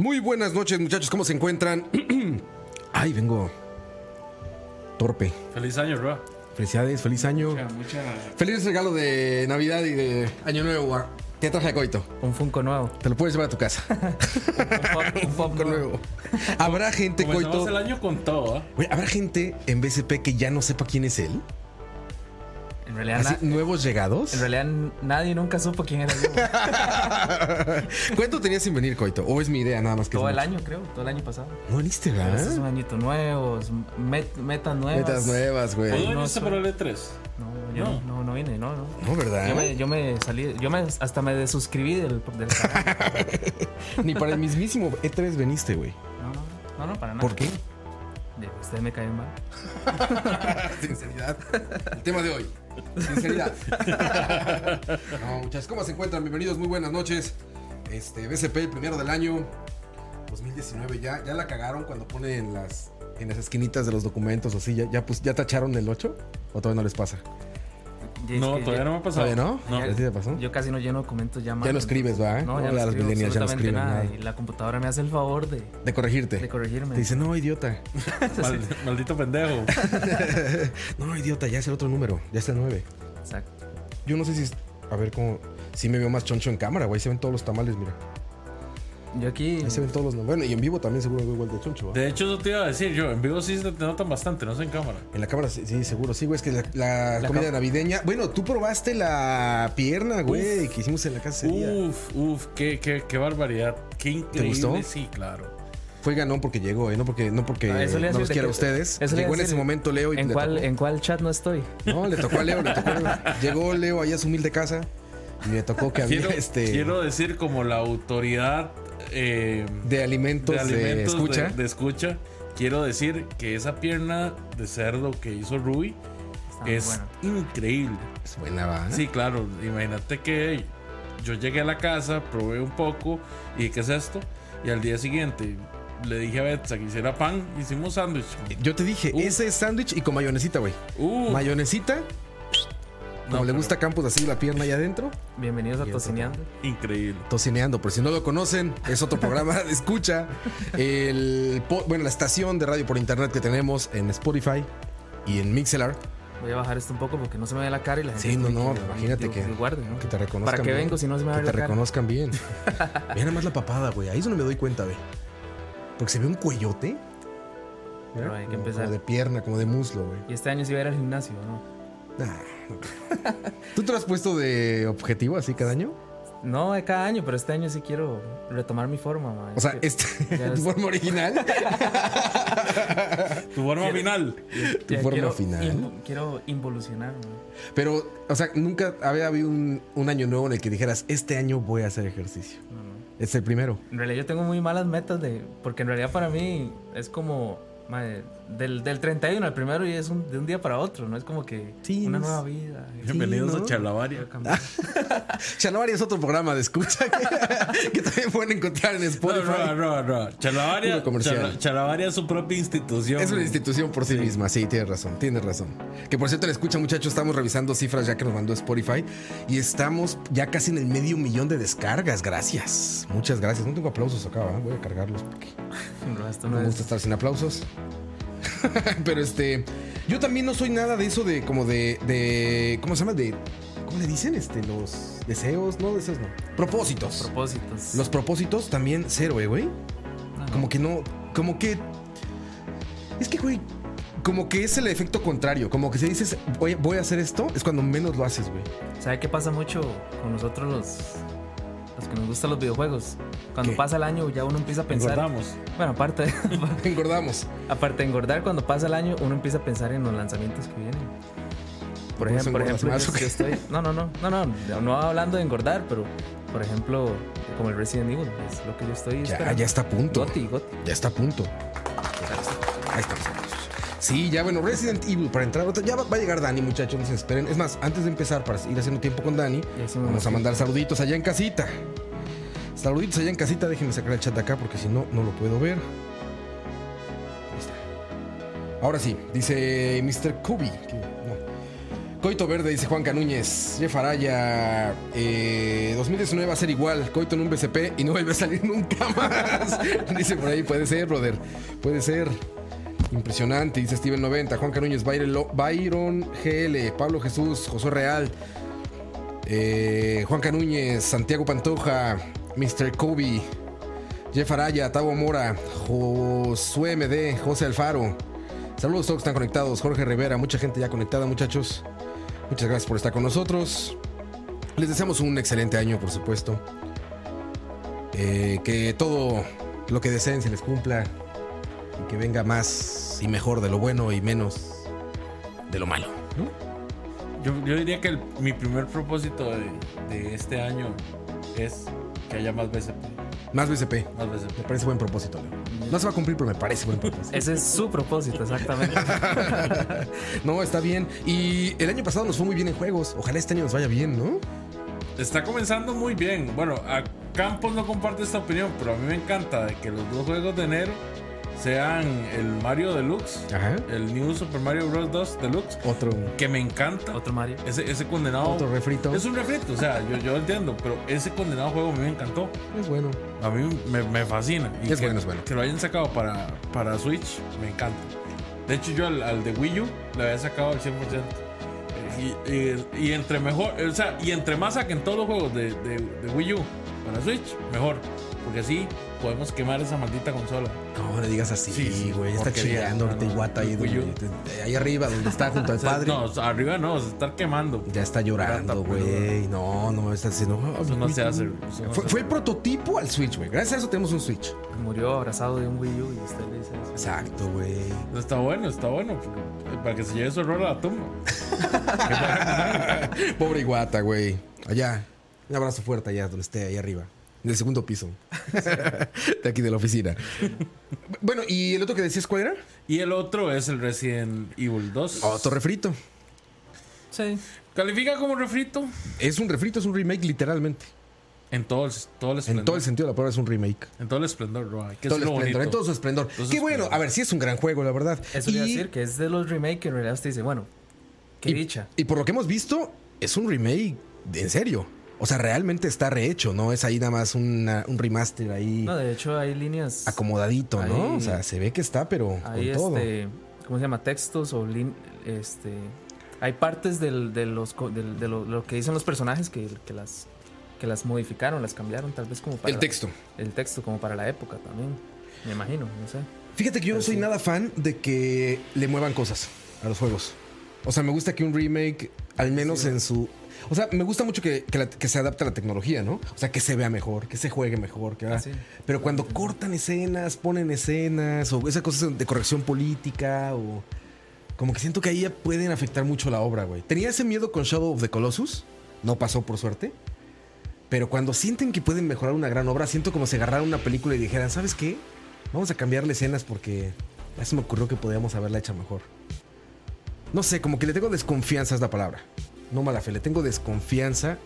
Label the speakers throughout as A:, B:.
A: Muy buenas noches, muchachos. ¿Cómo se encuentran? Ay, vengo torpe.
B: Feliz año, Roa.
A: Felicidades, feliz año.
B: Mucha, mucha-
A: Feliz regalo de Navidad y de Año Nuevo. ¿Qué traje Coito?
C: Un Funko nuevo.
A: Te lo puedes llevar a tu casa.
C: Un un
A: Con
C: nuevo.
A: Habrá gente,
B: Comenzamos
A: Coito.
B: el año con todo, ¿ah?
A: Oye, ¿Habrá gente en BCP que ya no sepa quién es él?
C: En realidad,
A: ¿Así,
C: na-
A: nuevos llegados?
C: en realidad nadie nunca supo quién era yo.
A: ¿Cuánto tenías sin venir, Coito? ¿O es mi idea nada más que
C: todo el
A: mucho?
C: año, creo. Todo el año pasado.
A: No viniste,
C: Pero Este es un
A: ¿verdad?
C: añito nuevo. met- metas nuevas.
A: Metas nuevas, güey.
B: ¿Cuándo
C: no
B: viniste
C: soy-
B: para el E3?
C: No, yo
B: No.
C: no, vine, no, no.
A: No, ¿verdad?
C: Yo me, yo me salí, yo me hasta me desuscribí del, del canal.
A: Ni para el mismísimo E3 veniste, güey.
C: No, no, no, no, para nada.
A: ¿Por qué?
C: Ustedes me caen mal.
A: Sinceridad. El tema de hoy. Sinceridad. No, muchachos, ¿cómo se encuentran? Bienvenidos, muy buenas noches. Este, BCP, el primero del año 2019. Ya, ya la cagaron cuando ponen las, en las esquinitas de los documentos o así. ¿Ya, ya, pues, ¿Ya tacharon el 8? ¿O todavía no les pasa?
B: No,
C: que
B: todavía no me ha pasado.
A: ¿Todavía no?
B: No.
A: ¿A ti te pasó?
C: Yo casi no lleno documentos ya más.
A: Ya no escribes, ¿va?
C: No, ya
A: No,
C: no
A: las
C: escribo
A: millennials ya no escriben
C: nada.
A: nada.
C: Y la computadora me hace el favor de,
A: De corregirte.
C: de corregirme.
A: Te dice, no, idiota.
B: Mal- maldito pendejo.
A: No, idiota, ya es el otro número. Ya es el 9.
C: Exacto.
A: Yo no sé si. es- A ver cómo. Si me veo más choncho en cámara, güey. Se ven todos los tamales, mira.
C: Yo aquí.
A: Ahí se ven todos los. Bueno, y en vivo también seguro veo igual de choncho.
B: De hecho, eso te iba a decir yo. En vivo sí se te notan bastante, no sé en cámara.
A: En la cámara, sí, sí, seguro. Sí, güey, es que la, la
C: La
A: comida
C: cam-
A: navideña. Bueno, tú probaste la pierna, güey, que hicimos en la casa.
B: Uf, uf, qué, qué, qué barbaridad. Qué increíble.
A: gustó?
B: Sí, claro.
A: Fue ganón porque llegó, ¿eh? No porque, no porque
C: Ah, eso
A: no los quiera a ustedes.
C: eso
A: Llegó en ese momento Leo y
C: ¿En
A: le
C: cuál,
A: tocó.
C: ¿En cuál chat no estoy?
A: No, le tocó a Leo, le tocó a Leo. Llegó Leo allá a su humilde casa y me tocó que había
B: Quiero,
A: este
B: quiero decir como la autoridad eh,
A: de alimentos
B: de
A: de, escucha.
B: de, de escucha. Quiero decir que esa pierna de cerdo que hizo Rui
C: Está muy
B: es increíble.
A: Es buena, va.
B: Sí, claro. Imagínate que yo llegué a la casa, probé un poco y ¿qué es esto? Y al día siguiente le dije a Betsa que hiciera pan, hicimos sándwich.
A: Yo te dije,
B: Uf.
A: ese es sándwich y con mayonesita, güey.
B: Uh,
A: Mayonesita, como
B: no,
A: le
B: pero
A: gusta a Campos así la pierna allá adentro.
C: Bienvenidos a Tocineando.
B: Increíble.
A: Tocineando, por si no lo conocen, es otro programa de escucha. El, bueno, la estación de radio por internet que tenemos en Spotify y en Mixelar.
C: Voy a bajar esto un poco porque no se me ve la cara y la gente.
A: Sí, no, no,
C: que-
A: imagínate que,
C: guarde, ¿no?
A: que te reconozcan
C: ¿Para qué
A: bien.
C: vengo si no se me va a
A: Que
C: ver
A: te
C: la cara?
A: reconozcan bien. Mira nada más la papada, güey. Ahí es donde me doy cuenta, güey. Porque se ve un cuellote.
C: Pero hay que
A: como-
C: empezar.
A: Como de pierna, como de muslo, güey.
C: Y este año sí voy a ir al gimnasio, ¿no?
A: ¿Tú te lo has puesto de objetivo así cada año?
C: No, de cada año, pero este año sí quiero retomar mi forma, man.
A: O sea,
C: Es
A: este,
C: Ya
A: tu forma original.
B: Tu forma final.
C: que-
A: tu
C: ya
A: forma
C: quiero
A: final.
C: invo- quiero involucionar, man.
A: Pero, o sea, nunca había habido un, un año nuevo en el que dijeras, este año voy a hacer ejercicio.
C: No, no.
A: Es el primero.
C: En realidad yo tengo muy malas metas de... Porque en realidad para mí es como... madre, del, del 31 al primero y es un- de un día para otro, ¿no? Es como que
A: Sí,
C: una nueva vida.
B: Bienvenidos
A: ¿no?
B: a Charlavaria.
A: Chalabaria es otro programa de escucha que, que también pueden encontrar en Spotify.
B: no, no. Charlavaria. Charla- Charlavaria es su propia institución.
A: Es una institución por sí, misma, sí, tienes razón, tienes razón. Que por cierto, le escucha, muchachos, estamos revisando cifras ya que nos mandó Spotify y estamos ya casi en el medio millón de descargas. Gracias, muchas gracias. No tengo aplausos acá, ¿va? voy a cargarlos porque
C: No, esto
A: no
C: no
A: me gusta
C: es...
A: estar sin aplausos. Pero este, yo también no soy nada de eso de como de, de ¿cómo se llama? De, ¿cómo le dicen? Este, los deseos, no deseos, no. Propósitos.
C: Propósitos.
A: Los propósitos también cero, eh, güey. Como que no, como que... Es que, güey, como que es el efecto contrario. Como que si dices, voy, voy a hacer esto, es cuando menos lo haces, güey.
C: ¿Sabe qué pasa mucho con nosotros los... Los que nos gustan los videojuegos? Cuando
A: ¿Qué?
C: pasa el año ya uno empieza a pensar...
B: Engordamos.
C: Bueno, aparte de,
A: Engordamos.
C: aparte de engordar, cuando pasa el año uno empieza a pensar en los lanzamientos que vienen. Por
A: ¿Por eso
C: ejemplo, por ejemplo yo- estoy... No, no, no, no, no, no hablando de engordar, pero por ejemplo, como el Resident Evil, es lo que yo estoy
A: Ya,
C: esperando.
A: ya está a punto.
C: Goti, Goti.
A: Ya está a punto. Ahí estamos. Sí, ya bueno, Resident Evil para entrar. Ya va, va a llegar Dani, muchachos, no se esperen. Es más, antes de empezar, para ir haciendo tiempo con Dani, vamos a mandar saluditos allá en casita. Saluditos allá en casita, déjenme sacar el chat de acá porque si no, no lo puedo ver. Ahí está. Ahora sí, dice Mr. No. Coito Verde, dice Juan Canúñez. Jeff Araya. eh, 2019 va a ser igual. Coito en un BCP y no vuelve a salir nunca más. dice por ahí, puede ser, brother. Puede ser. Impresionante, dice Steven 90. Juan Canúñez, Byron, GL, Pablo Jesús, José Real. eh, Juan Canúñez, Santiago Pantoja, Mr. Kobe. Jeff Araya, Tavo Mora, Josué MD, José Alfaro. Saludos a todos que están conectados. Jorge Rivera, mucha gente ya conectada, muchachos. Muchas gracias por estar con nosotros. Les deseamos un excelente año, por supuesto. Eh, que todo lo que deseen se les cumpla. Y que venga más y mejor de lo bueno y menos de lo malo.
B: Yo, yo diría que el- mi primer propósito de, de este año es que haya más BCP.
A: Más BCP.
B: Más
A: Me
B: BCP.
A: parece buen propósito, Leo. No se va a cumplir, pero me parece buen propósito.
C: Ese es su propósito, exactamente.
A: No, está bien. Y el año pasado nos fue muy bien en juegos. Ojalá este año nos vaya bien, ¿no?
B: Está comenzando muy bien. Bueno, a Campos no comparte esta opinión, pero a mí me encanta de que los dos juegos de enero sean el Mario Deluxe,
A: Ajá.
B: el New Super Mario Bros. 2 Deluxe,
A: Otro,
B: que me encanta.
C: Otro Mario.
B: Ese, ese condenado.
A: otro refrito.
B: Es un refrito, o sea, yo, yo entiendo, pero ese condenado juego a mí me encantó.
A: Es bueno.
B: A mí me, me fascina. Y
A: Es
B: que,
A: bueno, es bueno.
B: Que lo hayan sacado para, para Switch, me encanta. De hecho, yo al, al de Wii U le había sacado al 100%. Y, y- y entre mejor, o sea, y entre más saquen todos los juegos de, de- de Wii U para Switch, mejor. Porque así podemos quemar esa maldita consola.
A: No le digas así,
B: Sí, sí,
A: güey. está chillando ahorita
B: No,
A: Iguata ahí,
B: Wii U.
A: donde- ahí arriba, donde está junto al padre.
B: No, arriba no, se está quemando.
A: Ya está llorando, güey. No, no, está diciendo. "Ah,
B: Eso no
A: Wii
B: se
A: U".
B: hace. no
A: Fue,
B: se
A: fue el prototipo al Switch, güey. Gracias a eso tenemos un Switch.
C: Murió abrazado de un Wii U y usted le dice eso.
A: Exacto, güey.
B: Está bueno, está bueno. para que se lleve su error a la tumba.
A: Pobre Iguata, güey. Allá. Un abrazo fuerte allá, donde esté, ahí arriba. En el segundo piso. de aquí de la oficina. bueno, ¿y el otro que decías cuál era?
B: Y el otro es el Resident Evil 2.
A: Otro refrito.
C: Sí.
B: Califica como refrito
A: Es un refrito, es un remake, literalmente.
B: en todo el, todo el esplendor.
A: En todo el sentido de la palabra es un remake.
B: En todo el esplendor, Roa, Que
A: todo
B: es
A: el
B: lo
A: esplendor,
B: bonito.
A: en todo su esplendor. Qué bueno, a ver, sí es un gran juego, la verdad.
C: Eso
A: y,
C: iba a decir que es de los remake que en realidad usted dice, bueno, qué
A: y-
C: dicha.
A: y por lo que hemos visto, es un remake de- en serio. O sea, realmente está rehecho, ¿no? Es ahí nada más una- un remaster ahí
C: No, de hecho hay líneas.
A: acomodadito, ¿no? O sea, se ve que está, pero con todo.
C: este. ¿Cómo se llama? Textos o. lin- este. Hay partes del, de, los, del- de lo, lo que dicen los personajes que, que las que las modificaron, las cambiaron, tal vez como para
A: El texto.
C: el texto como para la época también. Me imagino, no sé.
A: Fíjate que yo no soy
C: sí.
A: nada fan de que le muevan cosas a los juegos. O sea, me gusta que un remake, al menos en su. O sea, me gusta mucho que, que la- que se adapte a la tecnología, ¿no? O sea, que se vea mejor, que se juegue mejor. Que,
C: Ah, sí.
A: Pero cuando cortan escenas, ponen escenas, o esas cosas de corrección política, o. Como que siento que ahí ya pueden afectar mucho la obra, güey. Tenía ese miedo con Shadow of the Colossus. No pasó, por suerte. Pero cuando sienten que pueden mejorar una gran obra, siento como si agarraran una película y dijeran, ¿sabes qué? Vamos a cambiarle escenas porque ya se me ocurrió que podíamos haberla hecha mejor. No sé, como que le tengo desconfianza es la palabra. No mala fe, le tengo desconfianza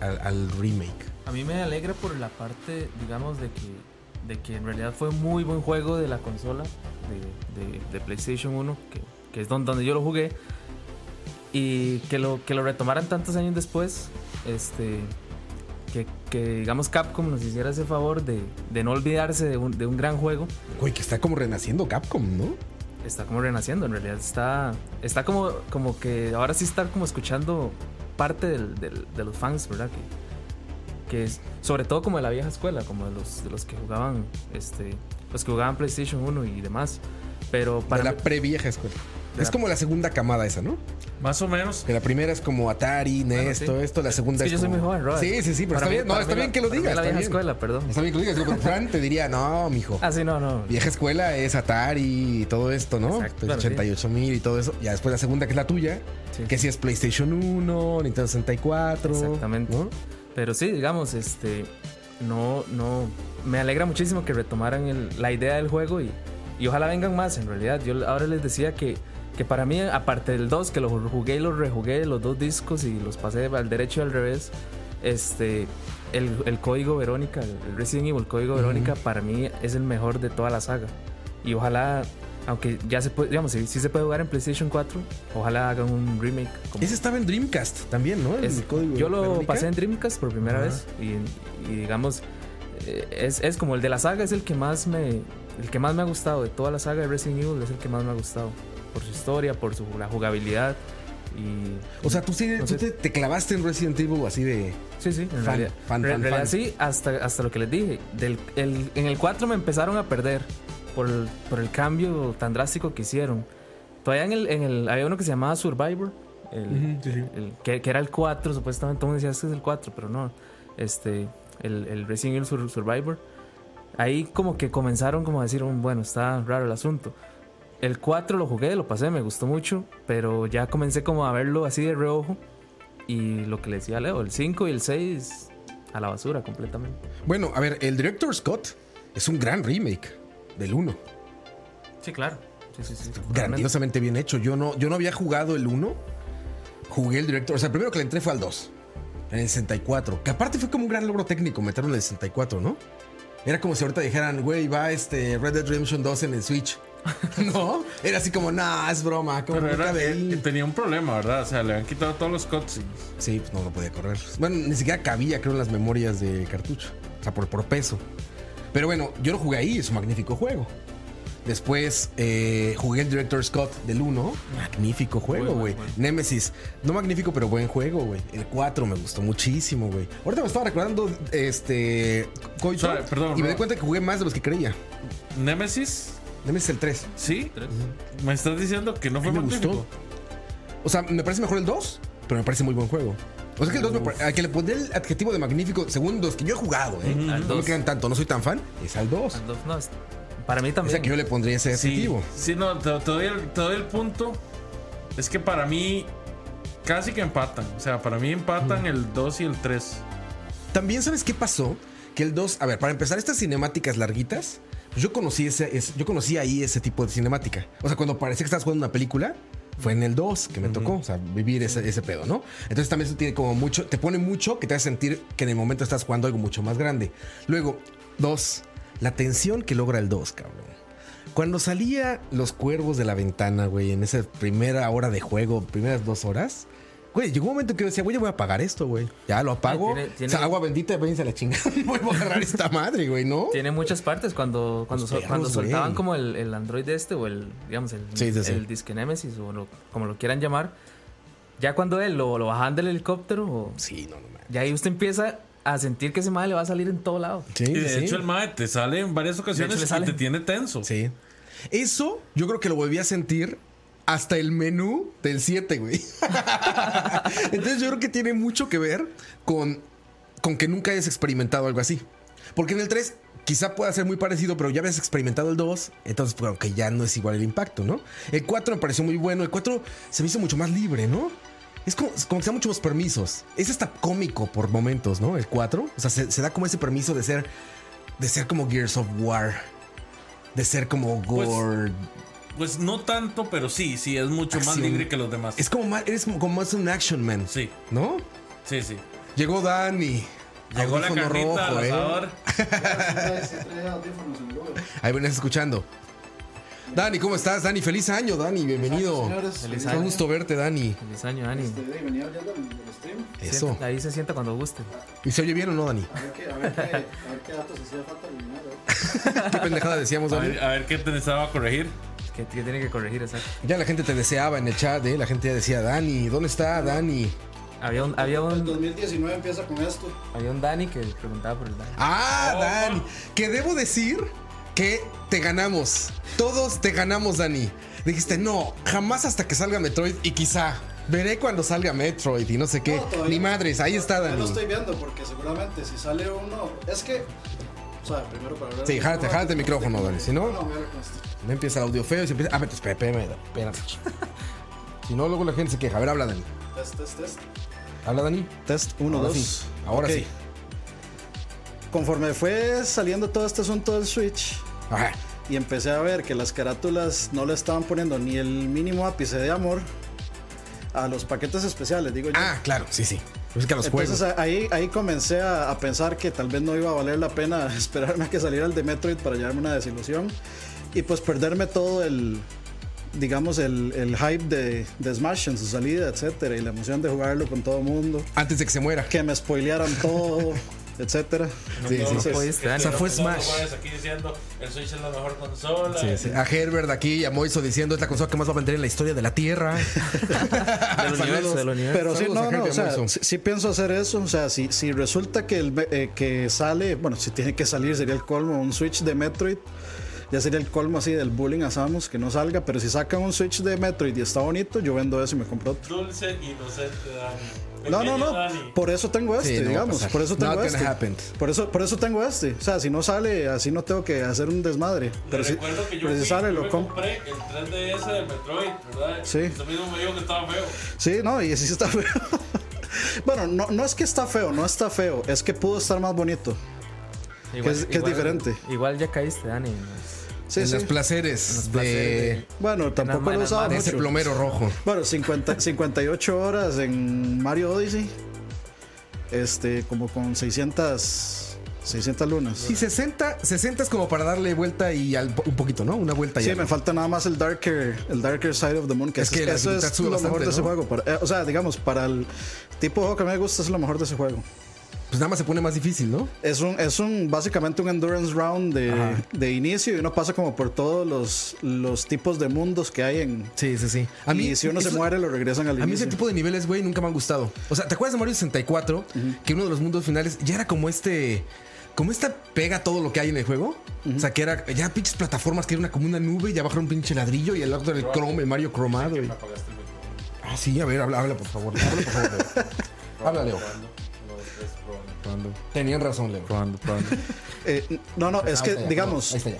A: al, al remake.
C: A mí me alegra por la parte, digamos, de que, de que en realidad fue muy buen juego de la consola de, de- de PlayStation 1, que, que es don- donde yo lo jugué, y que lo, que lo retomaran tantos años después, este, que, que, digamos Capcom nos hiciera ese favor de, de no olvidarse de un, de un gran juego.
A: Güey, que está como renaciendo Capcom, ¿no?
C: Está como renaciendo, en realidad está, está como, como que ahora sí está como escuchando parte del- del- de los fans, ¿verdad? Que, que es, sobre todo como de la vieja escuela, como de los, de los que jugaban, este, los que jugaban PlayStation 1 y demás. Pero para
A: de la pre-vieja escuela. Es como la segunda camada esa, ¿no?
B: Más o menos.
A: Que la primera es como Atari, NES,
C: Bueno, sí.
A: todo esto. La segunda
C: es
A: es,
C: que yo soy muy joven, Robert.
A: Sí, sí, sí, pero
C: Para
A: está
C: mí-
A: bien. No, está
C: mí
A: bien
C: la-
A: que lo digas.
C: la
A: Está
C: vieja
A: bien.
C: escuela, perdón.
A: Está bien que lo digas. Yo, pero Fran te diría, no, mijo.
C: Ah, sí, no, no.
A: Vieja escuela es Atari y todo esto, ¿no?
C: Exacto,
A: Pues
C: claro, sí.
A: 88 mil y todo eso. Ya después la segunda que es la tuya,
C: Sí.
A: que sí es PlayStation 1, Nintendo 64.
C: Exactamente.
A: ¿no?
C: Pero sí, digamos, este. No, no. Me alegra muchísimo que retomaran el- la idea del juego y, y ojalá vengan más, en realidad. Yo ahora les decía que, que para mí, aparte del 2, que lo jugué y lo rejugué, los dos discos y los pasé al derecho y al revés, este. El, el código Verónica, el Resident Evil Código Verónica, para mí es el mejor de toda la saga. Y ojalá Aunque ya se puede, digamos, sí, sí se puede jugar en PlayStation 4. Ojalá hagan un remake. como-
A: Ese estaba en Dreamcast también, ¿no? El
C: es-
A: código
C: yo lo
A: Verónica.
C: pasé en Dreamcast por primera
A: Ajá.
C: vez y, y digamos eh, es, es como el de la saga es el que más me el que más me ha gustado de toda la saga de Resident Evil es el que más me ha gustado por su historia por su la jugabilidad y
A: O sea, tú sí
C: No
A: tú te, te clavaste en Resident Evil así de.
C: sí sí en
A: Fan,
C: realidad,
A: fan, fan,
C: realidad sí hasta hasta lo que les dije del el- en el 4 me empezaron a perder por el, por el cambio tan drástico que hicieron todavía en el, en el había uno que se llamaba Survivor el, el- que, que era el 4, supuestamente todo el mundo decía este es el 4, pero no. Este, el, el Resident Evil Sur- Survivor. Ahí como que comenzaron como a decir, "Mm, bueno, está raro el asunto. El 4 lo jugué, lo pasé, me gustó mucho, pero ya comencé como a verlo así de reojo. Y lo que le decía Leo, el 5 y el 6 a la basura completamente.
A: Bueno, a ver, el director Scott es un gran remake del 1.
C: Sí, claro. Sí, sí, sí.
A: Grandiosamente bien hecho. Yo no, yo no había jugado el 1. Jugué el director. O sea, el primero que le entré fue al 2. En el 64. Que aparte fue como un gran logro técnico meterlo en el 64, ¿no? Era como si ahorita dijeran, güey, va este Red Dead Redemption 2 en el Switch. ¿No? Era así como, nah, es broma. Como
B: Pero era,
A: veí".
B: eh, tenía un problema, ¿verdad? O sea, le han quitado todos los cutscenes.
A: Sí, pues no lo podía correr. Bueno, ni siquiera cabía, creo, en las memorias de cartucho. O sea, por, por peso. Pero bueno, yo lo jugué ahí, es un magnífico juego. Después eh, jugué el Director Scott del 1. Magnífico juego, güey. Nemesis. No magnífico, pero buen juego, güey. El 4 me gustó muchísimo, güey. Ahorita me estaba recordando este.
B: Sea, perdón,
A: y me di cuenta que jugué más de los que creía.
B: Nemesis,
A: Nemesis el 3.
B: sí. Me estás diciendo que no fue
A: me
B: magnífico.
A: gustó. O sea, me parece mejor el 2, pero me parece muy buen juego. O sea que el 2 me pare- al que le pondré el adjetivo de magnífico, según los que yo he jugado, ¿eh?
C: Al
A: No me
C: dos.
A: crean tanto, no soy tan fan, es al 2.
C: Al dos, no, es- para mí
A: O sea
C: también.
A: que yo le pondría ese
B: Sí,
A: adjetivo.
B: sí, no, te, te doy el, te doy el punto. Es que para mí casi que empatan. O sea, para mí empatan el 2 y el 3.
A: También, ¿sabes qué pasó? Que el 2, a ver, para empezar, estas cinemáticas larguitas, yo conocí ese, ese- yo conocí ahí ese tipo de cinemática. O sea, cuando parecía que estabas jugando una película, fue en el 2 que me tocó, o sea, vivir ese, ese pedo, ¿no? Entonces también eso tiene como mucho, te pone mucho que te hace sentir que en el momento estás jugando algo mucho más grande. Luego, 2, la tensión que logra el 2, cabrón. Cuando salía los cuervos de la ventana, güey, en esa primera hora de juego, primeras dos horas, güey, llegó un momento que yo decía, güey, yo voy a apagar esto, güey. Ya lo apago.
C: Tiene- tiene-
A: O sea, agua bendita, váyanse a la chingada. Vuelvo a agarrar esta madre, güey, ¿no?
C: Tiene muchas partes cuando cuando,
A: perros,
C: cuando
A: güey.
C: soltaban como el, el Android este o el digamos el,
A: Sí, sí, sí.
C: el disque Nemesis o lo- como lo quieran llamar. Ya cuando él lo, lo bajan del helicóptero, o-
A: Sí, no, no, man.
C: ya ahí usted empieza a sentir que ese madre le va a salir en todo lado.
A: Sí,
B: Y de
A: sí.
B: hecho el MAE te sale en varias ocasiones y te tiene tenso.
A: Sí. Eso yo creo que lo volví a sentir hasta el menú del 7, güey. Entonces yo creo que tiene mucho que ver con, con que nunca hayas experimentado algo así. Porque en el 3 quizá pueda ser muy parecido, pero ya habías experimentado el 2, entonces bueno, que ya no es igual el impacto, ¿no? El 4 me pareció muy bueno, el 4 se me hizo mucho más libre, ¿no? Es como, como que se muchos permisos. Es hasta cómico por momentos, ¿no? El 4. O sea, se, se da como ese permiso de ser. De ser como Gears of War. De ser como
B: Pues,
A: Gore.
B: Pues no tanto, pero sí, sí, es mucho más libre que los demás.
A: es como más. Eres como, como más un action man.
B: Sí,
A: ¿No?
B: sí, sí.
A: Llegó Dani.
B: Llegó la
A: Audífono
B: carnita al
A: rojo, ¿eh?
B: asador.
A: Ahí vienes escuchando. Dani, ¿cómo estás? Dani, feliz año, Dani. Bienvenido.
C: Feliz año.
A: gusto verte, Dani.
C: Feliz año, Dani.
D: Este, venía oyendo el, el stream.
A: Eso.
C: Ahí se sienta cuando guste.
A: ¿Y se oye bien o no, Dani?
D: A ver qué, a ver qué, a ver qué datos hacía falta eliminar. ¿eh?
A: ¿Qué pendejada decíamos,
B: A
A: Dani?
B: ver, a ver qué te necesitaba corregir.
C: Que, que tiene que corregir, exacto.
A: Ya la gente te deseaba en el chat, ¿eh? La gente ya decía, Dani, ¿dónde está Dani?
C: Había un, había
D: El
C: un,
D: 2019 empieza con esto.
C: había un Dani que preguntaba por el Dani.
A: Ah,
B: Oh,
A: Dani. Que debo decir que te ganamos. Todos te ganamos, Dani. Dijiste, no, jamás hasta que salga Metroid y quizá veré cuando salga Metroid y no sé qué.
D: No,
A: Ni madres, ahí está,
D: Ya lo
A: Dani.
D: estoy viendo porque seguramente si sale uno. Es que. O sea, primero para hablar.
A: Sí, jálate, jálate el micrófono, Dani, si no-
D: No,
A: Me empieza el audio feo y se empieza. Ah, pero espera, espérame. Si no, luego la gente se queja. A ver, habla, Dani.
D: Test, test, test.
A: Habla, Dani.
D: Test 1,
A: Ahora
D: 2.
A: sí, ahora sí.
D: Conforme fue saliendo todo este asunto del Switch
A: Ajá.
D: y empecé a ver que las carátulas no le estaban poniendo ni el mínimo ápice de amor a los paquetes especiales, digo yo.
A: Ah, claro, sí, sí. Es que a los
D: Entonces
A: juegos.
D: ahí, ahí comencé a, a pensar que tal vez no iba a valer la pena esperarme a que saliera el de Metroid para llevarme una desilusión. y pues perderme todo el, digamos, el, el hype de, de Smash en su salida, etcétera, y la emoción de jugarlo con todo el mundo,
A: Antes de que se muera.
D: que me spoilearan todo, etcétera.
A: Sí, sí,
C: No
A: sí.
C: pudiste, Dani.
A: O sea, fue Smash.
B: aquí diciendo el Switch es la mejor consola.
A: Sí, sí. A Herbert aquí y a Moiso diciendo es la consola que más va a vender en la historia de la Tierra.
C: Del universo, del universo.
D: Pero sí, no, no, o sea, sí pienso hacer eso. O sea, si, si resulta que, el, eh, que sale, bueno, si tiene que salir sería el colmo, un Switch de Metroid. Ya sería el colmo así del bullying a Samus, que no salga. Pero si sacan un Switch de Metroid y está bonito, yo vendo eso y me compro otro.
B: Dulce, inocente Dani.
D: No, no, no.
B: Dani.
D: Por eso tengo este,
A: Sí, no
D: digamos. Por eso tengo
A: Not
D: este. Por eso, por eso tengo este. O sea, si no sale, así no tengo que hacer un desmadre. Pero si,
B: que yo,
D: pero si sale,
B: yo
D: lo
B: me
D: compro.
B: compré el 3DS del Metroid, ¿verdad?
D: Sí.
B: Usted mismo me dijo que estaba feo.
D: Sí, no, y sí está feo. bueno, no, no es que está feo, no está feo. Es que pudo estar más bonito. es- que es diferente.
C: Igual ya caíste, Dani.
D: Sí,
A: en
D: sí.
A: los placeres,
C: los
A: de,
D: Bueno, tampoco lo
C: manos.
A: de ese
D: mucho.
A: plomero rojo.
D: Bueno, 50, 58 horas en Mario Odyssey. Este, como con 600, 600 lunas.
A: Sí, 60, 60 es como para darle vuelta y al- un poquito, ¿no? Una vuelta y
D: Sí,
A: algo.
D: me falta nada más el Darker, el Darker Side of the Moon, que
A: Es
D: es,
A: que
D: eso es lo
A: bastante,
D: mejor de ese juego. Para- eh, o sea, digamos, para el tipo de juego que a mí me gusta es lo mejor de ese juego.
A: Pues nada más se pone más difícil, ¿no?
D: Es un, es un básicamente un endurance round de, de inicio y uno pasa como por todos los, los tipos de mundos que hay en.
A: Sí, sí, sí. A
D: y si uno se muere, lo regresan al
A: A mí ese
D: inicio.
A: tipo de niveles, güey, nunca me han gustado. O sea, ¿te acuerdas de Mario 64? Que uno de los mundos finales ya era como este. Como esta pega todo lo que hay en el juego. O sea, que era ya pinches plataformas que era una, como una nube y abajo era un pinche ladrillo y al lado era el chrome, el Mario cromado. y-
B: el.
A: Ah, sí, a ver, habla, habla por favor. Habla, por favor, Leo. Habla, Leo.
B: Probando,
A: Tenían razón, Leo.
C: probando, probando.
D: Eh, no, no, es
A: está
D: que,
A: ya,
D: digamos,
A: Ahí está ya.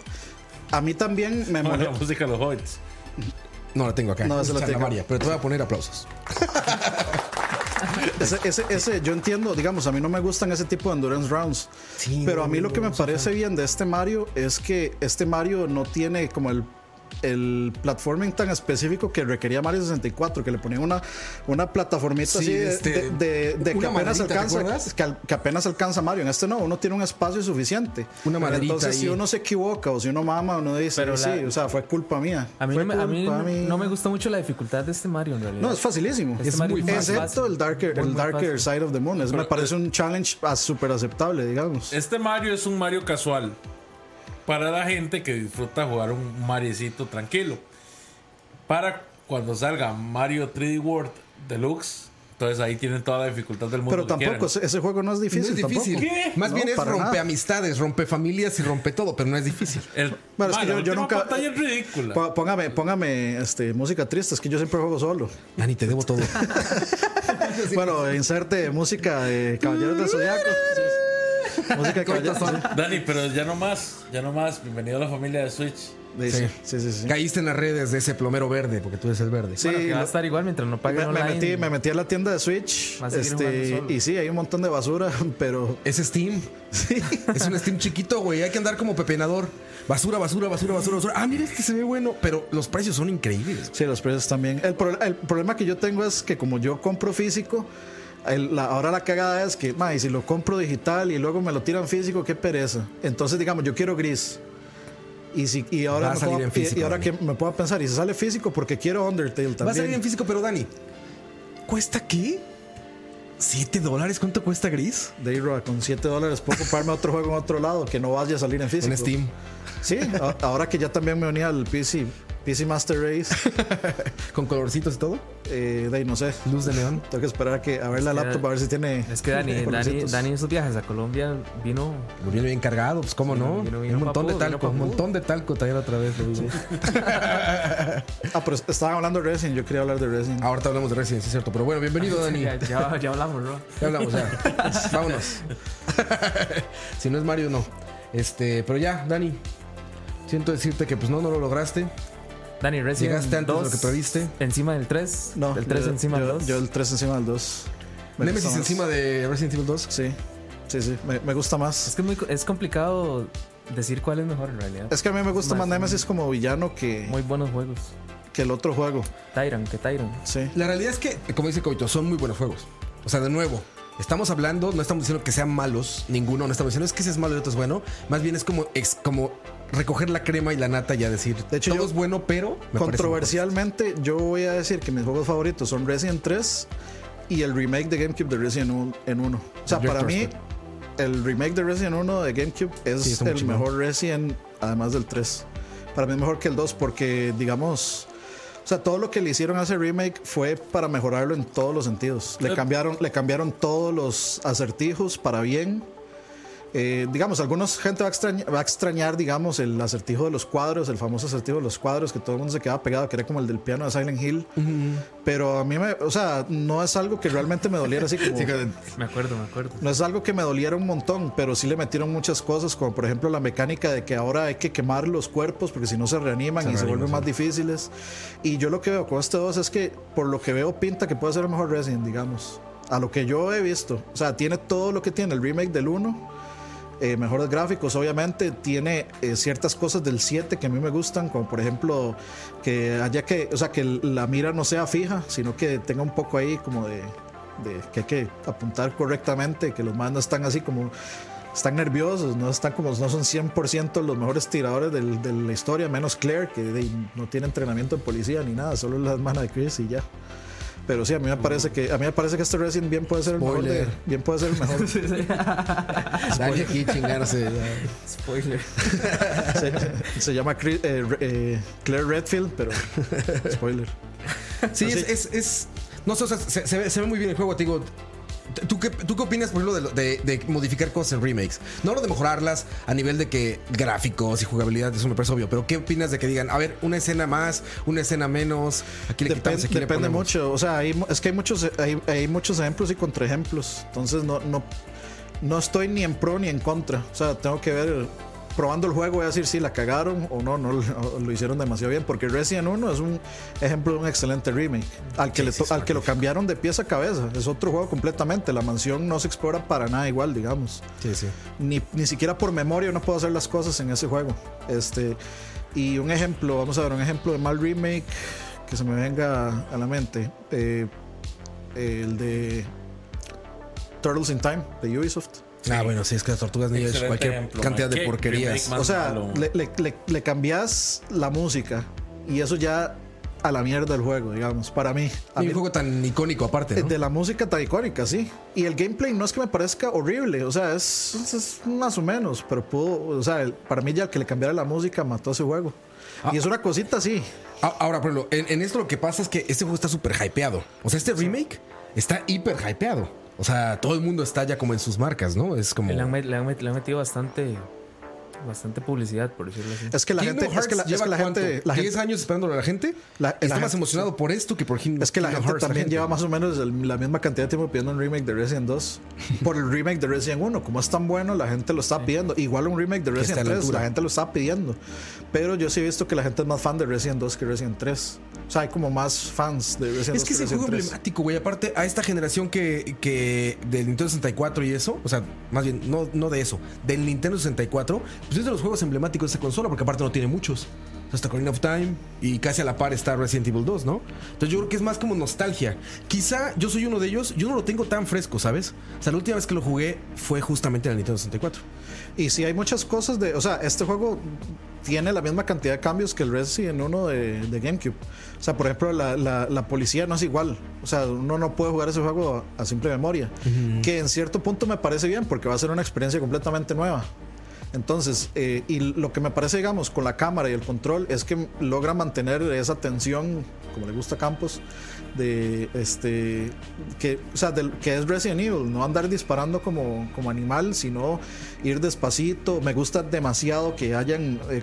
D: a mí también me
B: No,
D: molesta.
B: la música de los Hobbits.
A: No, la tengo acá.
D: No,
A: Es
D: esa la tengo.
A: charlavaria, Pero te voy a poner aplausos.
D: Ese, ese, ese, yo entiendo, digamos, a mí no me gustan ese tipo de endurance rounds.
A: Sí,
D: pero a
A: no,
D: mí lo
A: no,
D: que me parece bien de este Mario es que este Mario no tiene como el el platforming tan específico que requería Mario 64, que le ponían una, una plataformita
A: Sí,
D: así de,
A: este,
D: de- de- de que
A: una
D: apenas
A: maderita, ¿te
D: alcanza
A: acuerdas?
D: que, al- que apenas alcanza Mario. En este no, uno tiene un espacio suficiente.
A: Una maderita
D: Entonces, si uno se equivoca o si uno mama, uno dice,
C: Pero
D: sí,
C: la-
D: o sea, fue culpa mía.
C: A mí, no me, a mí
D: culpa
C: no-
D: mía".
C: no me gusta mucho la dificultad de este Mario en realidad.
D: No, es facilísimo.
C: Este
A: Es
C: Mario
A: muy
C: más
A: fácil.
D: Excepto el Darker,
C: Muy,
D: el darker. Side of the Moon. Es, me parece un challenge súper aceptable, digamos.
B: Este Mario es un Mario casual. Para la gente que disfruta jugar un Mariecito tranquilo. Para cuando salga Mario 3D World Deluxe. Entonces ahí tienen toda la dificultad del mundo.
D: Pero tampoco,
B: quieran.
D: ese, juego no es
A: No
D: difícil.
A: es difícil.
B: ¿Qué?
A: Más
D: No,
A: bien es rompe
D: nada.
A: amistades, rompe familias y rompe todo, pero no es difícil.
B: El,
D: Bueno, es que yo, yo nunca.
B: pantalla es ridícula.
D: Pó- Póngame, póngame este, música triste, es que yo siempre juego solo.
A: Dani, te debo todo.
D: Bueno, inserte música de Caballeros del Zodiaco. Música de Caballeros
B: Dani, pero ya no más. Ya no más. Bienvenido a la familia de Switch.
D: Sí,
A: Sí.
D: sí, sí. sí.
A: Caíste en las redes de ese plomero verde, porque tú eres el verde.
D: Sí,
C: Bueno, que va a
D: lo-
C: estar igual mientras no paguen
D: me, me
C: online.
D: metí, me metí a la tienda de Switch. Este, y sí, hay un montón de basura, pero
A: Es Steam. Es un Steam chiquito, güey. Hay que andar como pepenador. Basura, basura, basura, basura, basura. Ah, mira, este se ve bueno. Pero los precios son increíbles.
D: Sí, los precios también. El, pro- el problema que yo tengo es que como yo compro físico, el- la- ahora la cagada es que, ma, y si lo compro digital y luego me lo tiran físico, qué pereza. Entonces, digamos, yo quiero gris. Y, si, y ahora, me puedo-
A: en físico,
D: y, y ahora
A: Dani.
D: que me puedo pensar, y si sale físico, porque quiero Undertale también.
A: Va a salir en físico, pero Dani, ¿cuesta qué? ¿7 dólares? ¿Cuánto cuesta gris?
D: Dayra, con 7 dólares puedo comprarme otro juego en otro lado que no vaya a salir en físico.
A: En Steam.
D: Sí, a- ahora que ya también me uní al PC, PC Master Race,
A: Con colorcitos y todo.
D: eh, de ahí no sé.
A: Luz de neón.
D: Tengo que esperar a, que, a ver la laptop a ver si tiene.
C: Es que Dani, Dani. Dani en sus viajes a Colombia vino.
A: Lo viene bien cargado, pues cómo
C: Sí,
A: no.
C: vino- vino
A: un montón de
C: vino
A: talco, un montón de talco traer otra vez. lo digo.
D: Ah, pero estaban hablando de Resident, yo quería hablar de Resident.
A: Ahorita hablamos de Resident, sí es cierto. Pero bueno, bienvenido, Dani.
C: Ya, ya, ya hablamos, ¿no?
A: Ya hablamos, ya. Vámonos. si no es Mario, no. Este, pero ya, Dani. Siento decirte que pues no, no lo lograste.
C: Dani, Resident
A: Llegaste antes de lo
C: 2
A: que previste.
C: Encima del 3.
D: No,
C: el 3
D: yo-
C: encima del 2.
D: Yo el 3 encima del 2. Me
A: Nemesis
D: más.
A: encima de Resident Evil 2.
D: Sí, sí, sí. Me, me gusta
C: Es
D: más.
C: que es, muy, es complicado decir cuál es mejor en realidad.
D: Es que a mí me gusta más
C: Más-
D: Nemesis como villano que,
C: Muy buenos juegos.
D: que el otro juego.
C: Tyron, que Tyron.
D: Sí.
A: La realidad es que, como dice Coito, son muy buenos juegos. O sea, de nuevo, estamos hablando, no estamos diciendo que sean malos, ninguno, no estamos diciendo es que ese es malo y otro es bueno. Más bien es como, ex- como recoger la crema y la nata y ya decir,
D: De hecho,
A: todo
D: yo-
A: es bueno, pero me parece
D: Controversialmente, yo voy a decir que mis juegos favoritos son Resident 3 y el remake de GameCube de Resident 1. En uno. O sea, para mí, el remake de Resident 1 de GameCube es
A: Sí,
D: el
A: chingón.
D: mejor Resident, además del 3. Para mí es mejor que el 2 porque, digamos, o sea, todo lo que le hicieron a ese remake fue para mejorarlo en todos los sentidos. Le cambiaron, le cambiaron todos los acertijos para bien. Eh, digamos, algunos gente va a, extrañar, va a extrañar, digamos, el acertijo de los cuadros, el famoso acertijo de los cuadros, que todo el mundo se quedaba pegado, que era como el del piano de Silent Hill. Pero a mí, me, o sea, no es algo que realmente me doliera así como...
A: Sí,
C: Me acuerdo, me acuerdo.
D: No es algo que me doliera un montón, pero sí le metieron muchas cosas, como por ejemplo la mecánica de que ahora hay que quemar los cuerpos porque si no se reaniman
A: Se
D: y se vuelven más difíciles. Y yo lo que veo con este 2 es que, por lo que veo, pinta que puede ser el mejor Resident, digamos. A lo que yo he visto. O sea, tiene todo lo que tiene el remake del 1. Eh, mejores gráficos, obviamente. Tiene eh, ciertas cosas del 7 que a mí me gustan, como por ejemplo que haya que, o sea, que la mira no sea fija, sino que tenga un poco ahí como de, de que hay que apuntar correctamente, que los mandos están así como están nerviosos, no están como no son 100% los mejores tiradores del- de la historia, menos Claire que de- no tiene entrenamiento en policía ni nada, solo es la hermana de Chris y ya. Pero sí, a mí me parece que a mí me parece que este Resident bien puede ser el mejor de-
A: Spoiler.
D: bien puede ser el mejor.
A: Dale aquí chingarse. ya.
C: Spoiler.
D: se, se llama Chris- eh, eh, Claire Redfield, pero spoiler.
A: Sí, es, es- No sé, o sea, se, se ve, se ve muy bien el juego, te digo. ¿Tú qué, ¿Tú qué opinas, por ejemplo, de, de- de modificar cosas en remakes? No hablo de mejorarlas a nivel de que gráficos y jugabilidad, eso me parece obvio, pero ¿qué opinas de que digan, a ver, una escena más, una escena menos? Aquí le quitamos, aquí
D: depende
A: ponemos"?
D: mucho. O sea, hay es que hay muchos, hay, hay muchos ejemplos y contraejemplos. Entonces no, no, no estoy ni en pro ni en contra. O sea, tengo que ver, probando el juego, voy a decir si la cagaron o no, no lo, lo hicieron demasiado bien. Porque Resident 1 es un ejemplo de un excelente remake. Al que,
A: Sí,
D: le
A: sí,
D: al que lo cambiaron de pieza a cabeza. Es otro juego completamente. La mansión no se explora para nada igual, digamos
A: Sí, sí.
D: ni, ni siquiera por memoria uno puede hacer las cosas en ese juego. Este, y un ejemplo, vamos a ver, un ejemplo de mal remake que se me venga a la mente. eh, el de Turtles in Time de Ubisoft.
A: Ah, bueno, sí, es que las tortugas ninja es cualquier
B: ejemplo,
A: cantidad
B: man.
A: de porquerías.
D: O sea, le, le- le- le cambias la música y eso ya a la mierda del juego, digamos, para mí. A
A: Y
D: mí
A: un juego tan icónico aparte, ¿no?
D: de la música tan icónica, sí. Y el gameplay no es que me parezca horrible, o sea, es, más o menos, pero pudo, o sea, el- para mí ya el que le cambiara la música mató ese juego. Y es una cosita así.
A: A- Ahora, por ejemplo, en, en esto lo que pasa es que este juego está súper hypeado. O sea, este remake está hiper hypeado. O sea, todo el mundo está ya como en sus marcas, ¿no? Es como.
C: Le han, met- le han met- metido bastante, bastante publicidad, por decirlo así.
D: Es que la
A: Kingdom
D: gente, es que la,
A: Hearts
D: es que la
A: lleva cuánto?
D: gente, la
A: 10
D: gente,
A: años esperándolo a la gente.
D: La-
A: está
D: la
A: más
D: gente-
A: emocionado por esto que por Kingdom
D: es que la
A: Kingdom
D: gente
A: Hearts,
D: también
A: gente.
D: lleva más o menos el- la misma cantidad de tiempo pidiendo un remake de Resident 2 por el remake de Resident 1. Como es tan bueno, la gente lo está pidiendo. Igual un remake de Resident
A: a la
D: 3,
A: altura.
D: la gente lo está pidiendo. Pero yo sí he visto que la gente es más fan de Resident 2 que Resident 3. O sea, hay como más fans de Resident 2
A: Es que es el
D: Resident
A: juego
D: 3.
A: emblemático, güey. Aparte, a esta generación que, que del Nintendo 64 y eso, o sea, más bien, no, no de eso, del Nintendo 64, pues es de los juegos emblemáticos de esta consola, porque aparte no tiene muchos. Está Ocarina of Time y casi a la par está Resident Evil 2, ¿no? Entonces yo creo que es más como nostalgia. Quizá yo soy uno de ellos, yo no lo tengo tan fresco, ¿sabes? O sea, la última vez que lo jugué fue justamente en el Nintendo 64.
D: Y sí hay muchas cosas de... O sea, este juego tiene la misma cantidad de cambios que el Resident 1 de, de GameCube. O sea, por ejemplo, la, la- la policía no es igual. O sea, uno no puede jugar ese juego a, a simple memoria. Que en cierto punto me parece bien porque va a ser una experiencia completamente nueva. Entonces, eh, y lo que me parece, digamos, con la cámara y el control es que logra mantener esa tensión, como le gusta a Campos, de este, que, o sea, del, que es Resident Evil, no andar disparando como, como animal, sino ir despacito. Me gusta demasiado que hayan eh,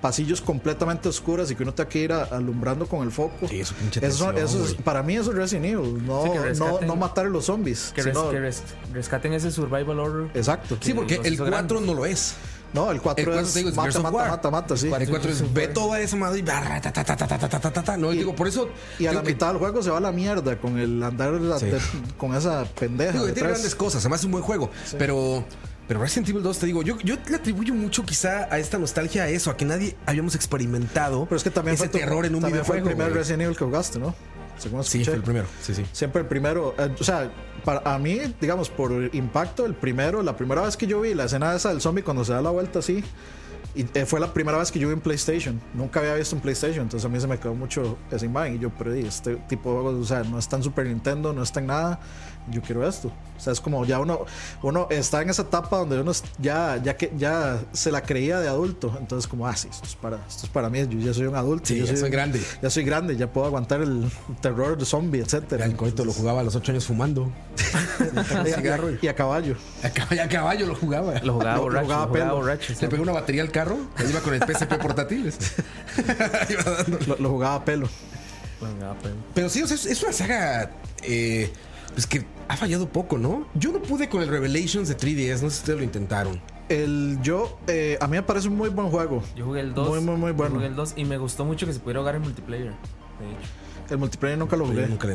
D: pasillos completamente oscuros y que uno tenga que ir a- alumbrando con el foco.
A: Sí, eso pinche
D: Eso,
A: tensión,
D: eso es- para mí eso es Resident Evil, no,
C: Sí,
D: no,
C: rescaten-
D: no matar a los zombies.
C: Que, res-
D: sino-
C: que res- rescaten ese survival horror.
D: exacto.
A: Sí, porque el
C: hizo
A: 4
C: grandes.
A: no lo es.
D: No, el 4
A: El 4
D: es,
A: te digo,
D: mata, mata,
A: War.
D: mata, mata, sí.
A: El 4 es ve toda esa madre y barra, ta, ta, ta, ta, ta, ta, ta, ta, ta. No, y digo, por eso.
D: Y a la
A: que-
D: mitad del juego se va a la mierda con el andar
A: Sí.
D: de- con esa pendeja.
A: Digo, que tiene grandes cosas, además es un buen juego. Pero, pero Resident Evil 2, te digo, yo, yo le atribuyo mucho quizá a esta nostalgia a eso, a que nadie habíamos experimentado
D: Pero es que también
A: ese
D: fue, tu-
A: terror en un
D: también fue
A: videojuego.
D: el primer
A: güey.
D: Resident Evil que jugaste, ¿no? Según
A: Sí,
D: escuché.
A: fue el primero. Sí, sí.
D: Siempre el primero. eh, o sea, para a mí, digamos, por impacto, el primero, la primera vez que yo vi la escena esa del zombie cuando se da la vuelta así Y eh, fue la primera vez que yo vi en PlayStation. Nunca había visto un PlayStation, entonces a mí se me quedó mucho esa imagen. Y yo, pero di, este tipo de juegos, o sea, no está en Super Nintendo, no está en nada. Yo quiero esto. O sea, es como ya uno, uno está en esa etapa donde uno ya, ya que ya se la creía de adulto. Entonces, como, ah, sí, esto es para, esto es para mí. Yo ya soy un adulto.
A: Sí,
D: yo
A: ya soy grande.
D: Ya soy grande, ya puedo aguantar el terror de zombie, etcétera.
A: El coito lo jugaba a los 8 años fumando.
D: y, a, y a caballo.
A: A caballo, a caballo lo jugaba.
C: Lo jugaba
D: Lo- lo
C: borracho.
D: jugaba
C: lo jugaba
D: pelo.
C: borracho.
A: Le pegó una batería al carro, ahí iba con el PSP portátil.
D: Lo, lo jugaba a pelo.
C: Lo jugaba pelo.
A: Pero sí, o sea, es, es una saga eh, pues que ha fallado poco, ¿no? Yo no pude con el Revelations de 3DS, no sé si ustedes lo intentaron.
D: El yo, eh, a mí me parece un muy buen juego.
C: Yo jugué el 2.
D: Muy, muy, muy bueno.
C: Jugué el 2 y me gustó mucho que se pudiera jugar en multiplayer. De hecho,
D: El multiplayer nunca lo
A: Yo
D: jugué.
A: nunca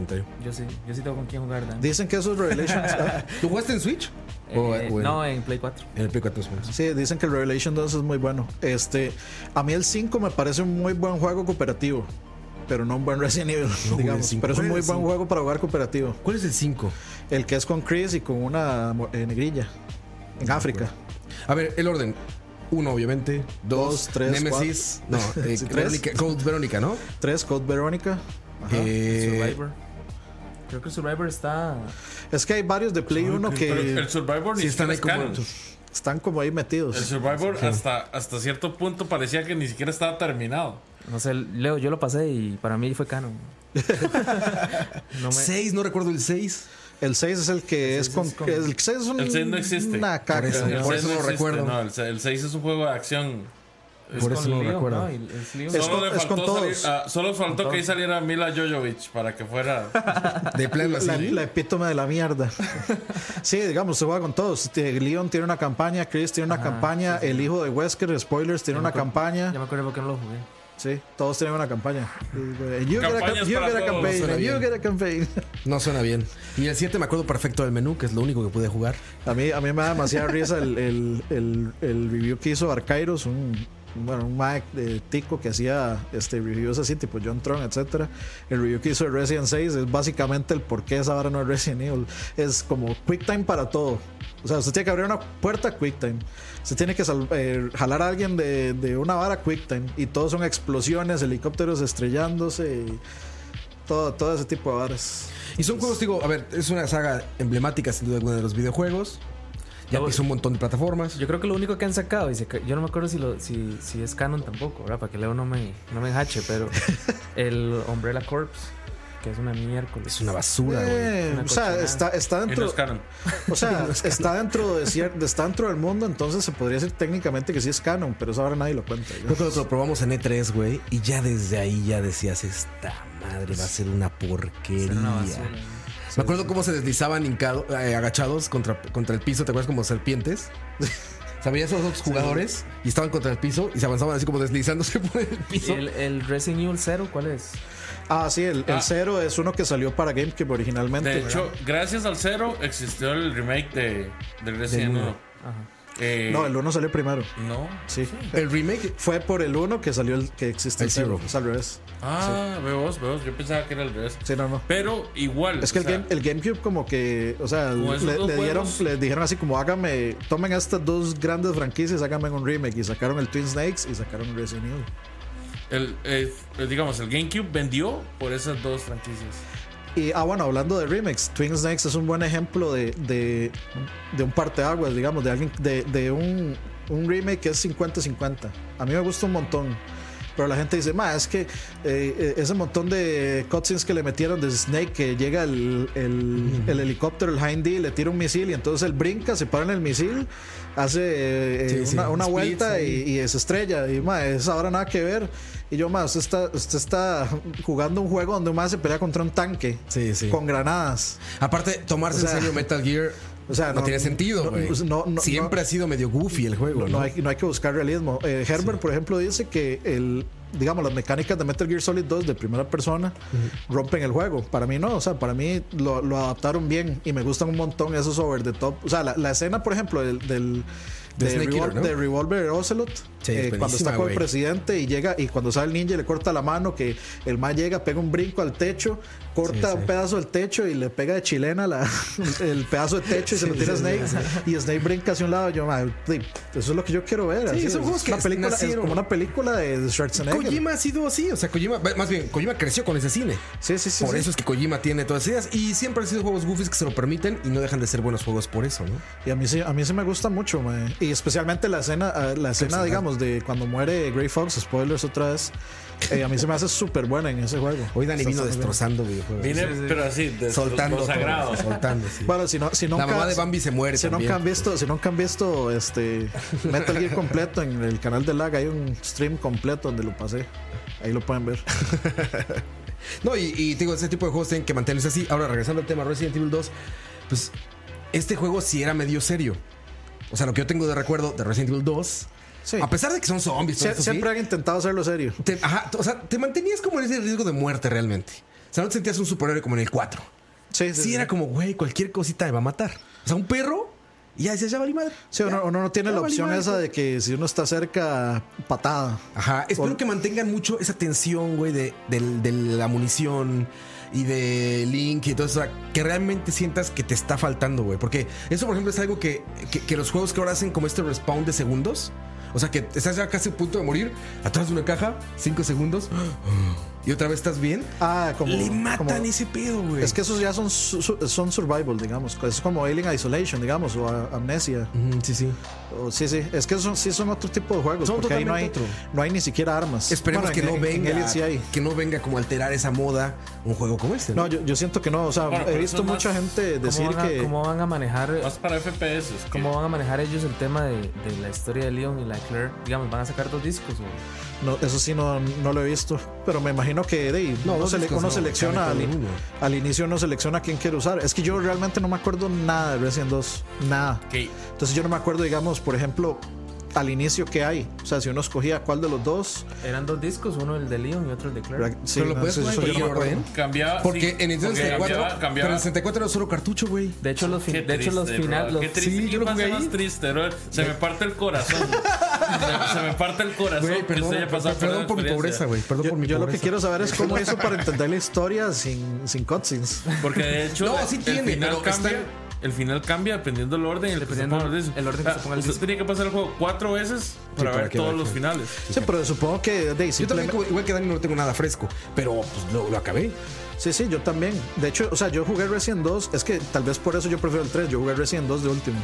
C: yo sí, yo sí tengo con quién jugar. Dan.
D: Dicen que esos Revelations. ah,
A: ¿Lo jugaste en Switch?
C: Eh,
A: o en-
C: No, en Play 4.
A: En el Play 4 Switch.
D: sí, dicen que el Revelation 2 es muy bueno. Este, a mí el 5 me parece un muy buen juego cooperativo. Pero no un buen Resident Evil, digamos.
A: cinco.
D: Pero es un
A: ¿Cuál
D: muy buen
A: cinco?
D: juego para jugar cooperativo.
A: ¿Cuál es el 5?
D: El que es con Chris y con una eh, negrilla. En África.
A: A ver, el orden. Uno, obviamente. Dos,
D: Dos, tres,
A: Nemesis. No, eh,
D: Sí, tres.
A: Verónica, Code Verónica, ¿no?
D: 3, Code Verónica.
A: Eh,
C: Survivor. Creo que Survivor está.
D: Es que hay varios de Play 1
B: Pero
D: que
B: el Survivor ni
A: Sí, están ahí como-
B: canon.
D: están como ahí metidos.
B: El Survivor hasta, hasta cierto punto parecía que ni siquiera estaba terminado.
C: No sé, Leo, yo lo pasé y para mí fue canon. no me.
A: Seis, no recuerdo el 6.
D: El 6 es el que es con.
C: es con-
D: El 6 es un-
B: El 6 no existe.
D: Una caca.
A: Por eso,
B: El
A: por
B: seis
A: eso no lo
B: existe,
A: recuerdo.
B: No, el, se- el 6 es un juego de acción.
A: por eso no lo recuerdo.
C: es
B: Solo
D: con-
B: le
D: es con todos.
B: salir- solo faltó que ahí saliera Mila Jovovich para que fuera.
A: De plano
D: La,
A: así.
D: la epítome de la mierda. sí, digamos, se juega con todos. Leon tiene una campaña, Chris tiene una
C: Ajá,
D: campaña, el hijo de Wesker, spoilers, tiene
C: Ya
D: una
C: acuerdo-
D: campaña.
C: Ya me acuerdo qué no lo jugué.
D: Sí, todos tienen una campaña. You get a, you get campaign, and you get a campaign.
A: No suena bien. Y el 7 me acuerdo perfecto del menú, que es lo único que pude jugar.
D: A mí, a mí me da demasiada risa el, el, el, el review que hizo Arcairos, un, bueno, un Mac de Tico que hacía este, reviews así, tipo John Tron, etcétera. El review que hizo de Resident 6 es básicamente el por qué esa vara no es Resident Evil. Es como QuickTime para todo. O sea, usted tiene que abrir una puerta QuickTime. Usted tiene que eh, jalar a alguien de, de una vara QuickTime. Y todos son explosiones, helicópteros estrellándose y todo, todo ese tipo de varas.
A: Y son juegos, digo, a ver, es una saga emblemática sin duda alguna de los videojuegos. Ya
C: Luego-
A: pisó un montón de plataformas.
C: Yo creo que lo único que han sacado, y se yo no me acuerdo si, lo, si, si es canon tampoco, ¿verdad? Para que Leo no me, no me hache, pero el Umbrella Corps, que es una miércoles.
A: Es una basura, güey.
D: Eh,
C: Una
D: o sea, está, está
B: y no
D: dentro. O sea, está dentro de está dentro del mundo, entonces se podría decir técnicamente que sí es canon, pero eso ahora nadie lo cuenta.
A: Creo que lo probamos en E3, güey, y ya desde ahí ya decías, esta madre va a ser una porquería.
C: Una basura.
A: Me acuerdo cómo se deslizaban hincado- eh, agachados contra, contra el piso, ¿te acuerdas? Como serpientes. A los otros jugadores y estaban contra el piso y se avanzaban así como deslizándose por el
C: ¿Y
A: piso.
C: el, el Resident Evil 0 cuál es?
D: Ah, sí, el, el
B: Ah.
D: cero es uno que salió para GameCube originalmente.
B: De hecho, gracias al cero existió el remake de, de Resident
A: Del
B: Evil. Eh,
D: no, el uno salió primero.
B: no.
D: Sí.
A: El remake.
D: Fue por el uno que salió el que existe el,
A: El
D: cero.
A: Zero.
D: Es al revés.
B: Ah, veo vos, veo vos. Yo pensaba que era el revés.
D: Sí, no, no.
B: Pero igual.
D: Es que el,
B: sea,
D: game- el GameCube como que, o sea, le,
B: dos
D: le dieron, le dijeron así como hágame, tomen estas dos grandes franquicias, háganme un remake y sacaron el Twin Snakes y sacaron Resident Evil.
B: El, eh, digamos, el GameCube vendió por esas dos franquicias.
D: Y, ah, bueno, hablando de remakes, Twin Snakes es un buen ejemplo de, de, de un parteaguas, digamos, de alguien, de, de un, un remake que es 50-50. A mí me gusta un montón. Pero la gente dice, ma, es que eh, eh, ese montón de cutscenes que le metieron de Snake, que llega el, el, el helicóptero, el Hind D, le tira un misil y entonces él brinca, se para en el misil, hace eh,
A: Sí,
D: eh,
A: sí,
D: una, una vuelta y, y se estrella. Y ma, eso ahora nada que ver. Y yo, ma, usted está, usted está jugando un juego donde un ma se pelea contra un tanque
A: Sí, sí.
D: con granadas.
A: Aparte, tomarse
D: O sea,
A: en serio Metal Gear
D: o sea,
A: no,
D: no-
A: tiene sentido,
D: no-
A: Siempre ha sido medio goofy el juego,
D: No,
A: ¿no?
D: hay, no hay que buscar realismo. Eh, Herbert, por ejemplo, dice que el, digamos, las mecánicas de Metal Gear Solid 2 de primera persona rompen el juego. Para mí no, o sea, para mí lo, lo adaptaron bien y me gustan un montón esos over the top. O sea, la, la escena, por ejemplo, del, del
A: De
D: de,
A: Snake
D: Revol-
A: Eater, ¿no?
D: de Revolver Ocelot,
A: Sí, es
D: eh, cuando está con el presidente y llega y cuando sale el ninja le corta la mano, que el man llega, pega un brinco al techo, corta
A: Sí,
D: un pedazo del techo y le pega de chilena la, el pedazo de techo y se lo tira a Snake y Snake brinca hacia un lado. Yo, "Ma, sí, eso es lo que yo quiero ver.
A: Sí,
D: así, es
A: juegos que
D: una película, es como una película de Schwarzenegger.
A: Kojima ha sido así, o sea, Kojima, más bien, Kojima creció con ese cine.
D: Sí, sí, sí.
A: por eso es que Kojima tiene todas esas ideas y siempre han sido juegos goofies que se lo permiten y no dejan de ser buenos juegos por eso, ¿no?
D: Y a mí sí, a mí sí me gusta mucho, mae. y especialmente la escena, eh, la escena, digamos, de cuando muere Grey Fox, spoilers otra vez. Eh, a mí se me hace súper buena en ese juego.
A: Hoy Dani vino destrozando videojuegos.
B: Vine, pero así,
A: soltando
B: sagrado.
A: soltando, sí.
D: Bueno, si no, si nunca,
A: La mamá de Bambi se muere
D: Si
A: también.
D: nunca han visto, si nunca han visto este Metal Gear completo en el canal de Lag, hay un stream completo donde lo pasé. Ahí lo pueden ver.
A: No, y, y digo, ese tipo de juegos tienen que mantenerse así. Ahora, regresando al tema Resident Evil 2, pues este juego sí era medio serio. O sea, lo que yo tengo de recuerdo de Resident Evil 2,
D: Sí.
A: a pesar de que son zombies,
D: Sie- siempre
A: sí,
D: han intentado hacerlo serio.
A: te, ajá, o sea, te mantenías como en ese riesgo de muerte realmente. O sea, no te sentías un superhéroe como en el 4.
D: Sí, sí.
A: Sí, era como, güey, cualquier cosita me va a matar. O sea, un perro y ya decías, ya valí madre.
D: Sí, uno,
A: Ya,
D: uno no tiene la opción
A: madre,
D: esa de que si uno está cerca, patada.
A: Ajá, espero
D: Por-
A: que mantengan mucho esa tensión, güey, de, la munición y de Link y todo eso. o sea, que realmente sientas que te está faltando, güey. Porque eso, por ejemplo, es algo que, que- que los juegos que ahora hacen como este respawn de segundos. O sea, que estás ya casi a punto de morir, atrás de una caja, cinco segundos, y otra vez estás bien.
D: Ah, como.
A: Le matan
D: como-
A: ese pedo, güey.
D: Es que esos ya son, son survival, digamos. Es como Alien Isolation, digamos, o Amnesia.
A: Ujú, sí, sí.
D: O- sí, sí. Es que son, sí son otro tipo de juegos.
A: Son
D: porque ahí no hay, no hay ni siquiera armas.
A: Esperemos
D: Bueno,
A: que
D: en-
A: no
D: en- en
A: venga.
D: Alien sí hay.
A: Que no venga como a alterar esa moda un juego como este.
D: No, yo, yo siento que no. O sea,
B: Bueno,
D: he visto
B: es más-
D: mucha gente decir
C: ¿Cómo a,
D: que.
C: cómo van a manejar
B: Más para FPS.
C: cómo van a manejar ellos el tema de, de la historia de Leon y la Claire? Digamos, van a sacar dos discos o
D: No, eso sí no, no lo he visto. Pero me imagino que de,
A: No,
D: uno,
A: dos
D: sele-
A: discos
D: uno
A: no,
D: selecciona al, in- inicio uno selecciona quién quiere usar. Es que yo realmente no me acuerdo nada de Resident 2. Nada.
B: Ok.
D: Entonces yo no me acuerdo, digamos, por ejemplo, al inicio qué hay. O sea, si uno escogía cuál de los dos.
C: eran dos discos, uno el de Leon y otro el de Claire.
D: Sí,
A: Pero lo
D: no,
A: puedes jugar
D: eso yo no
A: orden.
B: Cambiaba.
A: Porque
B: sí,
A: en
B: porque
A: 64,
B: cambiaba-
A: pero
B: cambiaba-
A: el 64 era solo cartucho, güey.
C: De hecho, los, de hecho, los finales. Los.
A: Sí,
B: ¿Qué
A: yo lo jugué ahí.
B: más triste, bro? Se me parte el corazón. se, se me parte el corazón.
A: Güey,
B: que
A: perdón,
B: usted haya pasado
A: perdón por mi pobreza, güey. Perdón
D: Yo,
A: por mi
D: yo lo que
A: pobreza.
D: quiero saber es cómo hizo para entender la historia sin, sin cutscenes.
B: Porque de hecho,
A: No,
B: el-
A: sí
B: el
A: tiene, pero
B: cambia. El final cambia dependiendo del orden. en el que se
C: Dependiendo
B: ponga el disco.
C: el orden que
B: Ah,
C: se ponga el
B: Usted
C: disco.
B: tenía que pasar el juego cuatro veces para
A: para
B: ver todos
A: vea
B: los finales.
D: Sí, pero supongo que de,
A: Yo también, igual que Dani, no tengo nada fresco. Pero pues, lo, lo acabé.
D: Sí, sí, yo también. De hecho, o sea, yo jugué Resident 2. Es que tal vez por eso yo prefiero el 3. Yo jugué Resident 2 de último.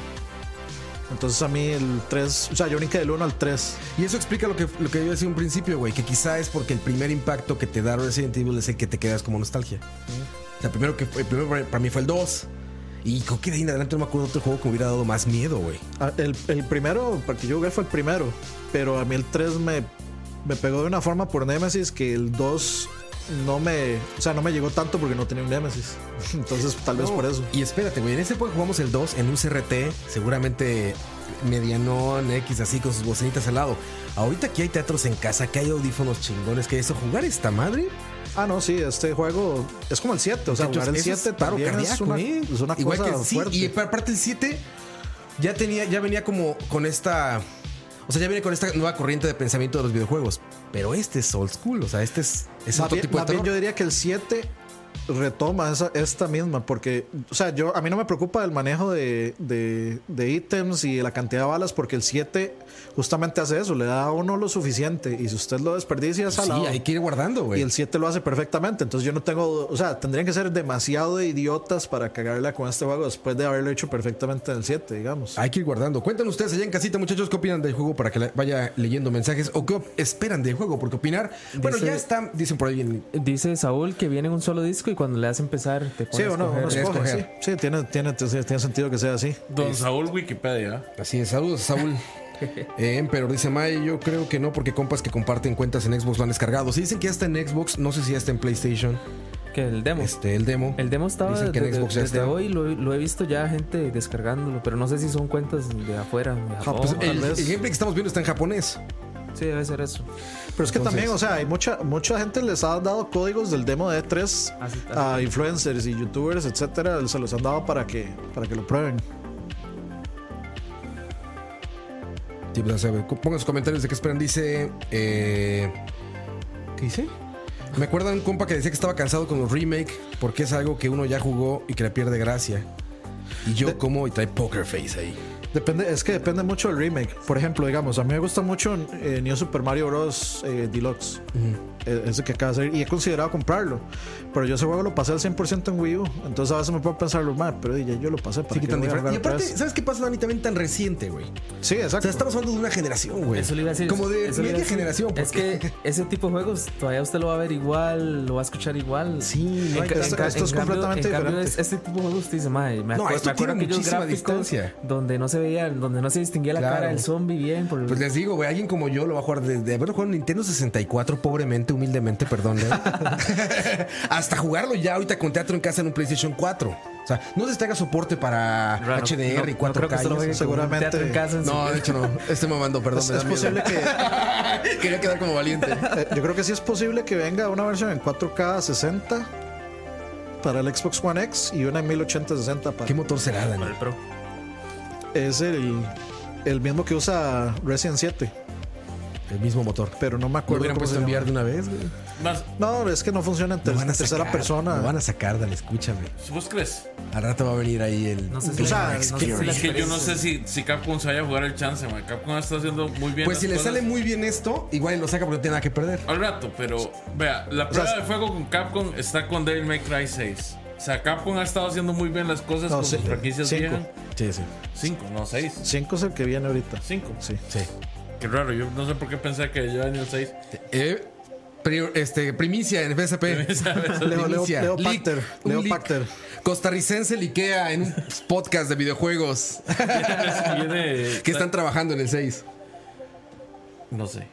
D: Entonces a mí el 3, o sea, yo brinqué del 1 al 3.
A: Y eso explica lo que, lo que yo decía un principio, güey. Que quizá es porque el primer impacto que te da Resident Evil es el que te quedas como nostalgia. O sea, primero que primero para- para mí fue el 2. Y creo que de ahí en adelante no me acuerdo de otro juego que me hubiera dado más miedo, güey.
D: Ah, El, el primero, porque yo jugué fue el primero. Pero a mí el 3 me, me pegó de una forma por Nemesis que el 2 no me, o sea, no me llegó tanto porque no tenía un Nemesis. Entonces, tal vez por eso.
A: Y espérate, güey. En ese juego jugamos el 2 en un CRT, seguramente medianón, X, así con sus bocinitas al lado. Ahorita aquí hay teatros en casa, que hay audífonos chingones, que eso, jugar esta madre.
D: Ah, no, sí, este juego es como el 7. O sea, jugar el
A: Entonces, eso
D: 7
A: paro
D: también es una,
A: ¿eh?
D: es una
A: Igual
D: cosa
A: que sí,
D: fuerte.
A: y aparte el 7 ya tenía, ya venía como con esta. O sea, ya viene con esta nueva corriente de pensamiento de los videojuegos. Pero este es old school, o sea, este es, es otro
D: bien,
A: tipo de
D: bien
A: terror.
D: yo diría que el 7 retoma esa, esta misma, porque, o sea, yo a mí no me preocupa el manejo de, de, de ítems y la cantidad de balas, porque el 7 justamente hace eso, le da a uno lo suficiente y si usted lo desperdicia, es
A: Sí, hay que ir guardando,
D: Y
A: güey.
D: el 7 lo hace perfectamente. Entonces yo no tengo. O sea, tendrían que ser demasiado de idiotas para cagarla con este juego después de haberlo hecho perfectamente en el 7, digamos.
A: Hay que ir guardando. Cuéntanos ustedes allá en casita, muchachos, qué opinan del juego para que le- vaya leyendo mensajes o qué esperan del juego, porque opinar. Bueno,
C: Dice-
A: ya está, dicen por ahí en.
C: Dice Saúl que viene en un solo disco y cuando le das empezar te
D: Sí,
C: pones
D: uno, uno
A: escoger.
D: escoge, sí. Sí, tiene, tiene, tiene sentido que sea así.
B: Don Saúl Wikipedia.
A: Así es, saludos, Saúl. Eh, Emperor dice May, yo creo que no, porque compas que comparten cuentas en Xbox lo han descargado. Si dicen que ya está en Xbox, no sé si ya está en PlayStation.
C: que el demo.
A: Este, el demo.
C: El demo estaba
A: Dicen que en
C: desde,
A: Xbox ya
C: desde
A: está.
C: hoy, lo, lo he visto ya gente descargándolo, pero no sé si son cuentas de afuera, de Japón.
A: Pues
C: tal
A: el,
C: vez.
A: el gameplay que estamos viendo está en japonés.
C: Sí, debe ser eso.
D: Pero es que
A: Entonces-
D: también, o sea, hay mucha, mucha gente les ha dado códigos del demo de E3
C: Así-
D: a influencers y youtubers, etcétera. Se los han dado para que, para que lo prueben.
A: Sí, pues. Pongan sus comentarios de qué esperan. Dice. eh, ¿Qué dice? Me acuerda un compa que decía que estaba cansado con los remake porque es algo que uno ya jugó y que le pierde gracia. Y yo como y trae poker face ahí.
D: Depende, es que depende mucho del remake. Por ejemplo, digamos, a mí me gusta mucho eh, New Super Mario Bros. eh, Deluxe. Ese que acaba de salir. Y he considerado comprarlo. Pero yo ese juego lo pasé al 100% en Wii U. Entonces a veces me puedo pensar, mal, pero ya yo lo pasé. ¿para
A: Sí, que tan diferente. Y aparte? ¿sabes qué pasa, Dani? También tan reciente, güey.
D: Sí,
A: O
D: exacto.
A: sea, estamos hablando de una generación, güey.
C: Eso le iba a decir.
A: Como de media
C: decir.
A: generación.
C: Es que ese tipo de juegos todavía usted lo va a ver igual, lo va a escuchar igual.
A: Sí, no que-
D: esto-
C: ca-
D: esto es
C: cambio-
D: completamente
C: en cambio,
D: diferente.
C: es- este tipo de juegos usted dice, madre, me,
A: No,
C: acuer-
A: esto
C: me acuerdo
A: tiene
C: aquellos
A: muchísima
C: gráficos
A: distancia.
C: donde no se veía, donde no se distinguía la
A: Claro.
C: cara del zombie bien. Por,
A: Pues les digo, güey, alguien como yo lo va a jugar desde haberlo jugado en Nintendo 64, pobremente, humildemente, perdón. ¿eh? Hasta jugarlo ya ahorita con teatro en casa en un PlayStation 4. O sea, no te haga soporte para
C: Raro,
A: HDR
C: no-
A: y
C: no
A: 4K.
C: creo que usted lo
A: y
C: juegue
A: eso.
C: como un
D: seguramente-
C: teatro en casa en su-
A: No, de hecho no. Estoy mamando, perdón.
D: Es,
A: me da
D: es
A: miedo.
D: posible que.
A: Quería quedar como valiente.
D: eh, yo creo que sí es posible que venga una versión en 4K 60 para el Xbox One X y una en 1080-60 para.
A: ¿Qué motor será, Dani?
C: Para el Pro.
D: Es el, el mismo que usa Resident 7,
A: El mismo motor.
D: pero no me
A: ¿Lo
D: acuerdo.
A: hubieran
D: cómo se
A: enviar de una vez, güey?
B: Más,
D: No, es que no funciona en, ter-
A: Lo van a
D: tercera
A: sacar,
D: persona.
A: Lo van a sacar, Dani, escúchame.
B: ¿vos crees?
A: Al rato va a venir ahí el.
C: No sé si
D: O sea,
C: la- no sé si la
B: Es que yo no sé si, si Capcom se vaya a jugar el chance, man. Capcom está haciendo muy bien.
A: Pues
B: las
A: si le
B: cosas.
A: sale muy bien esto, igual lo saca porque no tiene nada que perder.
B: Al rato, pero vea, la prueba de fuego con Capcom está con Devil May Cry 6. O sea, Capcom ha estado haciendo muy bien las cosas
D: No,
B: con
D: sí,
B: sus franquicias
D: cinco.
B: viejas.
A: Sí, sí.
B: Cinco, no seis.
D: 5 es el que viene ahorita.
B: Cinco.
D: Sí.
A: Sí.
B: Qué raro, yo no sé por qué pensé que ya venía el 6.
A: Eh, pri- este, primicia en FSP.
D: Leo, Leo,
A: Primicia.
D: Leo. Pacter. Leo. Pacter.
A: Costarricense liquea en un podcast de videojuegos
B: Viene.
A: que están trabajando en el 6.
B: No sé.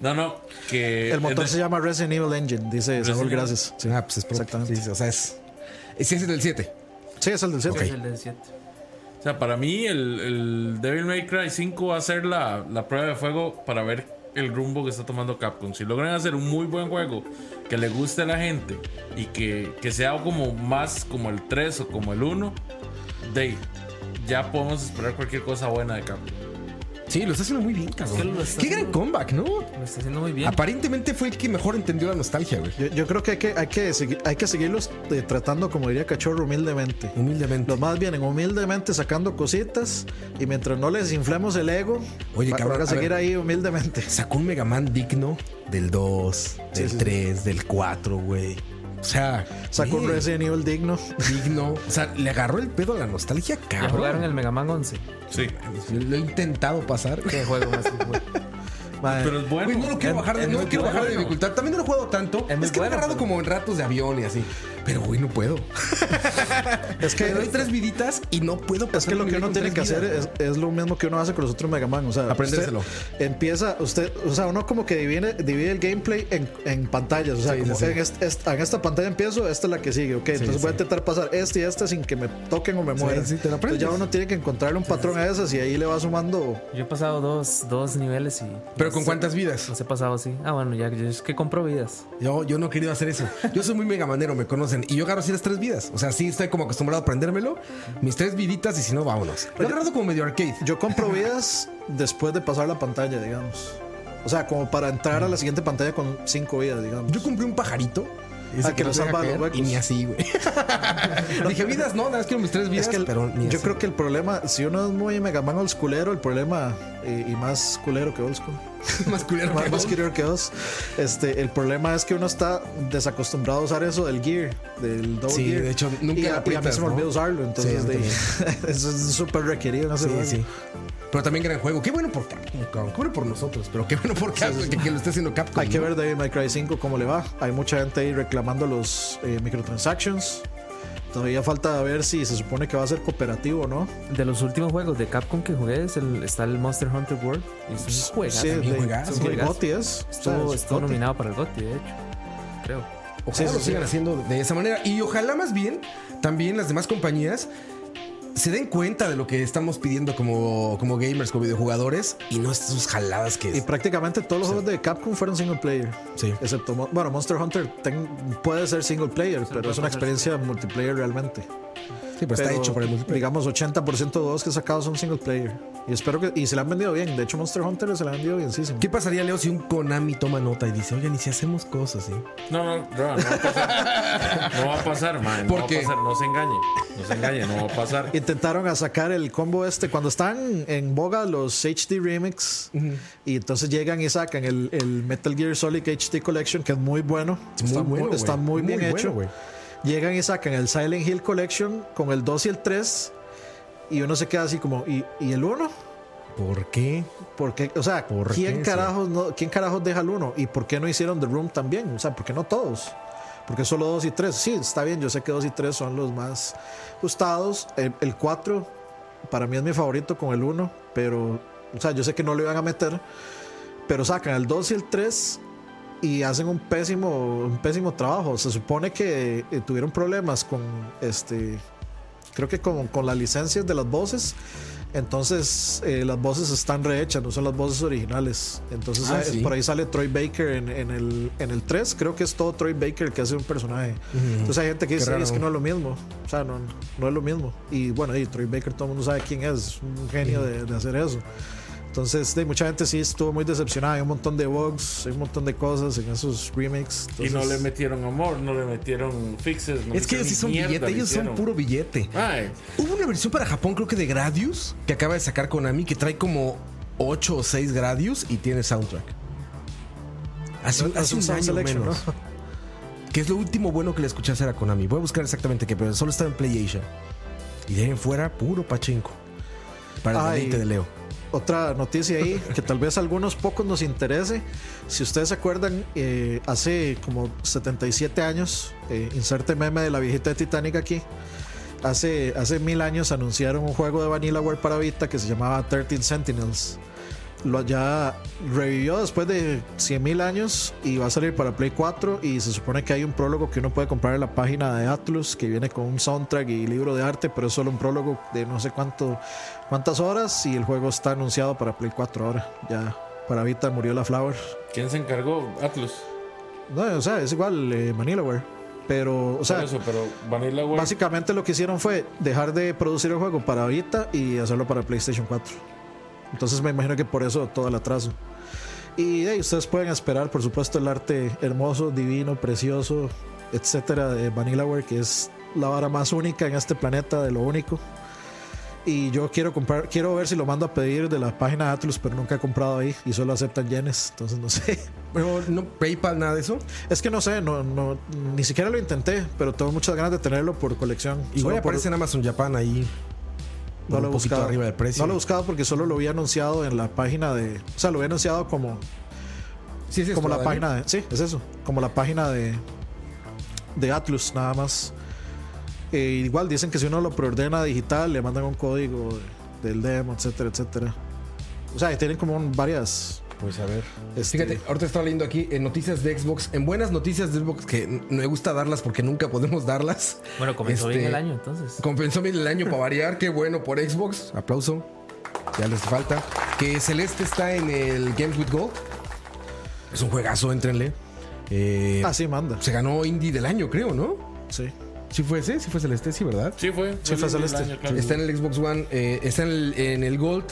B: No, no, que.
D: El motor se llama Resident Evil Engine, dice Saúl,
B: Evil.
D: gracias. Sí,
A: Ah, pues es.
D: Exactamente.
A: Sí, o sea, es. Sí, es el del 7.
D: Sí, es el del 7.
C: Es el del 7.
B: O sea, para mí, el, Devil May Cry 5 va a ser la, la prueba de fuego para ver el rumbo que está tomando Capcom. Si logran hacer un muy buen juego que le guste a la gente y que, que sea como más como el 3 o como el 1, de ya podemos esperar cualquier cosa buena de Capcom.
A: Sí, lo está haciendo muy bien, cabrón.
C: que lo está
A: Qué gran comeback, ¿no?
C: Lo está haciendo muy bien.
A: Aparentemente fue el que mejor entendió la nostalgia, güey.
D: Yo, yo creo que hay que, hay que, seguir, hay que seguirlos eh, tratando, como diría Cachorro, humildemente.
A: Humildemente.
D: Los más vienen humildemente sacando cositas y mientras no les inflemos el ego,
A: Oye, cabrón,
D: van a
A: a
D: seguir
A: ver.
D: ahí humildemente.
A: Sacó un Mega Man digno del 2, del
D: sí, sí.
A: 3, del 4, güey. O sea,
D: Sacó un Resident Evil digno.
A: digno. O sea, le agarró el pedo a la nostalgia,
C: Ya
A: cabrón.
C: jugaron el Mega Man 11.
B: Sí,
A: Lo he intentado pasar.
C: Qué juego más.
D: Madre,
B: pero es bueno.
A: No lo quiero
C: Es-
A: bajar, de,
C: es
A: no
C: muy
A: lo quiero
C: bueno.
A: bajar de dificultad. También no lo he jugado tanto. Es, que me he
C: bueno,
A: agarrado
C: pero-
A: como en ratos de avión y así. Pero, güey, no puedo.
D: es que,
A: doy tres viditas y no puedo pasar
D: es que lo que uno tiene que hacer es, es lo mismo que uno hace con los otros Mega Man. O sea,
A: Aprendérselo.
D: usted empieza, usted, o sea, uno como que divide, divide el gameplay en, en pantallas. O sea,
A: Sí,
D: como
A: sí.
D: En, este- est- en esta pantalla empiezo, esta es la que sigue. Ok, entonces voy a intentar pasar este y este sin que me toquen o me mueran.
A: sí, te lo
D: entonces ya uno tiene que encontrarle un patrón a esas y ahí le va sumando.
C: Yo he pasado dos, dos niveles y.
A: Pero ¿con cuántas vidas?
C: Los he pasado así. Ah, bueno, ya yo es que compro vidas.
A: Yo, yo no he querido hacer eso. Yo soy muy megamanero, me conocen. Y yo agarro así las tres vidas. O sea, sí estoy como acostumbrado a aprendérmelo. Mis tres viditas y si no, vámonos. Lo he agarrado como medio arcade.
D: Yo compro vidas después de pasar la pantalla, digamos. O sea, como para entrar a la siguiente pantalla con cinco vidas, digamos.
A: Yo compré un pajarito.
D: Ah, que
A: no
D: los huecos.
A: Y ni así, güey. Dije, vidas, no, nada más quiero mis tres vidas.
D: Es que
A: pero
D: yo
A: así.
D: creo que el problema, si uno es muy Mega Man old schoolero, el problema, eh, y más culero que old school,
A: más culero
D: más,
A: que
D: más culero que dos, este, el problema es que uno está desacostumbrado a usar eso del gear, del double
A: Sí,
D: gear.
A: de hecho, nunca
D: y, a- y a mí se me
A: ¿no?
D: olvidó usarlo, entonces
A: Sí,
D: de- eso es súper requerido en ese
A: Sí, sí. Pero también gran juego. Qué bueno por Capcom, cabrón. Qué bueno por nosotros. Pero qué bueno por Capcom, Que, que lo esté haciendo Capcom.
D: Hay que
A: ¿no?
D: ver Devil May Cry 5 cómo le va. Hay mucha gente ahí reclamando los eh, microtransactions. Todavía falta ver si se supone que va a ser cooperativo o no.
C: De los últimos juegos de Capcom que jugué es el, está el Monster Hunter World. Y es un juegazo.
D: Sí,
A: también
D: de-
A: juegazo.
D: es que es.
C: Estuvo,
D: es
C: estuvo nominado para el GOTY, de hecho. Creo.
A: Ojalá
D: Sí, sí,
A: lo
D: sí.
A: sigan haciendo de esa manera. Y ojalá más bien también las demás compañías se den cuenta de lo que estamos pidiendo como, como gamers, como videojugadores y no estas jaladas que
D: Y prácticamente todos los juegos de Capcom fueron single player.
A: Sí.
D: Excepto, bueno, Monster Hunter ten- puede ser single player, pero es una experiencia multiplayer realmente.
A: Sí, pero está hecho para el multiplayer.
D: Digamos, 80% de juegos que he sacado son single player. Y espero que. Y se le han vendido bien. De hecho, Monster Hunter se le han vendido bien, sí, sí.
A: ¿Qué pasaría, Leo, si un Konami toma nota y dice, oigan, y si hacemos cosas, ¿sí?
B: No, no, no, no va a pasar. No va a pasar, man.
E: ¿Por
B: no
E: qué?
B: va a pasar, no se engañe. No se engañe, no va a pasar.
D: Intentaron a sacar el combo este cuando están en boga los HD Remix y entonces llegan y sacan el, el Metal Gear Solid HD Collection que es muy bueno,
A: Es muy
D: está,
A: bueno,
D: muy, está muy
A: Muy
D: bien
A: bueno,
D: hecho. llegan y sacan el Silent Hill Collection con el 2 y el 3 y uno se queda así como ¿y, y el 1?
A: ¿Por qué?
D: Porque, o sea,
A: ¿Por
D: ¿quién
A: qué,
D: carajos, no, ¿quién carajos deja el 1? ¿Y por qué no hicieron The Room también? O sea, ¿por qué no todos? Porque solo 2 y 3. Sí, está bien, yo sé que 2 y 3 son los más gustados. El, el 4 para mí es mi favorito con el 1, pero, o sea, yo sé que no le iban a meter, pero sacan el 2 y el 3 y hacen un pésimo, un pésimo trabajo. Se supone que eh, tuvieron problemas con este, creo que con, con las licencias de las voces. Entonces eh, las voces están rehechas, no son las voces originales. Entonces
A: Ah,
D: eh,
A: sí.
D: por ahí sale Troy Baker en, en el, en el 3. Creo que es todo Troy Baker el que hace un personaje. Entonces hay gente que dice, "Ey, es que no es lo mismo. O sea, no, no es lo mismo. Y bueno, y Troy Baker todo el mundo sabe quién es. Un genio de, de hacer eso. Entonces, de, mucha gente sí estuvo muy decepcionada. Hay un montón de bugs, hay un montón de cosas en esos remakes.
B: Y no le metieron amor, no le metieron fixes. no
A: Es que ellos sí son billete,
B: le
A: ellos son puro billete.
B: Ay,
A: Hubo una versión para Japón, creo que de Gradius, que acaba de sacar Konami, que trae como 8 o 6 Gradius y tiene soundtrack. Hace,
D: No, un
A: un
D: sound
A: año
D: selection,
A: menos. Que es lo último bueno que le escuché hacer a Konami. Voy a buscar exactamente qué, pero solo está en PlayAsia. Y de ahí en fuera, puro pachinko. Para el
D: Ay.
A: deleite de Leo.
D: Otra noticia ahí que tal vez a algunos pocos nos interese. Si ustedes se acuerdan, eh, hace como 77 años, eh, inserte meme de la viejita de Titanic aquí. Hace, hace mil años anunciaron un juego de Vanillaware para Vita que se llamaba 13 Sentinels. Lo ya revivió después de 100 mil años y va a salir para Play 4 y se supone que hay un prólogo que uno puede comprar en la página de Atlus que viene con un soundtrack y libro de arte, pero es solo un prólogo de no sé cuánto cuántas horas y el juego está anunciado para Play 4 ahora. Ya para Vita murió la Flower.
B: ¿quién se encargó? Atlus.
D: No, o sea, es igual eh, Vanillaware, pero o sea,
B: eso, pero Vanilla Ware.
D: básicamente lo que hicieron fue dejar de producir el juego para Vita y hacerlo para PlayStation 4. Entonces me imagino que por eso todo el atraso. Y hey, ustedes pueden esperar, por supuesto, el arte hermoso, divino, precioso, etcétera, de Vanillaware, que es la vara más única en este planeta, de lo único. Y yo quiero comprar, quiero ver si lo mando a pedir de la página de Atlus, pero nunca he comprado ahí y solo aceptan yenes, entonces no sé.
A: Pero no PayPal, nada de eso.
D: Es que no sé, no, no, ni siquiera lo intenté, pero tengo muchas ganas de tenerlo por colección.
A: Igual
D: por-
A: aparece en Amazon Japan ahí.
D: no lo he buscado.
A: arriba del precio.
D: No lo he buscado porque solo lo había anunciado en la página de. O sea, lo había anunciado como,
A: Sí, es
D: como
A: esto,
D: la página de. Sí, es eso. Como la página de. De Atlus, nada más. Eh, igual dicen que si uno lo preordena digital, le mandan un código de- del demo, etcétera, etcétera. O sea, tienen como un- varias.
A: Pues a ver.
D: Este-
A: Fíjate, ahorita estaba leyendo aquí en noticias de Xbox, en buenas noticias de Xbox, que me gusta darlas porque nunca podemos darlas.
C: Bueno, comenzó
A: Este,
C: bien el año entonces.
A: Compensó bien el año para variar, qué bueno por Xbox. Aplauso. Ya les falta. Que Celeste está en el Games with Gold. Es un juegazo, entrenle. Eh,
D: Ah, sí, manda.
A: Se ganó Indie del año, creo, ¿no?
D: Sí.
A: Sí fue ese, sí fue Celeste, sí, ¿verdad?
B: Sí, fue.
D: Sí, fue
B: el
D: Celeste.
B: año, claro.
A: Está en el Xbox One, eh, está en el, en el Gold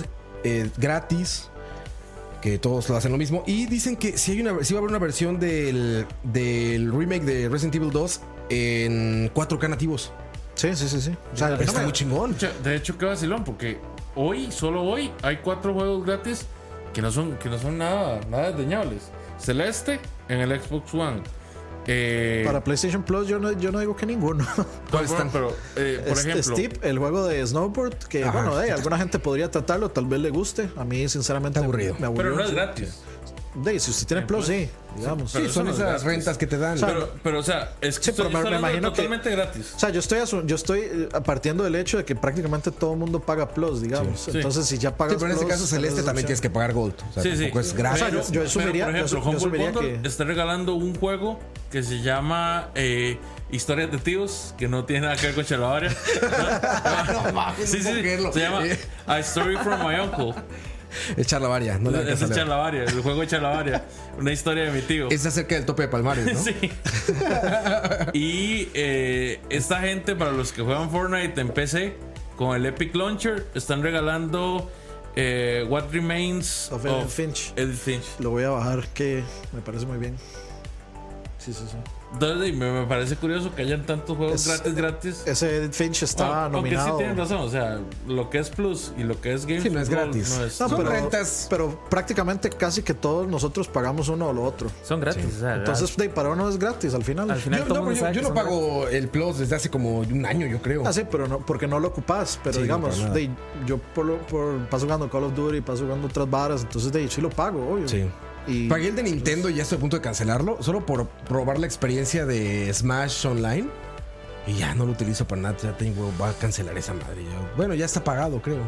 A: eh, gratis. Que todos lo hacen lo mismo. Y dicen que si hay una, sí va a haber una versión del, del remake de Resident Evil 2 en 4K nativos.
D: Sí, sí, sí, sí. O sea,
A: Está
D: no
A: muy chingón.
B: De hecho, qué vacilón, porque hoy, solo hoy, hay cuatro juegos gratis que no son, que no son nada, nada desdeñables. Celeste en el Xbox One. Eh,
D: para PlayStation Plus yo no, yo no digo que ninguno.
A: ¿Cuáles
B: bueno,
A: están?
B: Pero, eh, por
D: Es-
B: ejemplo,
D: Steep, el juego de snowboard, que
A: Ajá.
D: bueno, eh, alguna gente podría tratarlo, tal vez le guste. A mí, sinceramente,
A: aburrido.
D: me aburrió.
B: pero no es gratis.
D: De, si usted tiene Plus, sí, digamos.
B: Pero
A: Sí, son
B: no
A: esas
B: gratis.
A: rentas que te dan.
D: sea,
B: Pero, pero, o sea, es que
D: Sí, pero
B: estoy-
D: me-
B: estoy
D: me
B: de
D: imagino que-
B: totalmente gratis.
D: O sea, yo estoy, yo estoy eh, partiendo del hecho de que prácticamente todo el mundo paga Plus, digamos.
B: Sí.
D: Entonces, si ya
A: Sí,
D: pagas
A: pero en este caso Celeste
D: es
A: también tienes que pagar Gold. O sea,
B: Sí, sí.
A: es gratis.
D: Pero- yo asumiría-
B: por
D: yo
B: ejemplo,
D: yo asumiría que-
B: está regalando un juego que se llama eh, Historias de Tíos, que no tiene nada que ver con Chalabaria.
A: no mames,
B: sí,
A: no
B: sí,
A: puedo creerlo.
B: se llama A Story from My Uncle.
A: Echar la varia, no le
B: Es. Charlavaria, el juego de Charlavaria. Una historia de mi tío.
A: Es acerca del tope de Palmares, ¿no?
B: Sí. y eh, esta gente, para los que juegan Fortnite en PC, con el Epic Launcher, están regalando eh, What Remains
D: Of Edith Finch.
B: Edith Finch.
D: Lo voy a bajar, que me parece muy bien. Sí, sí, sí.
B: Entonces, me, me parece curioso que hayan tantos juegos
D: Es-
B: gratis, gratis.
D: Ese Edith Finch está
B: Bueno, aunque sí
D: nominado.
B: tienen razón, o sea, lo que es Plus y lo que es Games
A: Sí, no es gratis.
B: no es-
D: No, pero,
A: rentas.
D: pero prácticamente casi que todos nosotros pagamos uno o lo otro.
C: Son gratis. o sea,
D: Entonces, de, para uno es gratis al final.
C: Al final
A: Yo,
C: todo
A: no, yo- yo no pago el Plus desde hace como un año, yo creo.
D: Ah, sí, pero no, porque no lo ocupas. Pero
A: Sí,
D: digamos, de, yo por, lo- por, paso jugando Call of Duty, paso jugando otras varas, entonces de sí lo pago, obvio.
A: Sí.
D: Y
A: Pagué el de Nintendo y ya estoy a punto de cancelarlo, solo por probar la experiencia de Smash Online. Y ya no lo utilizo para nada, ya tengo, va a cancelar esa madre. Yo- bueno, ya está pagado, creo.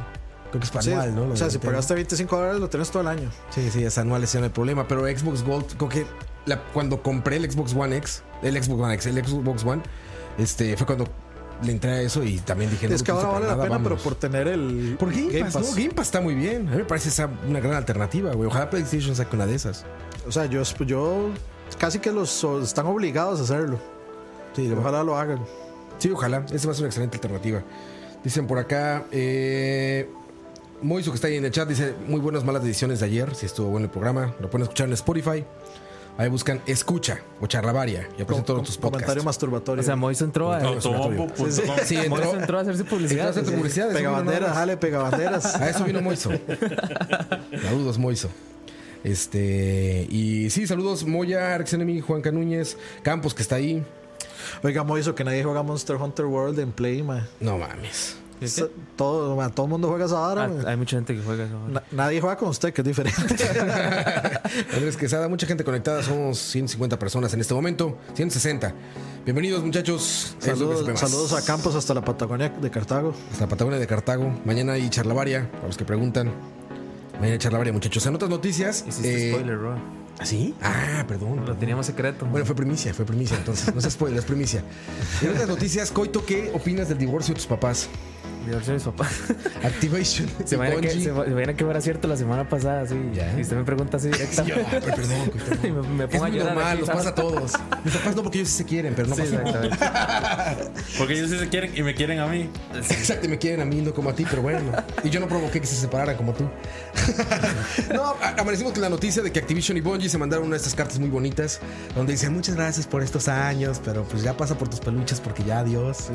A: Creo que es para
D: sí,
A: anual, ¿no? Lo
D: o sea, si pagaste 25 dólares, lo tienes todo el año.
A: Sí, sí, es anual, ese no hay problema. Pero Xbox Gold, creo que la- cuando compré el Xbox One X, el Xbox One X, el Xbox One, este, fue cuando le entré a eso y también dije, no
D: es que ahora
A: utilizo
D: vale la pena, pero por tener el
A: Por Game, Pass, ¿no? Game Pass está muy bien. A mí me parece esa una gran alternativa, güey. Ojalá PlayStation saque una de esas.
D: O sea, yo, yo casi que los están obligados a hacerlo.
A: Sí,
D: Ojalá lo hagan.
A: Sí, ojalá. Esa va a ser una excelente alternativa. Dicen por acá, eh, Moiso que está ahí en el chat dice, muy buenas malas decisiones de ayer, si estuvo bueno el programa, lo pueden escuchar en Spotify. Ahí buscan Escucha o Charlavaria y aparecen todos tus podcasts.
D: Comentario masturbatorio.
C: O sea, Moiso entró a.
A: Sí, entró,
C: Moiso entró a hacerse
A: entró a
C: publicidad.
A: hacer publicidad.
D: pega banderas, jale, pega banderas.
A: A eso vino Moiso. Saludos, Moiso. Este, y sí, saludos Moya, Arx Enemy, Juan Canúñez, Campos que está ahí.
D: Oiga, hizo que nadie juega Monster Hunter World en Play, ma.
A: No mames.
D: Todo, todo el mundo juega esa vara,
C: Ah, hay mucha gente que juega eso.
D: Na- nadie juega con usted, que es diferente.
A: Andrés Quesada, mucha gente conectada, somos 150 personas en este momento, 160. Bienvenidos muchachos.
D: Saludos, saludos a Campos hasta la Patagonia de Cartago.
A: Hasta la Patagonia de Cartago. Mañana hay charlavaria, para los que preguntan. Mañana hay charlavaria, muchachos. En otras noticias.
C: Hiciste
A: eh,
C: spoiler, bro.
A: ¿Ah, sí? Ah, perdón.
C: Lo teníamos secreto.
A: Bueno, fue primicia, fue primicia entonces. No se spoiler, es primicia. En otras noticias, Coito, ¿qué opinas del divorcio de tus papás?
C: Divorcio de mis papás.
A: Activation.
C: Se
A: y
C: imagina que, se, imagina que fuera cierto la semana pasada, sí.
A: Ya.
C: Y usted me pregunta así
A: Sí,
C: directamente.
A: pero perdón, Coito,
C: Y me, me
A: Es
C: pongo a
A: muy
C: llorar.
A: normal,
C: ¿sabes?
A: pasa a todos. Mis papás no, porque ellos sí se quieren, pero no
C: Sí,
A: pasa nada.
C: exactamente.
B: Porque ellos sí se quieren y me quieren a mí.
A: Exacto, me quieren a mí, no como a ti, pero bueno. Y yo no provoqué que se separaran como tú. no, a- amanecimos con la noticia de que Activision y Bungie se mandaron una de estas cartas muy bonitas, donde dicen muchas gracias por estos años, pero pues ya pasa por tus peluches porque ya adiós,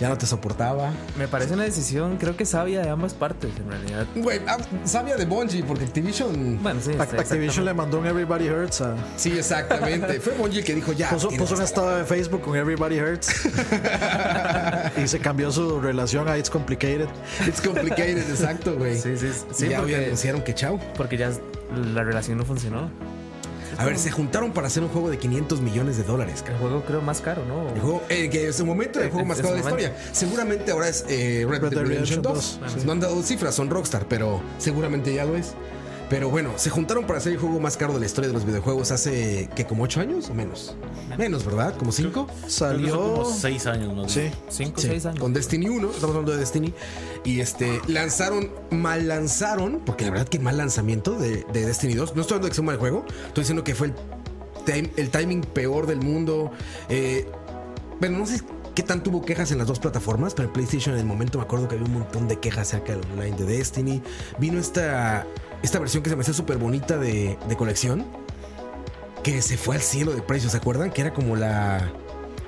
A: ya no te soportaba.
C: Me parece una decisión, creo que sabia de ambas partes, en realidad.
A: Güey, ah, sabia de Bungie, porque Activision.
C: Bueno, sí.
D: Ac-
C: sí,
D: Activision le mandó un Everybody Hurts a.
A: Sí, exactamente. Fue Bungie el que dijo ya.
D: Puso, puso un estado de Facebook con Everybody Hurts. y se cambió su relación a It's Complicated.
A: It's complicated, exacto, güey.
C: Sí, sí, sí.
A: y ya
C: porque,
A: anunciaron que chao.
C: porque ya la relación no funcionó.
A: A ver, se juntaron para hacer un juego de 500 millones de dólares,
C: El juego creo más caro, ¿no?
A: El juego, eh, que en su momento el
C: En-
A: juego más caro de la historia. Seguramente ahora es eh, Red, Dead Redemption 2.
C: Bueno,
A: No han dado cifras, son Rockstar, pero seguramente ya lo es. Pero bueno, se juntaron para hacer el juego más caro de la historia de los videojuegos hace que como 8 años o menos. Menos, ¿verdad? Como 5.
B: Creo que
D: Salió.
B: son como seis años más.
D: Sí.
C: Cinco o seis años.
A: Con Destiny 1, estamos hablando de Destiny. Y este, lanzaron, mal lanzaron, porque la verdad que mal lanzamiento de, de Destiny 2. No estoy hablando de que sea un mal juego, estoy diciendo que fue el, time- el timing peor del mundo. Eh, bueno, no sé qué tanto hubo quejas en las dos plataformas, pero en PlayStation en el momento me acuerdo que había un montón de quejas acerca del online de Destiny. Vino esta, esta versión que se me hacía súper bonita de, de colección, que se fue al cielo de precio, ¿se acuerdan? Que era como la...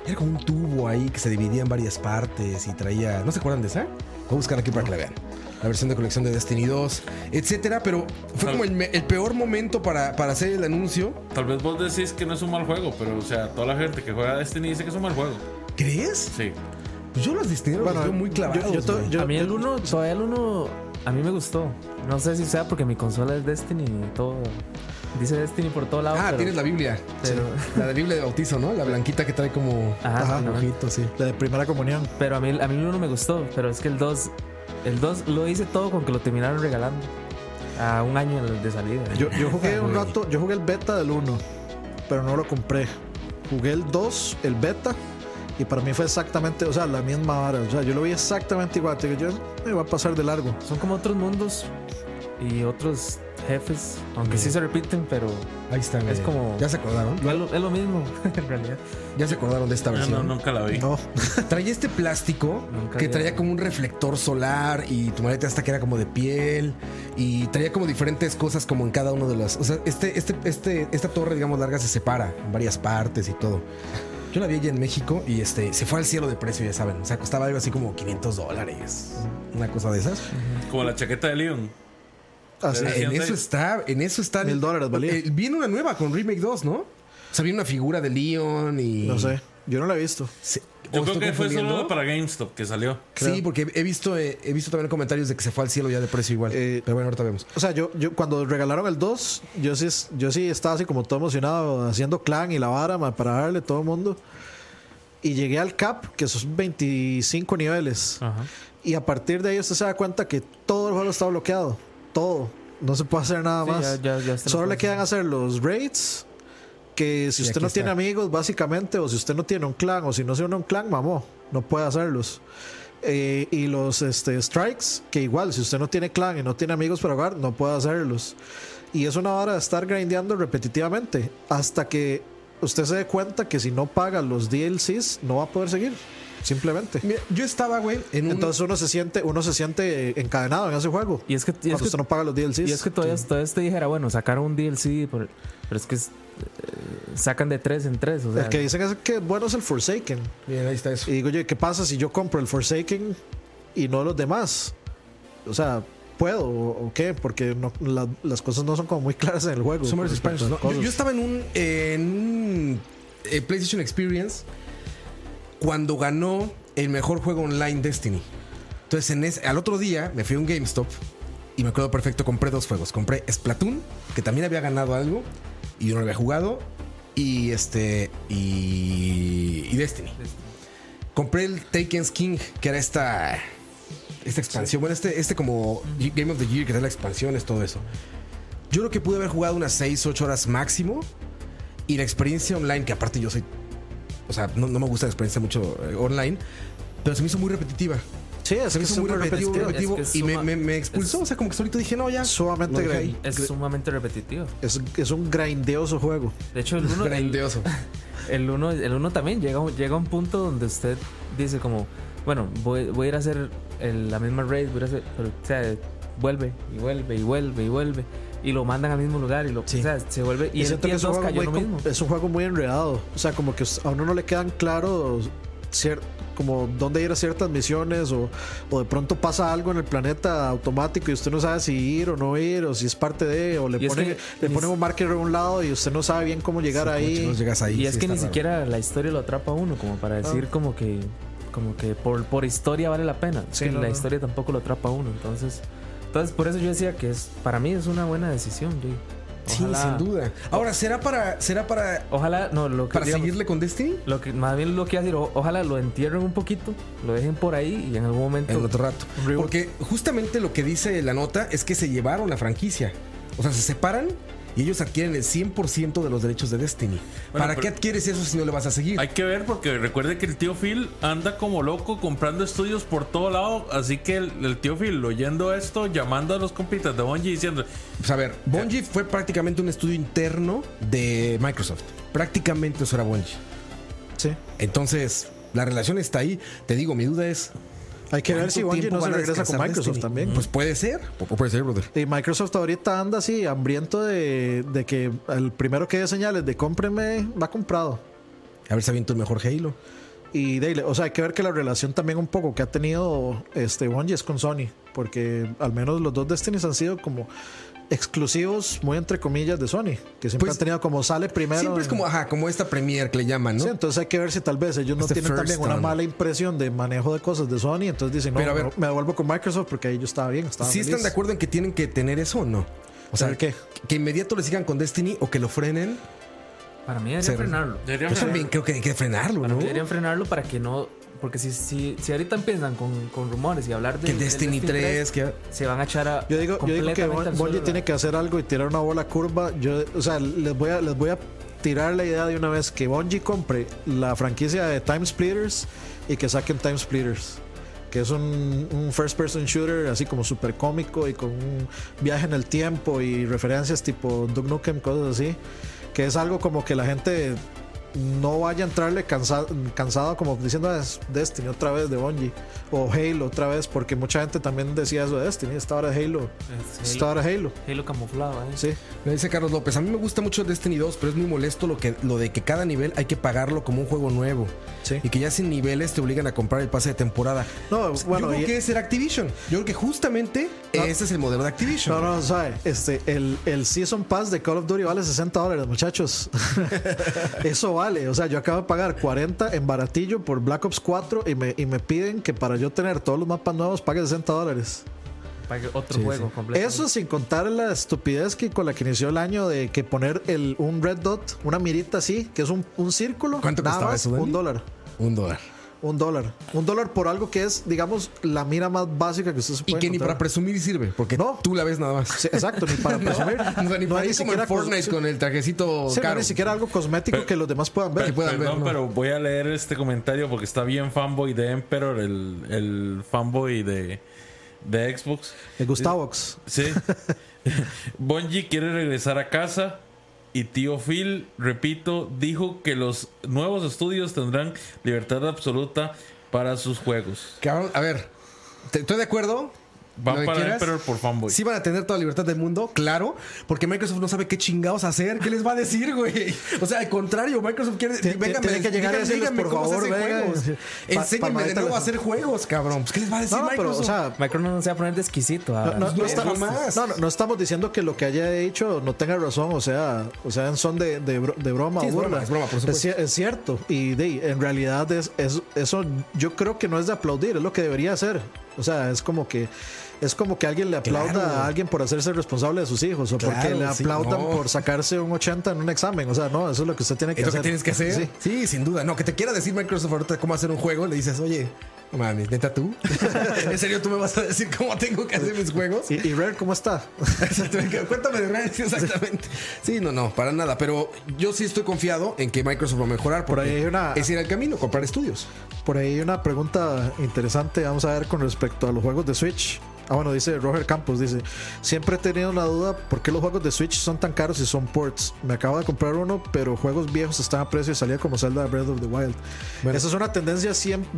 A: Era como un tubo ahí que se dividía en varias partes y traía... ¿No se acuerdan de esa? Voy a buscar aquí para que la vean. La versión de colección de Destiny 2, etcétera, pero fue como el, peor momento para, para hacer el anuncio.
B: Tal vez vos decís que no es un mal juego, pero o sea, toda la gente que juega Destiny dice que es un mal juego.
A: ¿Crees?
B: Sí.
A: Pues yo los Destiny los veo muy clavados.
D: yo- yo-
C: a mí el 1, todavía el 1, a mí me gustó. No sé si sea porque mi consola es Destiny y todo. Dice Destiny por todo lado.
A: Ah,
C: pero-
A: tienes la Biblia.
C: pero-
A: La de Biblia de bautizo, ¿no? La blanquita que trae como
C: Ajá,
D: Ajá,
C: sí, no,
A: ojito, sí.
D: La de primera comunión.
C: Pero a mí, a mí el 1 me gustó, pero es que el 2, el 2 lo hice todo con que lo terminaron regalando. A un año de salida.
D: Yo, yo jugué un rato, yo jugué el beta del 1, pero no lo compré. Jugué el 2, el beta, y para mí fue exactamente, o sea, la misma vara. O sea, yo lo vi exactamente igual. Te digo, yo me va a pasar de largo.
C: Son como otros mundos y otros jefes, aunque sí se repiten, pero
A: Ahí están.
C: Es
A: eh,
C: como-
A: ¿Ya se acordaron?
C: es lo, es lo mismo en realidad.
A: ¿Ya se acordaron de esta
B: No,
A: versión?
B: no, nunca la vi.
D: No,
A: Traía este plástico
C: Nunca
A: que traía como un reflector solar y tu maleta hasta que era como de piel y traía como diferentes cosas como en cada uno de las... O sea, este, este, este, esta torre, digamos, larga se separa en varias partes y todo. Yo la vi allá en México y este se fue al cielo de precio, ya saben. O sea, costaba algo así como 500 dólares. Una cosa de esas.
B: Como la chaqueta de Leon. Sí.
A: En eso está, en eso está.
D: Mil dólares valía.
A: Eh, viene una nueva con Remake 2, ¿no? O sea, viene una figura de Leon y.
D: No sé, yo no la he visto.
A: Se-
B: Yo
A: ¿o
B: creo que fue solo para GameStop que salió.
A: Sí, porque he visto, eh, he visto también comentarios de que se fue al cielo ya de precio igual.
D: Eh,
A: Pero bueno, ahorita vemos.
D: O sea, yo, yo cuando regalaron el 2, yo sí, yo sí estaba así como todo emocionado haciendo clan y la vara ma, para darle a todo el mundo. Y llegué al cap, que son 25 niveles.
C: Ajá.
D: Y a partir de ahí usted se da cuenta que todo el juego está bloqueado. Todo. No se puede hacer nada
C: Sí,
D: más.
C: ya- ya- ya
D: Solo le quedan hacer los raids. Que si
A: Y
D: usted no
A: está.
D: tiene amigos, básicamente, o si usted no tiene un clan, o si no se une a un clan, mamó, no puede hacerlos. Eh, y los este, strikes, que igual, si usted no tiene clan y no tiene amigos para jugar, no puede hacerlos. Y es una hora de estar grindeando repetitivamente hasta que usted se dé cuenta que si no paga los DLCs, no va a poder seguir. Simplemente.
A: Mira, yo estaba, güey, en un.
D: Entonces uno se siente, uno se siente eh, encadenado en ese juego.
C: Y es que, y es
D: cuando
C: que,
D: usted no paga los DLCs.
C: y es que todavía, todavía te dijera, bueno, sacaron un DLC, pero, pero es que es- sacan de tres en tres. O sea,
D: El que dicen es que bueno es el Forsaken.
A: Bien, ahí está eso.
D: Y digo, oye, ¿qué pasa si yo compro el Forsaken y no los demás? O sea, ¿puedo o, o qué? Porque no- la- las cosas no son como muy claras en el juego.
A: Yo, estaba en un, en un eh, PlayStation Experience cuando ganó el mejor juego online Destiny. Entonces, en ese- al otro día me fui a un GameStop y me acuerdo perfecto, compré dos juegos. Compré Splatoon, que también había ganado algo y yo no lo había jugado, y este y, y Destiny. Compré el Taken's King, que era esta esta expansión, bueno, este este como Game of the Year, que era la expansión, es todo eso. Yo creo que pude haber jugado unas 6, 8 horas máximo. Y la experiencia online, que aparte yo soy. O sea, no, no me gusta la experiencia mucho eh, online. Pero se me hizo muy repetitiva.
D: Sí, es que es
A: muy repetitivo,
D: repetitivo.
A: repetitivo.
C: Es que es
A: y me,
C: suma-
A: me- me expulsó.
C: es-
A: o sea, como que solito dije, no, ya.
D: Sumamente
C: es sumamente repetitivo.
D: Es, es un grindeoso juego.
C: De hecho, el uno, el,
A: Grandioso.
C: el uno, el uno también llega, llega a un punto donde usted dice como, bueno, voy, voy a ir a hacer el- la misma raid, voy a ir a hacer, pero, o sea, vuelve y vuelve y vuelve y vuelve. Y lo mandan al mismo lugar y lo,
A: Sí.
C: o sea, se vuelve. Y,
D: Y
C: el
D: que es un,
C: PS2
D: juego
C: cayó
D: muy,
C: lo
D: com-
C: mismo.
D: es un juego muy enredado. O sea, como que a uno no le quedan claros cier- como dónde ir a ciertas misiones o, o de pronto pasa algo en el planeta automático y usted no sabe si ir o no ir o si es parte de o le ponen,
C: que
D: le ponen un marker a un lado y usted no sabe bien cómo llegar
A: Sí,
D: ahí.
A: chicos, llegas ahí.
C: Y es
A: sí,
C: que ni
A: raro.
C: siquiera la historia lo atrapa a uno, como para decir como que como que por, por historia vale la pena. Es
D: Sí,
C: que
D: no,
C: la
D: no.
C: historia tampoco lo atrapa a uno. Entonces, entonces por eso yo decía que es para mí es una buena decisión.
A: Sí, sin duda. Ahora, ¿será para, será para,
C: Ojalá, no, lo que,
A: para
C: digamos,
A: seguirle con Destiny?
C: lo que más bien lo que decir, o- ojalá lo entierren un poquito, lo dejen por ahí y en algún momento
A: En otro rato. Porque justamente lo que dice la nota es que se llevaron la franquicia. O sea, se separan y ellos adquieren el 100% de los derechos de Destiny.
B: Bueno,
A: ¿Para qué adquieres eso si no le vas a seguir?
B: Hay que ver porque recuerde que el tío Phil anda como loco comprando estudios por todo lado. Así que el, el tío Phil oyendo esto, llamando a los compitas de Bungie diciendo:
A: Pues a ver, Bungie fue prácticamente un estudio interno de Microsoft. Prácticamente eso era Bungie.
D: Sí.
A: Entonces, la relación está ahí. Te digo, mi duda es.
D: Hay que ver
A: ¿cuánto
D: si Bungie no se regresa con Microsoft
A: Destiny?
D: también.
A: Pues puede ser. Puede ser, brother.
D: Y Microsoft ahorita anda así, hambriento de, de que el primero que dé señales de cómprenme va comprado.
A: A ver si aviento el mejor Halo.
D: Y Dale, o sea, hay que ver que la relación también un poco que ha tenido este Bungie es con Sony, porque al menos los dos Destinies han sido como exclusivos, muy entre comillas, de Sony, que siempre
A: Pues,
D: han tenido como sale primero.
A: Siempre es
D: en-
A: como, ajá, como esta Premiere que le llaman, ¿no?
D: Sí, entonces hay que ver si tal vez ellos no
A: Este
D: tienen también una mala impresión de manejo de cosas de Sony, entonces dicen, no,
A: Pero a ver-
D: me devuelvo con Microsoft porque ahí yo estaba bien, estaba
A: ¿Sí están de acuerdo en que tienen que tener eso o no? O sea,
D: ¿Tener qué?
A: que inmediato le sigan con Destiny o que lo frenen.
C: para mí deberían frenarlo.
B: Deberían
A: Yo también creo que hay que frenarlo,
C: Para
A: ¿no?
C: mí deberían frenarlo para que no porque si, si, si ahorita empiezan con, con rumores y hablar de
A: Que
C: del
A: Destiny 3, que...
C: se van a echar a
D: Yo digo, yo digo que Bungie tiene que hacer algo y tirar una bola curva. Yo, o sea, les voy a, les voy a tirar la idea de una vez que Bungie compre la franquicia de Time Splitters y que saquen Time Splitters. que es un, un first person shooter así como súper cómico y con un viaje en el tiempo y referencias tipo Duke Nukem, cosas así, que es algo como que la gente no vaya a entrarle cansa- cansado como diciendo "Ah, es Destiny otra vez de Bungie o Halo otra vez porque mucha gente también decía eso de Destiny esta hora de Halo
C: Es
D: esta hora de Halo
C: Halo camuflado, ¿eh?
D: sí
A: Me dice Carlos López, a mí me gusta mucho Destiny 2, pero es muy molesto lo, que, lo de que cada nivel hay que pagarlo como un juego nuevo.
D: Sí.
A: Y que ya sin niveles te obligan a comprar el pase de temporada.
D: no bueno
A: Yo creo
D: y-
A: que ese era Activision. Yo creo que justamente
D: No.
A: ese es el modelo de Activision.
D: No, no, sabe, este, el, el Season Pass de Call of Duty vale 60 dólares, muchachos. Eso vale. O sea, yo acabo de pagar 40 en baratillo por Black Ops 4 y me, y me piden que para yo tener todos los mapas nuevos pague 60 dólares.
C: Pague otro
A: Sí,
C: juego
A: sí.
C: completo.
D: Eso sin contar la estupidez que con la que inició el año de que poner el, un red dot, una mirita así, que es un, un círculo.
A: ¿Cuánto
D: nada
A: costaba
D: más,
A: eso, Dani?
D: Un dólar.
A: Un dólar.
D: Un dólar. Un dólar por algo que es, digamos, la mira más básica que usted se
A: Y
D: puede
A: que ni
D: encontrar.
A: para presumir sirve, porque
D: No.
A: tú la ves nada más.
D: Sí, exacto, ni para presumir.
A: O sea, ni
D: No
A: para ir como en Fortnite
D: sí.
A: con el trajecito
D: Sí, no,
A: caro.
D: ni siquiera algo cosmético
B: Pero-
D: que los demás puedan ver.
A: que puedan ver,
B: Perdón,
A: ¿no?
B: pero voy a leer este comentario porque está bien fanboy de Emperor, el, el fanboy de, de Xbox.
D: El Gustavox.
B: Sí. Bungie quiere regresar a casa y tío Phil, repito, dijo que los nuevos estudios tendrán libertad absoluta para sus juegos.
A: A ver, estoy de acuerdo. Lo
B: Van
A: que
B: para
A: quieras.
B: Emperor por fanboy.
A: Sí van a tener toda la libertad del mundo, claro, porque Microsoft no sabe qué chingados hacer, qué les va a decir, güey. O sea, al contrario, Microsoft quiere
D: Tiene-
A: venga,
D: tiene que llegar y decirles, por
A: cómo se
D: favor,
A: hacen
D: venga,
A: juegos.
D: pa-
A: Enséñenme de nuevo a hacer juegos, cabrón. Pues, ¿Qué les va a decir
D: No, no, pero,
A: Microsoft?
D: o sea,
C: Micro no se va a poner de exquisito. ah,
D: no, no- no
A: no,
D: estamos, no, no, no estamos diciendo que lo que haya dicho no tenga razón, o sea, o sea, en son de, de, bro- de broma
A: Sí,
D: o
A: es
D: burla.
A: broma, es broma, por
D: es,
A: supuesto.
D: cier- es cierto, y de, en realidad es, es- eso yo creo que no es de aplaudir, es lo que debería hacer. O sea, es como que es como que alguien le aplauda
A: Claro.
D: a alguien por hacerse responsable de sus hijos o porque le
A: sí,
D: aplaudan
A: no.
D: por sacarse un 80 en un examen. O sea, no, eso es lo que usted tiene que
A: ¿Es lo
D: hacer.
A: que tienes que hacer?
D: Sí.
A: Sí. sin duda. No, que te quiera decir Microsoft ahorita cómo hacer un juego, le dices, oye, mames, neta tú. ¿En serio tú me vas a decir cómo tengo que hacer mis juegos?
D: Y, y Rare, ¿cómo está?
A: Exactamente. Cuéntame de Ryan, sí, exactamente. Sí, no, no, para nada. Pero yo sí estoy confiado en que Microsoft va a mejorar.
D: Por ahí hay una-
A: Es ir al camino, comprar estudios.
D: Por ahí hay una pregunta interesante, vamos a ver con respecto a los juegos de Switch. Ah, bueno, dice Roger Campos, dice, siempre he tenido una duda por qué los juegos de Switch son tan caros y son ports. Me acabo de comprar uno, pero juegos viejos están a precio y salía como Zelda Breath of the Wild. Esa es una tendencia siempre,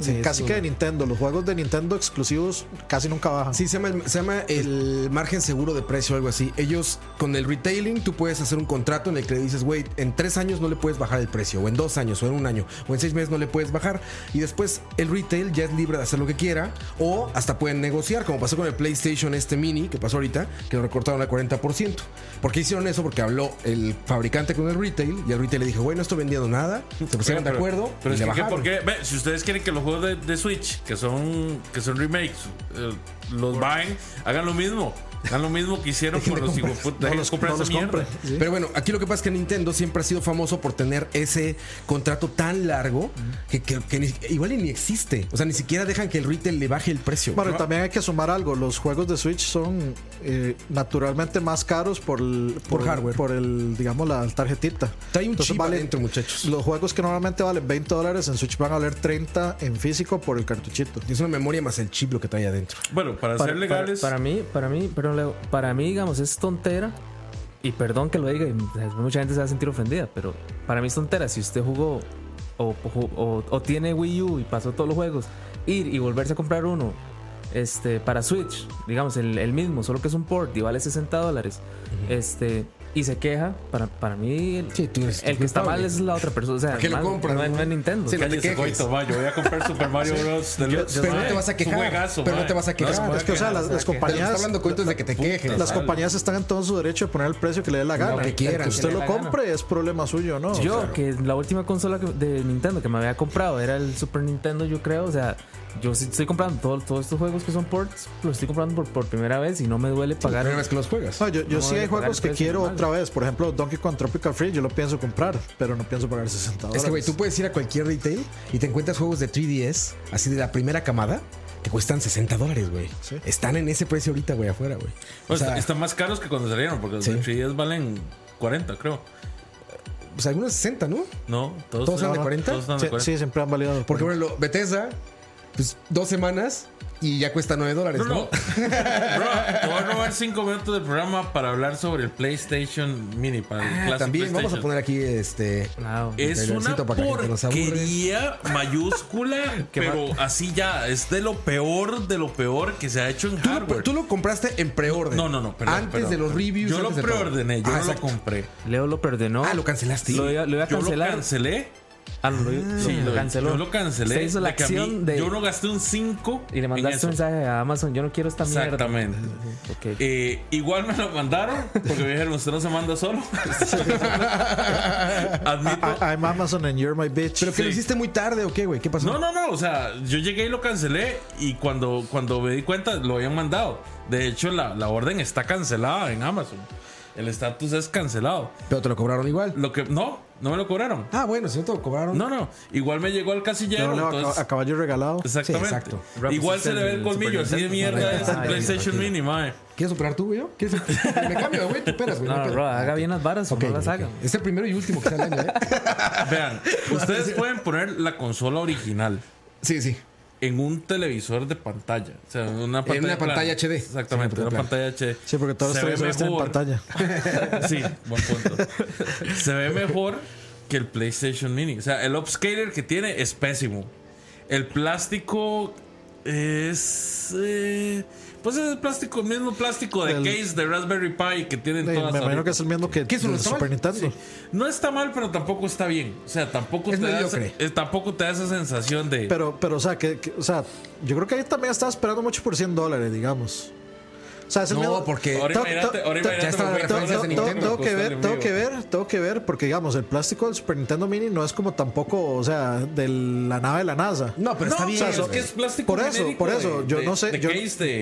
A: Sí,
D: casi que de Nintendo. Los juegos de Nintendo exclusivos casi nunca bajan.
A: Sí, se llama, el, se llama el margen seguro de precio o algo así. Ellos, con el retailing, tú puedes hacer un contrato en el que le dices, güey, en tres años no le puedes bajar el precio, o en dos años, o en un año, o en seis meses no le puedes bajar. Y después el retail ya es libre de hacer lo que quiera, o hasta pueden negociar, como pasó con el PlayStation este mini, que pasó ahorita, que lo recortaron al 40%. ¿Por qué hicieron eso? Porque habló el fabricante con el retail, y el retail le dijo, güey, no estoy vendiendo nada. Se pusieron de
B: Pero-
A: acuerdo.
B: Pero
A: y
B: es
A: le
B: que, ¿qué-
A: bajaron.
B: ¿por qué? Ve, si ustedes quieren que los juegos de, de Switch, que son, que son remakes, eh, los bajen, hagan lo mismo. Hagan lo mismo que hicieron con los hijos.
D: No los
B: mierda.
D: compren. Sí.
A: Pero bueno, aquí lo que pasa es que Nintendo siempre ha sido famoso por tener ese contrato tan largo que, que- que ni- igual y ni existe. O sea, ni siquiera dejan que el retail le baje el precio.
D: Bueno, y también hay que sumar algo. Los juegos de Switch son eh, naturalmente más caros por el,
A: Por hardware.
D: Por el, digamos, la tarjetita.
A: Trae un
D: Entonces
A: chip
D: vale-
A: adentro, muchachos.
D: Los juegos que normalmente valen 20 dólares en Switch van a valer 30 en físico por el cartuchito.
A: Es una memoria más el chip lo que trae adentro.
B: Bueno, para,
C: para,
B: ser legales.
C: para, para mí, para mí, perdón, Leo, para mí, digamos, es tontera. Y perdón que lo diga, y mucha gente se va a sentir ofendida, pero para mí es tontera. Si usted jugó o, o- o tiene Wii U y pasó todos los juegos, ir y volverse a comprar uno este, para Switch, digamos, el, el mismo, solo que es un port y vale 60 dólares, este, y se queja, para, para mí, el,
A: Sí, tú eres
C: el que está mal es la otra persona. O sea,
A: ¿Para qué lo compras,
C: no, es-
A: no?
C: no es Nintendo.
A: Sí, no te quejes.
B: coito, va, yo voy a comprar Super Mario Bros. Deluxe.
A: Pero no te vas a quejar.
B: juegazo,
A: pero no te vas a quejar.
B: puede
D: Es que, o sea, las, las
A: Te está
D: compañías.
A: hablando coitos de que te quejes.
D: Las compañías están en todo su derecho de poner el precio que le dé la gana.
A: que quieran.
D: Que usted lo compre es problema suyo, ¿no?
C: Yo, que la última consola de Nintendo que me había comprado era el Super Nintendo, yo creo. O sea, yo sí estoy comprando todo- todos estos juegos que son ports, los estoy comprando por, por primera vez y no me duele
A: La
C: pagar.
A: primera vez que los juegas.
D: no, yo, yo
C: no
D: sí hay juegos que quiero
C: normal.
D: otra vez. Por ejemplo, Donkey Kong Tropical Free, yo lo pienso comprar, pero no pienso pagar 60 dólares.
A: Es que, güey, tú puedes ir a cualquier retail y te encuentras juegos de 3DS, así de la primera camada, que cuestan 60 dólares, güey.
D: Sí.
A: Están en ese precio ahorita, güey, afuera, güey. O sea,
B: está- están más caros que cuando salieron, porque los
A: Sí.
B: de 3DS valen 40, creo.
A: pues algunos 60, ¿no?
B: No, todos,
A: ¿Todos eran de
B: no,
A: 40?
B: Todos están de
D: Sí,
B: 40.
D: sí, siempre han validado.
A: Porque, por ejemplo, Bethesda pues, dos semanas y ya cuesta 9 dólares,
B: No,
A: ¿no?
B: no. Bro, te voy a robar 5 minutos del programa para hablar sobre el PlayStation Mini. Para el
A: Ah, también vamos a poner aquí este.
C: Wow.
B: Es una
A: que
B: porquería mayúscula, pero así ya, es de lo peor de lo peor que se ha hecho en
A: Tú, lo-
B: hardware.
A: tú lo compraste en preorden.
B: no, no, no, perdón,
A: Antes
B: perdón.
A: de los reviews.
B: Yo lo preordené, yo
A: Ah,
B: no lo
A: exacto.
B: compré.
C: Leo lo perdonó.
A: Ah, lo cancelaste.
C: Lo iba, lo iba a
B: Yo lo
C: cancelar.
B: cancelé.
C: Ah, lo,
B: Sí,
C: lo
B: lo-
C: canceló.
B: Yo lo cancelé.
C: Usted hizo la
B: de mí-
C: acción de.
B: Yo no gasté un 5.
C: y le mandaste un mensaje a Amazon. Yo no quiero esta mierda.
B: Exactamente. Eh, igual me lo mandaron porque me dijeron, usted no se manda solo. Admito.
D: I- I'm Amazon and you're my bitch.
A: ¿Pero que lo hiciste muy tarde o qué, güey? ¿Qué pasó?
B: No, no, no. O sea, yo llegué y lo cancelé. Y cuando, cuando me di cuenta, lo habían mandado. De hecho, la, la orden está cancelada en Amazon. El estatus es cancelado.
A: Pero te lo cobraron igual.
B: Lo que. No, no me lo cobraron.
A: Ah, bueno, no lo cobraron.
B: No, no. Igual me llegó al casillero.
D: Yo leo a,
B: entonces-
D: a caballo regalado.
B: Exactamente.
A: Sí, exacto.
B: Igual se le ve el colmillo así de mierda es el PlayStation Mini, mae.
A: ¿Quieres operar tú, güey? ¿Quieres... Me cambio, güey. Tú esperas, güey.
C: No, no, bro, haga bien las varas o
A: Ok,
C: no las
A: ok.
C: haga.
A: Es el primero y último que sale año, ¿eh?
B: Vean, ustedes pueden poner la consola original
A: Sí, sí.
B: En un televisor de pantalla. O sea, una pantalla,
A: una pantalla
B: plana.
A: HD.
B: Exactamente,
A: Sí,
B: una pantalla HD.
D: Sí, porque todos los
B: Se ve
D: televisores tienen
B: mejor.
D: pantalla.
B: Sí, buen punto. Se ve mejor que el PlayStation Mini. O sea, el upscaler que tiene es pésimo. El plástico es. eh, pues es el plástico, el mismo plástico de
D: El-
B: case de Raspberry Pi que tienen todas.
D: me imagino que es el mismo que
A: ¿Qué, eso no
D: del
A: está
D: Super
A: mal?
D: Nintendo.
B: No está mal, pero tampoco está bien. O sea, tampoco,
A: Es
B: te da, esa-
A: mediocre.
B: eh, tampoco te da esa sensación de.
D: Pero, pero o, sea, que, que- o sea, yo creo que ahí también estaba esperando mucho por 100 dólares, digamos. O sea, es el
A: No,
D: mismo-
A: porque.
B: ahora imagínate,
D: tengo, que
B: el
D: ver, tengo que ver, tengo que ver, porque digamos, el plástico del Super Nintendo Mini no es como tampoco, o sea, de la nave de la NASA.
A: No, pero está bien.
B: o sea, es que es plástico
D: Por eso, por eso,
B: de-
D: yo no sé,
B: de
D: yo,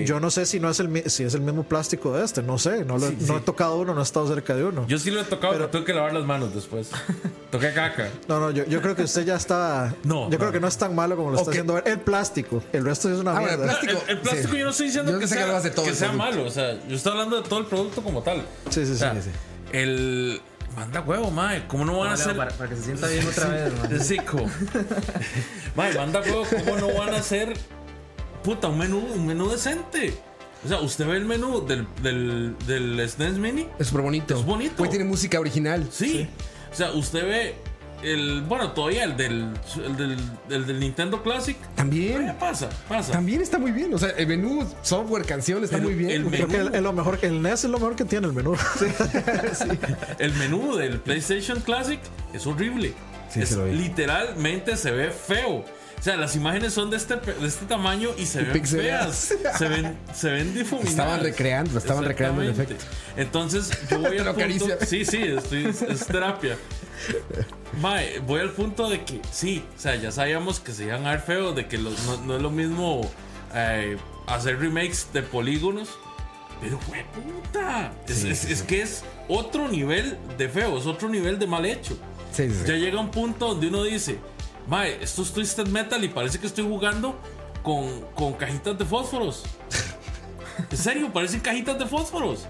D: yo no sé si no es el si es el mismo plástico de este, no sé, no, lo-
B: Sí,
D: no
B: sí.
D: he tocado uno, no he estado cerca de uno.
B: Yo sí lo he tocado, pero, tengo que lavar las manos después. Toqué caca.
D: no, no, yo, yo creo que usted ya está,
B: No,
D: yo creo que no es tan malo como lo está haciendo ver. El plástico, el resto es una
A: Ah,
D: mierda.
A: plástico-
B: el, plástico yo no estoy diciendo que, sea,
A: hablas
B: malo. O sea, yo estoy hablando de todo el producto como tal.
D: Sí, sí,
B: O
D: sí.
B: sea,
A: sí.
B: el. Manda huevo, mae. ¿Cómo no van a hacer.
C: para, para que se sienta bien otra vez, man.
B: Es Zico. Mae, manda huevo. ¿Cómo no van a hacer. Puta, un menú, un menú decente? O sea, usted ve el menú del, del, del SNES Mini.
A: Es súper bonito.
B: Es bonito.
A: Güey, tiene música original.
B: Sí. O sea, usted ve el. Bueno, todavía el del, el del, el del Nintendo Classic.
A: También.
B: Todavía pasa, pasa.
A: También está muy bien. O sea, el menú, software, canción está
B: Pero
A: muy bien.
B: el
A: güey.
D: Creo que
B: menú.
D: el, es lo mejor, el NES es lo mejor que tiene el menú.
B: El menú del PlayStation Classic es horrible.
A: Sí,
B: Es-
A: se lo vi.
B: literalmente se ve feo. O sea, las imágenes son de este, de este tamaño y se ven feas. Se ven, se ven difuminadas.
A: Estaban recreando, estaban recreando el
B: Exactamente. Entonces, yo voy punto.
A: acaricia.
B: Sí, sí, estoy, es, es terapia. Mae, voy al punto de que sí, o sea, ya sabíamos que se iban a ver feos, de que los- no, no es lo mismo eh, hacer remakes de polígonos. Pero, fue puta. Es,
A: Sí,
B: es-
A: sí,
B: es que es otro nivel de feo, es otro nivel de mal hecho.
A: Sí.
B: Ya llega un punto donde uno dice, Mae, esto es Twisted Metal y parece que estoy jugando con, con cajitas de fósforos. En serio, parecen cajitas de fósforos.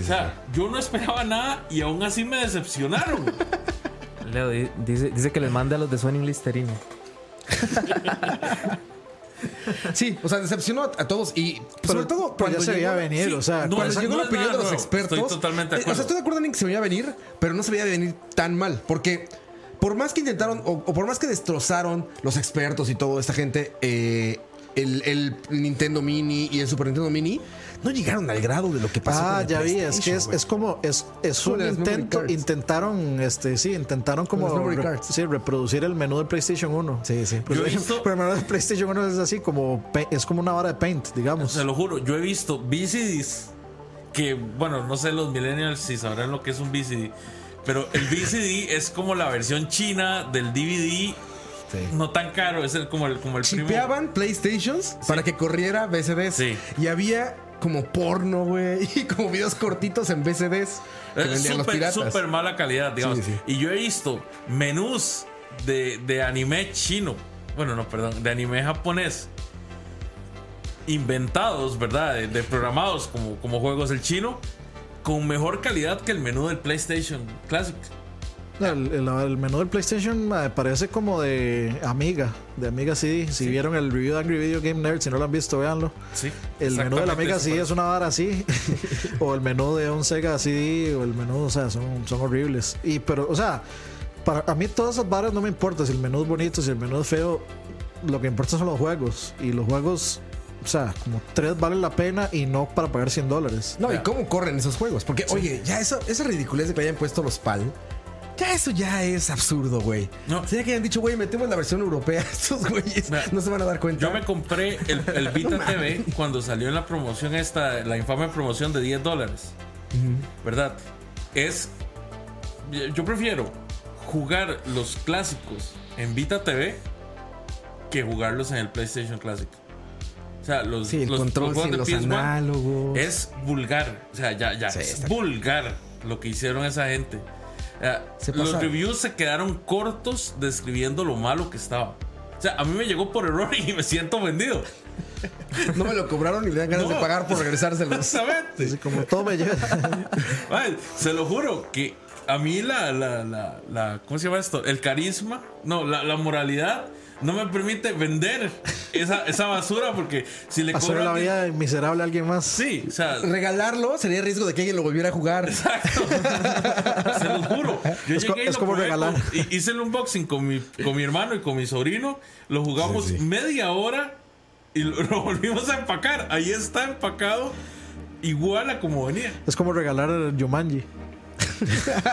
B: O sea, yo no esperaba nada y aún así me decepcionaron.
C: Leo di- dice, dice que les mande a los de Sony un Listerine.
A: Sí, o sea, decepcionó a, todos y sobre todo
D: pero ya
A: cuando
D: se veía venir,
B: sí,
D: o sea,
B: no,
A: cuando llegó
B: no
A: la opinión de los
B: nuevo.
A: expertos.
B: Estoy totalmente de
A: eh, O
B: acuerdo.
A: sea, estoy de acuerdo en que se veía venir, pero no se veía venir tan mal. Porque por más que intentaron, o, o por más que destrozaron los expertos y toda esta gente, eh, el, el Nintendo Mini y el Super Nintendo Mini, no llegaron al grado de lo que pasó.
D: Ah,
A: con el
D: ya vi, es que
A: PlayStation,
D: es, como, es, es un intento, intentaron, este, sí, intentaron como re- sí, reproducir el menú del PlayStation 1.
A: Sí, sí.
D: Pues,
B: Yo he visto-
D: Pero el menú del PlayStation 1 es así como, es como una vara de paint, digamos.
B: Se lo juro, yo he visto VCDs que, bueno, no sé los millennials si sabrán lo que es un VCD, pero el VCD es como la versión china del DVD,
A: Sí.
B: no tan caro, es el, como el, como el.
A: Chipeaban PlayStations para que corriera VCDs.
B: Sí.
A: Y había como porno, güey, y como videos cortitos en VCDs
B: Es
A: los
B: súper, mala calidad, digamos. Y yo he visto menús de, de anime chino, bueno, no, perdón, de anime japonés, inventados, ¿verdad? De, de programados como, como juegos del chino, con mejor calidad que el menú del PlayStation Classic.
D: El, el- el menú del PlayStation me parece como de Amiga, de Amiga CD. Si vieron el review de Angry Video Game Nerd, si no lo han visto, véanlo.
B: Sí.
D: El menú de la Amiga CD es una vara así. o el menú de un Sega CD, o el menú, o sea, son, son horribles. Y, pero, o sea, para a mí todas esas varas no me importa si el menú es bonito, si el menú es feo. Lo que importa son los juegos. Y los juegos, o sea, como tres valen la pena y no para pagar 100 dólares.
A: No, ¿y cómo corren esos juegos? Porque, oye, ya eso, esa ridiculez de que hayan puesto los PAL, ya eso ya es absurdo, güey.
B: No.
A: Sería que hayan dicho, güey, metemos la versión europea. Estos güeyes
B: Mira,
A: no se van a dar cuenta.
B: Yo me compré el, el Vita TV cuando salió en la promoción esta, la infame promoción de 10 dólares. ¿Verdad? Es. Yo prefiero jugar los clásicos en Vita TV que jugarlos en el PlayStation Classic. O sea, los,
A: Sí, el
B: los,
A: control
B: los juegos
A: sin
B: de
A: los
B: PS1
A: análogos.
B: es vulgar. O sea, ya, ya.
A: Sí,
B: es vulgar lo que hicieron esa gente.
A: Se
B: los reviews se quedaron cortos describiendo lo malo que estaba. O sea, a mí me llegó por error y me siento vendido.
A: No me lo cobraron y le dan ganas
B: No.
A: de pagar por regresárselos.
B: Exactamente.
D: Así como todo me llega.
B: Ay, se lo juro que a mí la, la, la, la- ¿cómo se llama esto? El carisma, no, la, la moralidad no me permite vender esa, esa basura porque si le
D: Hacer la vida miserable a alguien más.
B: Sí, o sea,
A: Regalarlo sería riesgo de que alguien lo volviera a jugar.
B: exacto. se los juro. Yo
D: Es co-
B: llegué y
D: es
B: lo
D: como
B: probé
D: regalar.
B: y hice el unboxing con mi, con mi hermano y con mi sobrino. Lo jugamos
A: Sí, sí.
B: media hora y lo, lo volvimos a empacar. Ahí está empacado igual a como venía.
D: Es como regalar el Jumanji.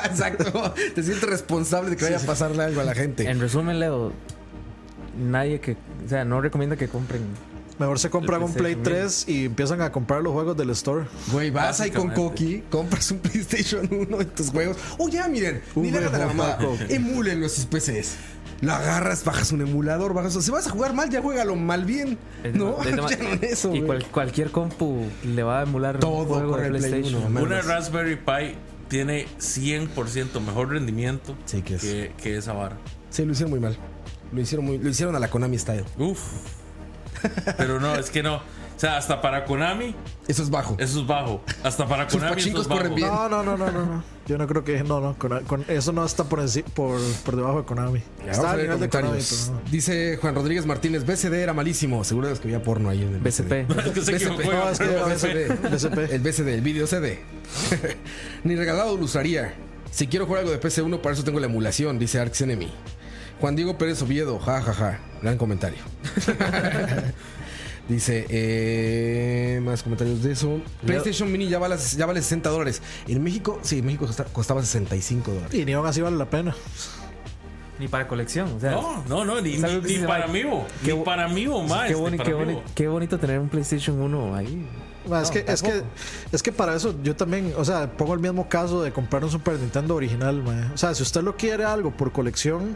A: Exacto. Te sientes responsable de que vaya a pasarle algo a la gente.
C: En resumen, Leo, nadie que. O sea, no recomienda que compren.
D: Mejor se compran un Play
C: PlayStation
D: 3 y empiezan a comprar los juegos del store.
A: Güey, vas ahí con. Coqui, compras un PlayStation 1 en tus juegos. Oh, ya, miren, ni a la mamá. Emulen los PCs. Lo agarras, bajas un emulador, bajas. Si vas a jugar mal, ya juégalo mal bien.
C: Es
A: No,
C: de- de-
A: ya no eso.
C: y cual- cualquier compu le va a emular
A: Todo
C: un juego
A: corre
C: de
A: el Play
C: PlayStation.
B: Una. Raspberry Pi tiene 100% mejor rendimiento
A: Sí, que es.
B: que, que esa vara.
A: Sí, lo hicieron muy mal. Lo hicieron, muy, lo hicieron a la Konami Style.
B: Uf. Pero no, es que no. O sea, hasta para Konami,
A: Eso es bajo.
B: eso es bajo. Hasta para
A: Sus
B: Konami, eso
A: pachincos
B: es bajo.
A: corren bien.
D: No, no, no, no, no, no. Yo no creo que. No, no. Con, con- eso no está por, enci- por, por debajo de Konami.
A: Ya,
D: Está al de Konami,
A: comentarios.
D: pero no.
A: Dice Juan Rodríguez Martínez, BCD era malísimo. Seguro los que veía porno ahí en el
C: BCP.
B: Es que se
A: BCP.
D: No, es que BCP.
A: El BCD, el video CD. Ni regalado lo usaría. Si quiero jugar algo de PC1, para eso tengo la emulación, dice Arx Enemy. Juan Diego Pérez Oviedo, ja, ja, ja. Gran comentario. dice, eh, más comentarios de eso. PlayStation Mini ya vale, ya vale 60 dólares. En México, sí, en México costa- costaba 65 dólares.
D: Y ni aún así vale la pena.
C: Ni para colección. O sea,
B: No, no, no, ni, para.
C: Qué
B: ni para mí, bo, más.
C: qué, boni-
B: para
C: qué,
B: mí,
C: boni-
B: bo.
C: qué bonito tener un PlayStation 1 ahí.
D: Ma, es,
C: No,
D: que, es, que, es que para eso yo también, o sea, pongo el mismo caso de comprar un Super Nintendo original. ma. O sea, si usted lo quiere algo por colección,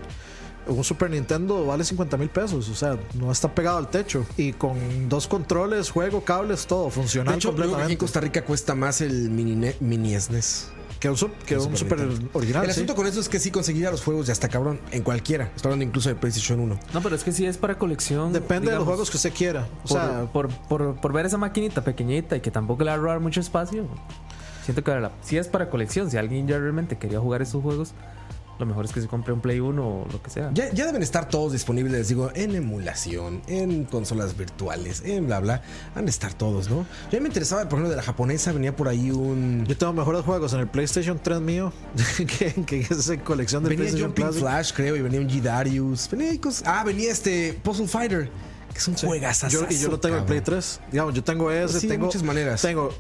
D: un Super Nintendo vale 50 mil pesos. O sea, no está pegado al techo. Y con dos controles, juego, cables, todo,
A: De
D: funcional
A: hecho, creo que aquí en
D: completamente.
A: Costa Rica cuesta más el mini, mini SNES.
D: Que un, sup- que
A: El
D: un
A: Super
D: Super
A: Nintendo.
D: original.
A: El
D: sí.
A: asunto con eso es que sí conseguiría los juegos ya está cabrón, en cualquiera. Estoy hablando incluso de PlayStation 1.
C: No, pero es que si es para colección.
D: Depende de los
C: digamos,
D: juegos que usted quiera. O
C: Por,
D: sea,
C: por, por, por ver esa maquinita pequeñita y que tampoco le va a robar mucho espacio. Siento que la- si es para colección, si alguien ya realmente quería jugar esos juegos, lo mejor es que se compre un Play 1 o lo que sea.
A: Ya, ya deben estar todos disponibles, les digo, en emulación, en consolas virtuales, en bla bla. Han de estar todos, ¿no? Yo me interesaba, por ejemplo, de la japonesa venía por ahí un.
D: yo tengo mejores juegos en el PlayStation 3 mío que, que esa colección de
A: Venía
D: PlayStation
A: Jumping
D: Classic.
A: Flash, creo, y venía un G-Darius. Venía ahí cosas- Ah, venía este Puzzle Fighter, que es un juegazo.
D: Yo, y yo lo tengo en Play 3. Digamos, yo tengo ese,
A: Sí, de
D: tengo
A: muchas maneras.
D: Tengo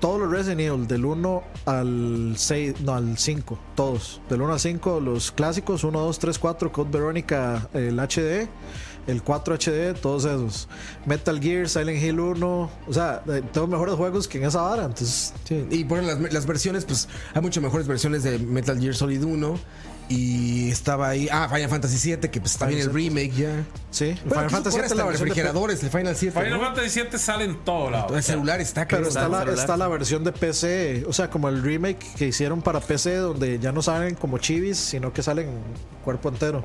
D: todos los Resident Evil del 1 al 6, no, al 5, todos. Del 1 al 5 los clásicos 1 2 3 4 Code Veronica el HD, el 4 HD, todos esos. Metal Gear, Silent Hill 1, o sea, eh, tengo mejores juegos que en esa vara, entonces
A: Sí, y por las, las versiones, pues hay muchas mejores versiones de Metal Gear Solid 1. Y estaba ahí. Ah, Final Fantasy 7, que pues está bien el remake ya.
D: sí,
A: Bueno,
D: Final
A: Fantasy
D: 7
A: la
D: versión de
A: refrigeradores, el Final 7.
B: Final
A: ¿no?
B: Fantasy 7 sale en todo lado.
A: El celular está
D: Pero está la,
C: celular.
D: está la versión de PC, o sea, como el remake que hicieron para PC, donde ya no salen como chivis, sino que salen cuerpo entero.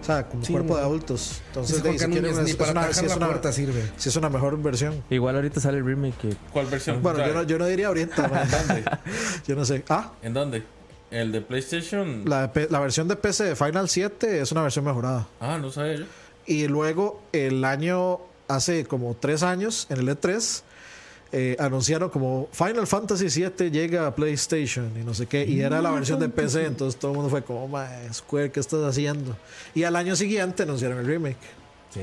D: O sea, como
A: Sí,
D: cuerpo
A: no.
D: de adultos. Entonces, de si quieren
A: Núñez,
D: una-
A: ni
D: es
A: para
D: una- sí es
A: la
D: una-
A: puerta sirve.
D: sí es una mejor versión.
C: Igual ahorita sale el remake que
B: ¿Cuál versión?
D: Bueno, yo no, yo no diría ahorita.
B: ¿En dónde?
D: yo no sé. Ah,
B: ¿En dónde? El de PlayStation.
D: La, de P- la versión de PC de Final 7 es una versión mejorada.
B: Ah, no sabía yo.
D: Y luego el año, hace como tres años, en el E3, eh, anunciaron como Final Fantasy VII llega a PlayStation y no sé qué. Y era la versión de PC, entonces todo el mundo fue como, "Mae, Square, ¿qué estás haciendo? Y al año siguiente anunciaron el remake.
A: Sí.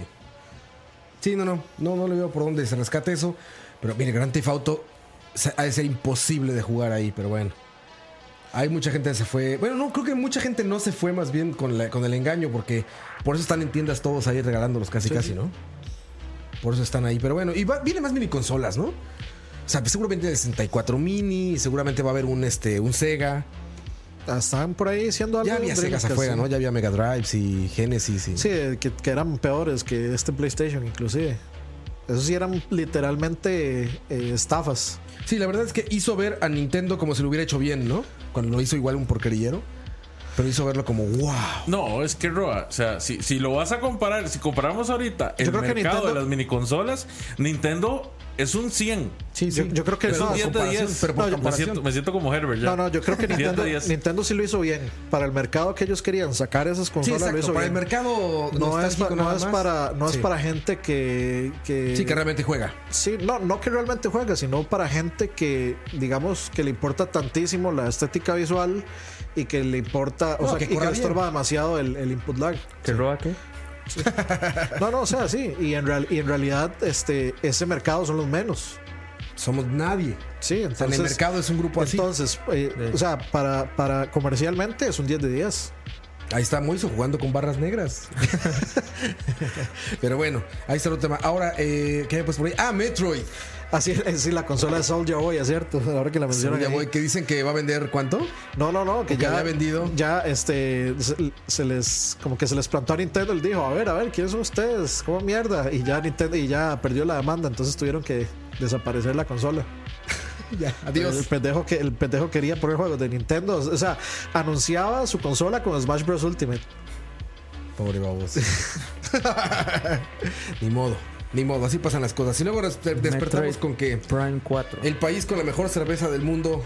A: Sí, no, no. No, no le veo por dónde se rescate eso. Pero mire, Grand Theft Auto se- ha de ser imposible de jugar ahí, pero bueno. Hay mucha gente que se fue. Bueno, no, creo que mucha gente no se fue más bien con, la- con el engaño, porque por eso están en tiendas todos ahí regalándolos casi, casi, ¿no? Por eso están ahí. Pero bueno, y va- viene más mini consolas, ¿no? O sea, pues seguramente de 64 mini, seguramente va a haber un, este, un Sega.
D: Están por ahí siendo algo.
A: Ya había Segas afuera,
D: sí.
A: ¿no? Ya había Mega Drives y Genesis. Y...
D: Sí, que, que eran peores que este PlayStation, inclusive. Esos sí eran literalmente eh, estafas.
A: Sí, la verdad es que hizo ver a Nintendo como si lo hubiera hecho bien, ¿no? Cuando lo hizo igual un porquerillero. Pero hizo verlo como, wow.
B: No, es que Roa, o sea, si, si lo vas a comparar, si comparamos ahorita el
D: creo que
B: mercado
D: Nintendo-
B: de las miniconsolas, Nintendo es un 100.
A: Sí,
D: Yo, yo creo que
B: Es
D: no,
B: un 10 de
A: comparación,
B: 10.
A: pero por
D: No, yo-
B: me, siento, me siento como Herbert ya.
D: No, no, yo creo que
B: 10 de
D: Nintendo,
B: 10.
D: Nintendo sí lo hizo bien. Para el mercado que ellos querían sacar esas
A: Sí,
D: consolas lo hizo
A: Para el mercado
D: no es, pa- no es para no
A: Sí.
D: es para gente que, que
A: Sí, que realmente juega.
D: sí, no no que realmente juega sino para gente que digamos que le importa tantísimo la estética visual y que le importa o
A: No,
D: sea
A: que
D: y que le estorba demasiado el, el input lag
C: ¿Qué roba qué?
D: no no o sea sí y en real, y en realidad este ese mercado son los menos
A: Somos nadie.
D: sí entonces
A: en el mercado es un grupo así.
D: entonces eh, o sea para para comercialmente es un 10 de 10
A: Ahí está Moiso jugando con barras negras. Pero bueno, ahí está el tema. Ahora, eh, ¿qué hay pues por ahí? Ah, Metroid.
D: Así es, sí, la consola de Soulja Boy, es cierto. Ahora que la mencionan.
A: Ya
D: ahí.
A: voy, que dicen que va a vender cuánto?
D: No, no, no, que
A: que
D: ya
A: había vendido.
D: Ya, este, se, se les, como que se les plantó a Nintendo. Él dijo, a ver, a ver, ¿quiénes son ustedes? ¿Cómo mierda? Y ya Nintendo, y ya perdió la demanda, entonces tuvieron que desaparecer la consola.
A: Ya,
D: El
A: adiós.
D: pendejo, que, el pendejo quería poner juegos de Nintendo. O sea, anunciaba su consola con Smash Bros. Ultimate.
A: Pobre baboso. ni modo, ni modo, así pasan las cosas. Y luego des- despertamos
C: Metroid
A: con que
C: Prime 4.
A: el país con la mejor cerveza del mundo,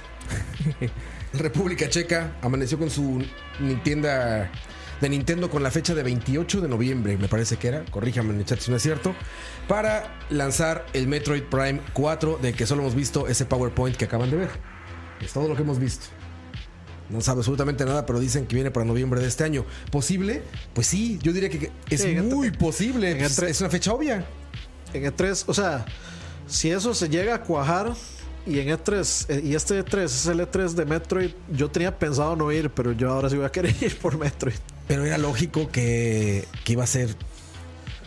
A: República Checa, amaneció con su Nintendo de Nintendo con la fecha de 28 de noviembre, me parece que era, corríjame en el chat si no es cierto, para lanzar el Metroid Prime 4, de que solo hemos visto ese PowerPoint que acaban de ver. Es todo lo que hemos visto. No sabe absolutamente nada, pero dicen que viene para noviembre de este año. ¿Posible? Pues sí, yo diría que es
D: Sí,
A: muy
D: E3.
A: posible.
D: en
A: Es,
D: E3.
A: es una fecha obvia.
D: En E3, o sea, si eso se llega a cuajar y en E3, eh, y este E3 es el E3 de Metroid, yo tenía pensado no ir, pero yo ahora sí voy a querer ir por Metroid.
A: Pero era lógico que, que iba a ser.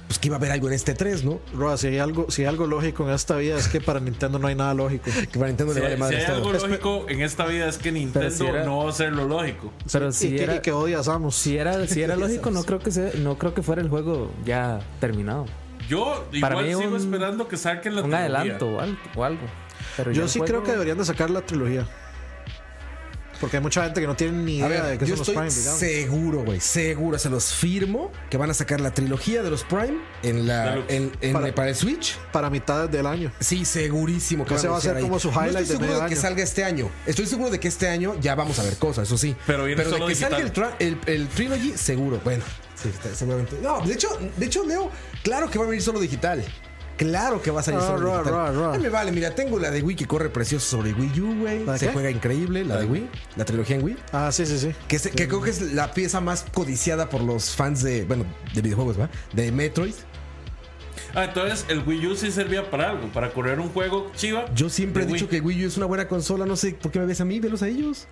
A: Pues que iba a haber algo en este 3, ¿no?
D: Roa, si hay algo, si hay algo lógico en esta vida es que para Nintendo no hay nada lógico.
A: Que para Nintendo
B: Si,
A: le vale
B: si
A: madre
B: hay
A: todo.
B: algo lógico en esta vida es que Nintendo
C: si era-
B: no va a hacer lo lógico.
C: Pero
D: y,
C: si
D: que,
C: era,
D: y que odia a Samus.
C: si era, si era lógico, no creo que sea, no creo que fuera el juego ya terminado.
B: Yo
C: Para
B: igual
C: mí
B: sigo
C: un-
B: esperando que saquen la
C: Un
B: trilogía.
C: adelanto o algo. O algo. Pero
D: yo sí
C: juego-
D: creo que deberían de sacar la trilogía. Porque hay mucha gente que no tiene ni idea
A: ver,
D: de qué
A: yo
D: son los
A: estoy
D: Prime, digamos.
A: seguro, güey, seguro, se los firmo que van a sacar la trilogía de los Prime en la en, en-
D: Para-
A: para, el Switch.
D: Para mitad del año.
A: Sí, segurísimo que van
D: va a
A: ahí.
D: como su
A: No
D: highlight
A: estoy
D: de
A: seguro
D: medio
A: de que
D: año.
A: salga este año. Estoy seguro de que este año ya vamos a ver cosas, eso sí.
B: Pero viene
A: de
B: solo
A: que salga el, el, el trilogy, seguro. Bueno, sí, seguramente. No, de hecho, de hecho, Leo, claro que va a venir solo digital. Claro que va a salir
D: Ah,
A: solo digital. Ay, me vale, mira, tengo la de Wii que corre precioso sobre Wii U, güey.
D: ¿La de
A: Se
D: qué?
A: juega increíble, la de Wii, la trilogía en Wii.
D: Ah, sí, sí, sí.
A: Que, se- que creo que es la pieza más codiciada por los fans de, bueno, de videojuegos, ¿va? De Metroid.
B: Ah, entonces el Wii U sí servía para algo, para correr un juego chiva.
A: Yo siempre he dicho
B: Wii.
A: que Wii U es una buena consola, no sé por qué me ves a mí, velos a ellos.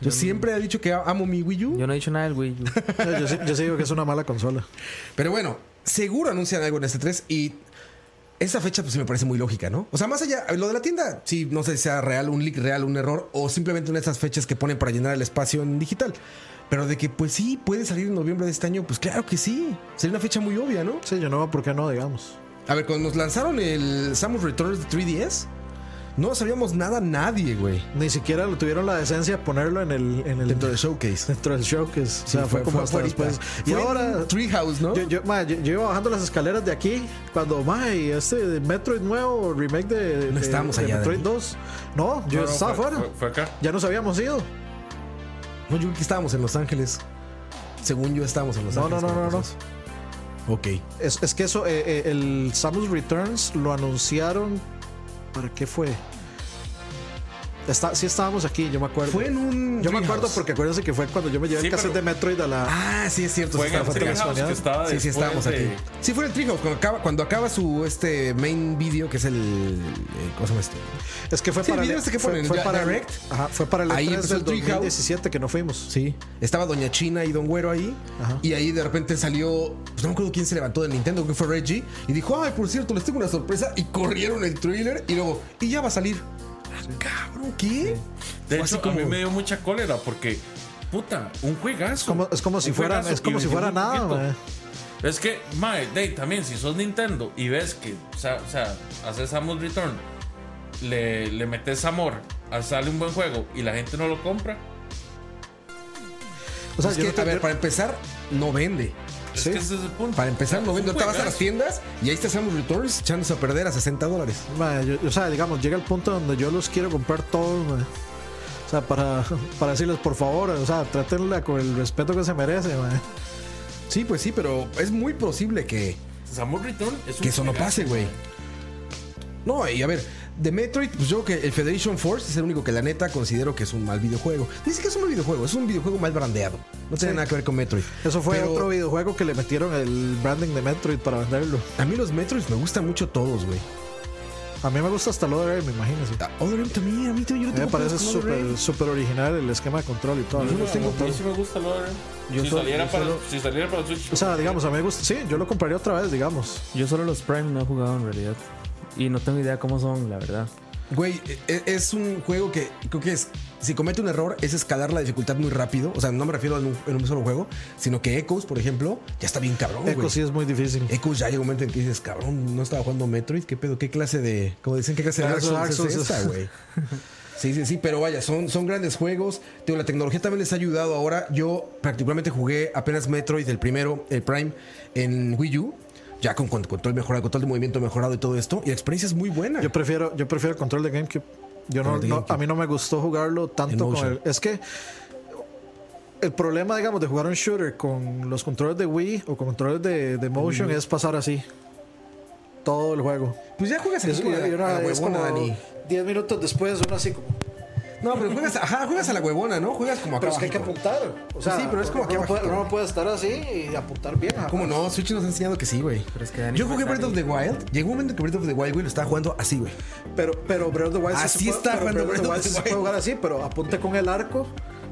A: Yo siempre he dicho que amo mi Wii U.
C: Yo no he dicho nada del Wii U.
D: Yo, sí, yo sí digo que es una mala consola.
A: Pero bueno, seguro anuncian algo en este 3 y esa fecha pues sí me parece muy lógica, ¿no? O sea, más allá, lo de la tienda, sí, no sé si sea real, un leak real, un error o simplemente una de esas fechas que ponen para llenar el espacio en digital. Pero de que pues sí, puede salir en noviembre de este año, pues claro que sí. Sería una fecha muy obvia, ¿no?
D: Sí, yo no veo por qué no, digamos.
A: A ver, cuando nos lanzaron el Samus Returns de 3DS, no sabíamos nada nadie, güey.
D: Ni siquiera lo tuvieron la decencia de ponerlo en el, en el
A: Dentro del showcase.
D: dentro del showcase. O sea, fue, como hasta
A: ahorita.
D: después. Y
A: Fue
D: ahora.
A: Treehouse, ¿no?
D: Yo, yo, ma, yo- yo iba bajando las escaleras de aquí cuando, ma, y este de Metroid nuevo, remake de,
A: No
D: de-
A: estábamos
D: de
A: allá,
D: Metroid
A: Dani.
D: 2. No, yo
B: No, no,
D: estaba
B: fue-
D: afuera.
B: Fue, fue acá.
D: Ya nos habíamos ido.
A: No, yo creo que estábamos en Los Ángeles. Según yo, estábamos en Los
D: No, no,
A: Ángeles.
D: no, no,
A: pasó eso. Ok.
D: Es, es que eso, eh, eh, el Samus Returns lo anunciaron. ¿Para qué fue? Está, sí estábamos aquí, yo me acuerdo.
A: Fue en un.
D: yo me acuerdo porque acuérdense que fue cuando yo me llevé
B: Sí,
D: el cassette
B: pero-
D: de Metroid a la.
A: Ah, sí, es cierto.
B: Fue el
A: estaba-
B: que
A: Sí, sí, estábamos
B: de-
A: aquí. Sí, fue en el Treehouse. Cuando acaba, cuando acaba su este main video, que es el. eh, ¿Cómo se llama esto?
D: Es que fue
A: Sí, el
D: para
A: video este que
D: fue, fue
A: ya-
D: para el,
A: Direct.
D: ajá, fue para el
A: Ahí
D: E3
A: empezó
D: del
A: el Treehouse.
D: 2017 que no fuimos.
A: Sí. Estaba Doña China y Don Güero ahí.
D: Ajá.
A: Y ahí de repente salió. Pues no me acuerdo quién se levantó del Nintendo, que fue Reggie. Y dijo: Ay, por cierto, les tengo una sorpresa. Y corrieron el trailer. Y luego, y ya va a salir. Cabrón, ¿qué?
B: De
A: así
B: hecho, a mí me dio mucha cólera porque, puta, un juegazo.
D: Como- es como si fuera, es como si fuera nada.
B: Es que, mae, de, también, si sos Nintendo y ves que, o sea, o sea haces Samus Return, le, le metes amor, sale un buen juego y la gente no lo compra.
D: O sea,
A: Es que,
D: no te-
A: a ver, para empezar, no vende.
B: Es
D: Sí.
B: que ese es el punto.
A: Para empezar, no vende. Ahorita vas a las tiendas y ahí está Samus Returns echándose a perder a 60 dólares.
D: o sea, digamos, llega el punto donde yo los quiero comprar todos, mae. O sea, para, para decirles, por favor, o sea, trátenla con el respeto que se merece, mae.
A: Sí, pues sí, pero es muy posible que,
B: Samus Return es un
A: que eso no pase, güey. No, y a ver, de Metroid, pues yo creo que el Federation Force es el único que la neta considero que es un mal videojuego. Dice que es un mal videojuego, es un videojuego mal brandeado. No tiene
D: Sí.
A: nada que ver con Metroid.
D: Eso fue
A: Pero
D: otro videojuego que le metieron el branding de Metroid para venderlo.
A: A mí los Metroids me gustan mucho todos, güey.
D: A mí me gusta hasta el Other M, imagínense.
A: Other M también, a mí también. Yo no
D: me parece súper original el esquema de control y todo.
A: Yo los tengo
B: A mí sí me gusta el Other.
C: Yo
B: si,
C: solo-
B: saliera
C: yo
B: para,
C: solo-
B: si saliera para Switch.
D: O sea, digamos, a mí me gusta. Sí, yo lo compraría otra vez, digamos.
C: Yo solo los Prime no he jugado en realidad. Y no tengo idea cómo son, la verdad.
A: Güey, e- es un juego que creo que es. Si comete un error, es escalar la dificultad muy rápido. O sea, no me refiero en un, en un solo juego, sino que Echoes, por ejemplo, ya está bien cabrón,
D: Echo
A: güey.
D: sí es muy difícil.
A: Echoes ya llega un momento en que dices, cabrón, no estaba jugando Metroid, ¿qué pedo? ¿Qué clase de. Como dicen, qué clase de
D: Dark
A: Dark Souls,
D: Souls
A: es
D: es-
A: esta, güey? Sí, sí, sí, pero vaya, son, son grandes juegos. Digo, la tecnología también les ha ayudado ahora. Yo particularmente jugué apenas Metroid, el primero, el Prime, en Wii U. Ya con, con control mejorado, control de movimiento mejorado y todo esto. Y la experiencia es muy buena.
D: Yo prefiero, yo prefiero el control de GameCube. Yo no, no- a mí no me gustó jugarlo tanto con el. Es que el problema, digamos, de jugar un shooter con los controles de Wii o con controles de, de motion es pasar así. Todo el juego.
A: Pues ya juegas aquí
D: Es,
A: como a la-
D: y una-
A: a la
D: es
A: huevona,
D: como
A: Dani.
D: 10 minutos después, uno así como.
A: No, pero juegas, ajá, juegas a la huevona, ¿no? Juegas como acá
D: Pero es que hay que apuntar. O sea,
A: Sí, pero es como aquí
D: no puede, no estar así y apuntar bien.
A: ¿Cómo no? Switch nos ha enseñado que sí, güey.
C: Pero es que Dani
A: Yo jugué Breath of the Wild. Llegó un momento en que Breath of the Wild, güey, lo estaba jugando así, güey.
D: Pero, pero Breath of the Wild sí
A: Así
D: se puede-
A: está jugando
D: Breath of the Wild se puede jugar así, pero apunte con el arco.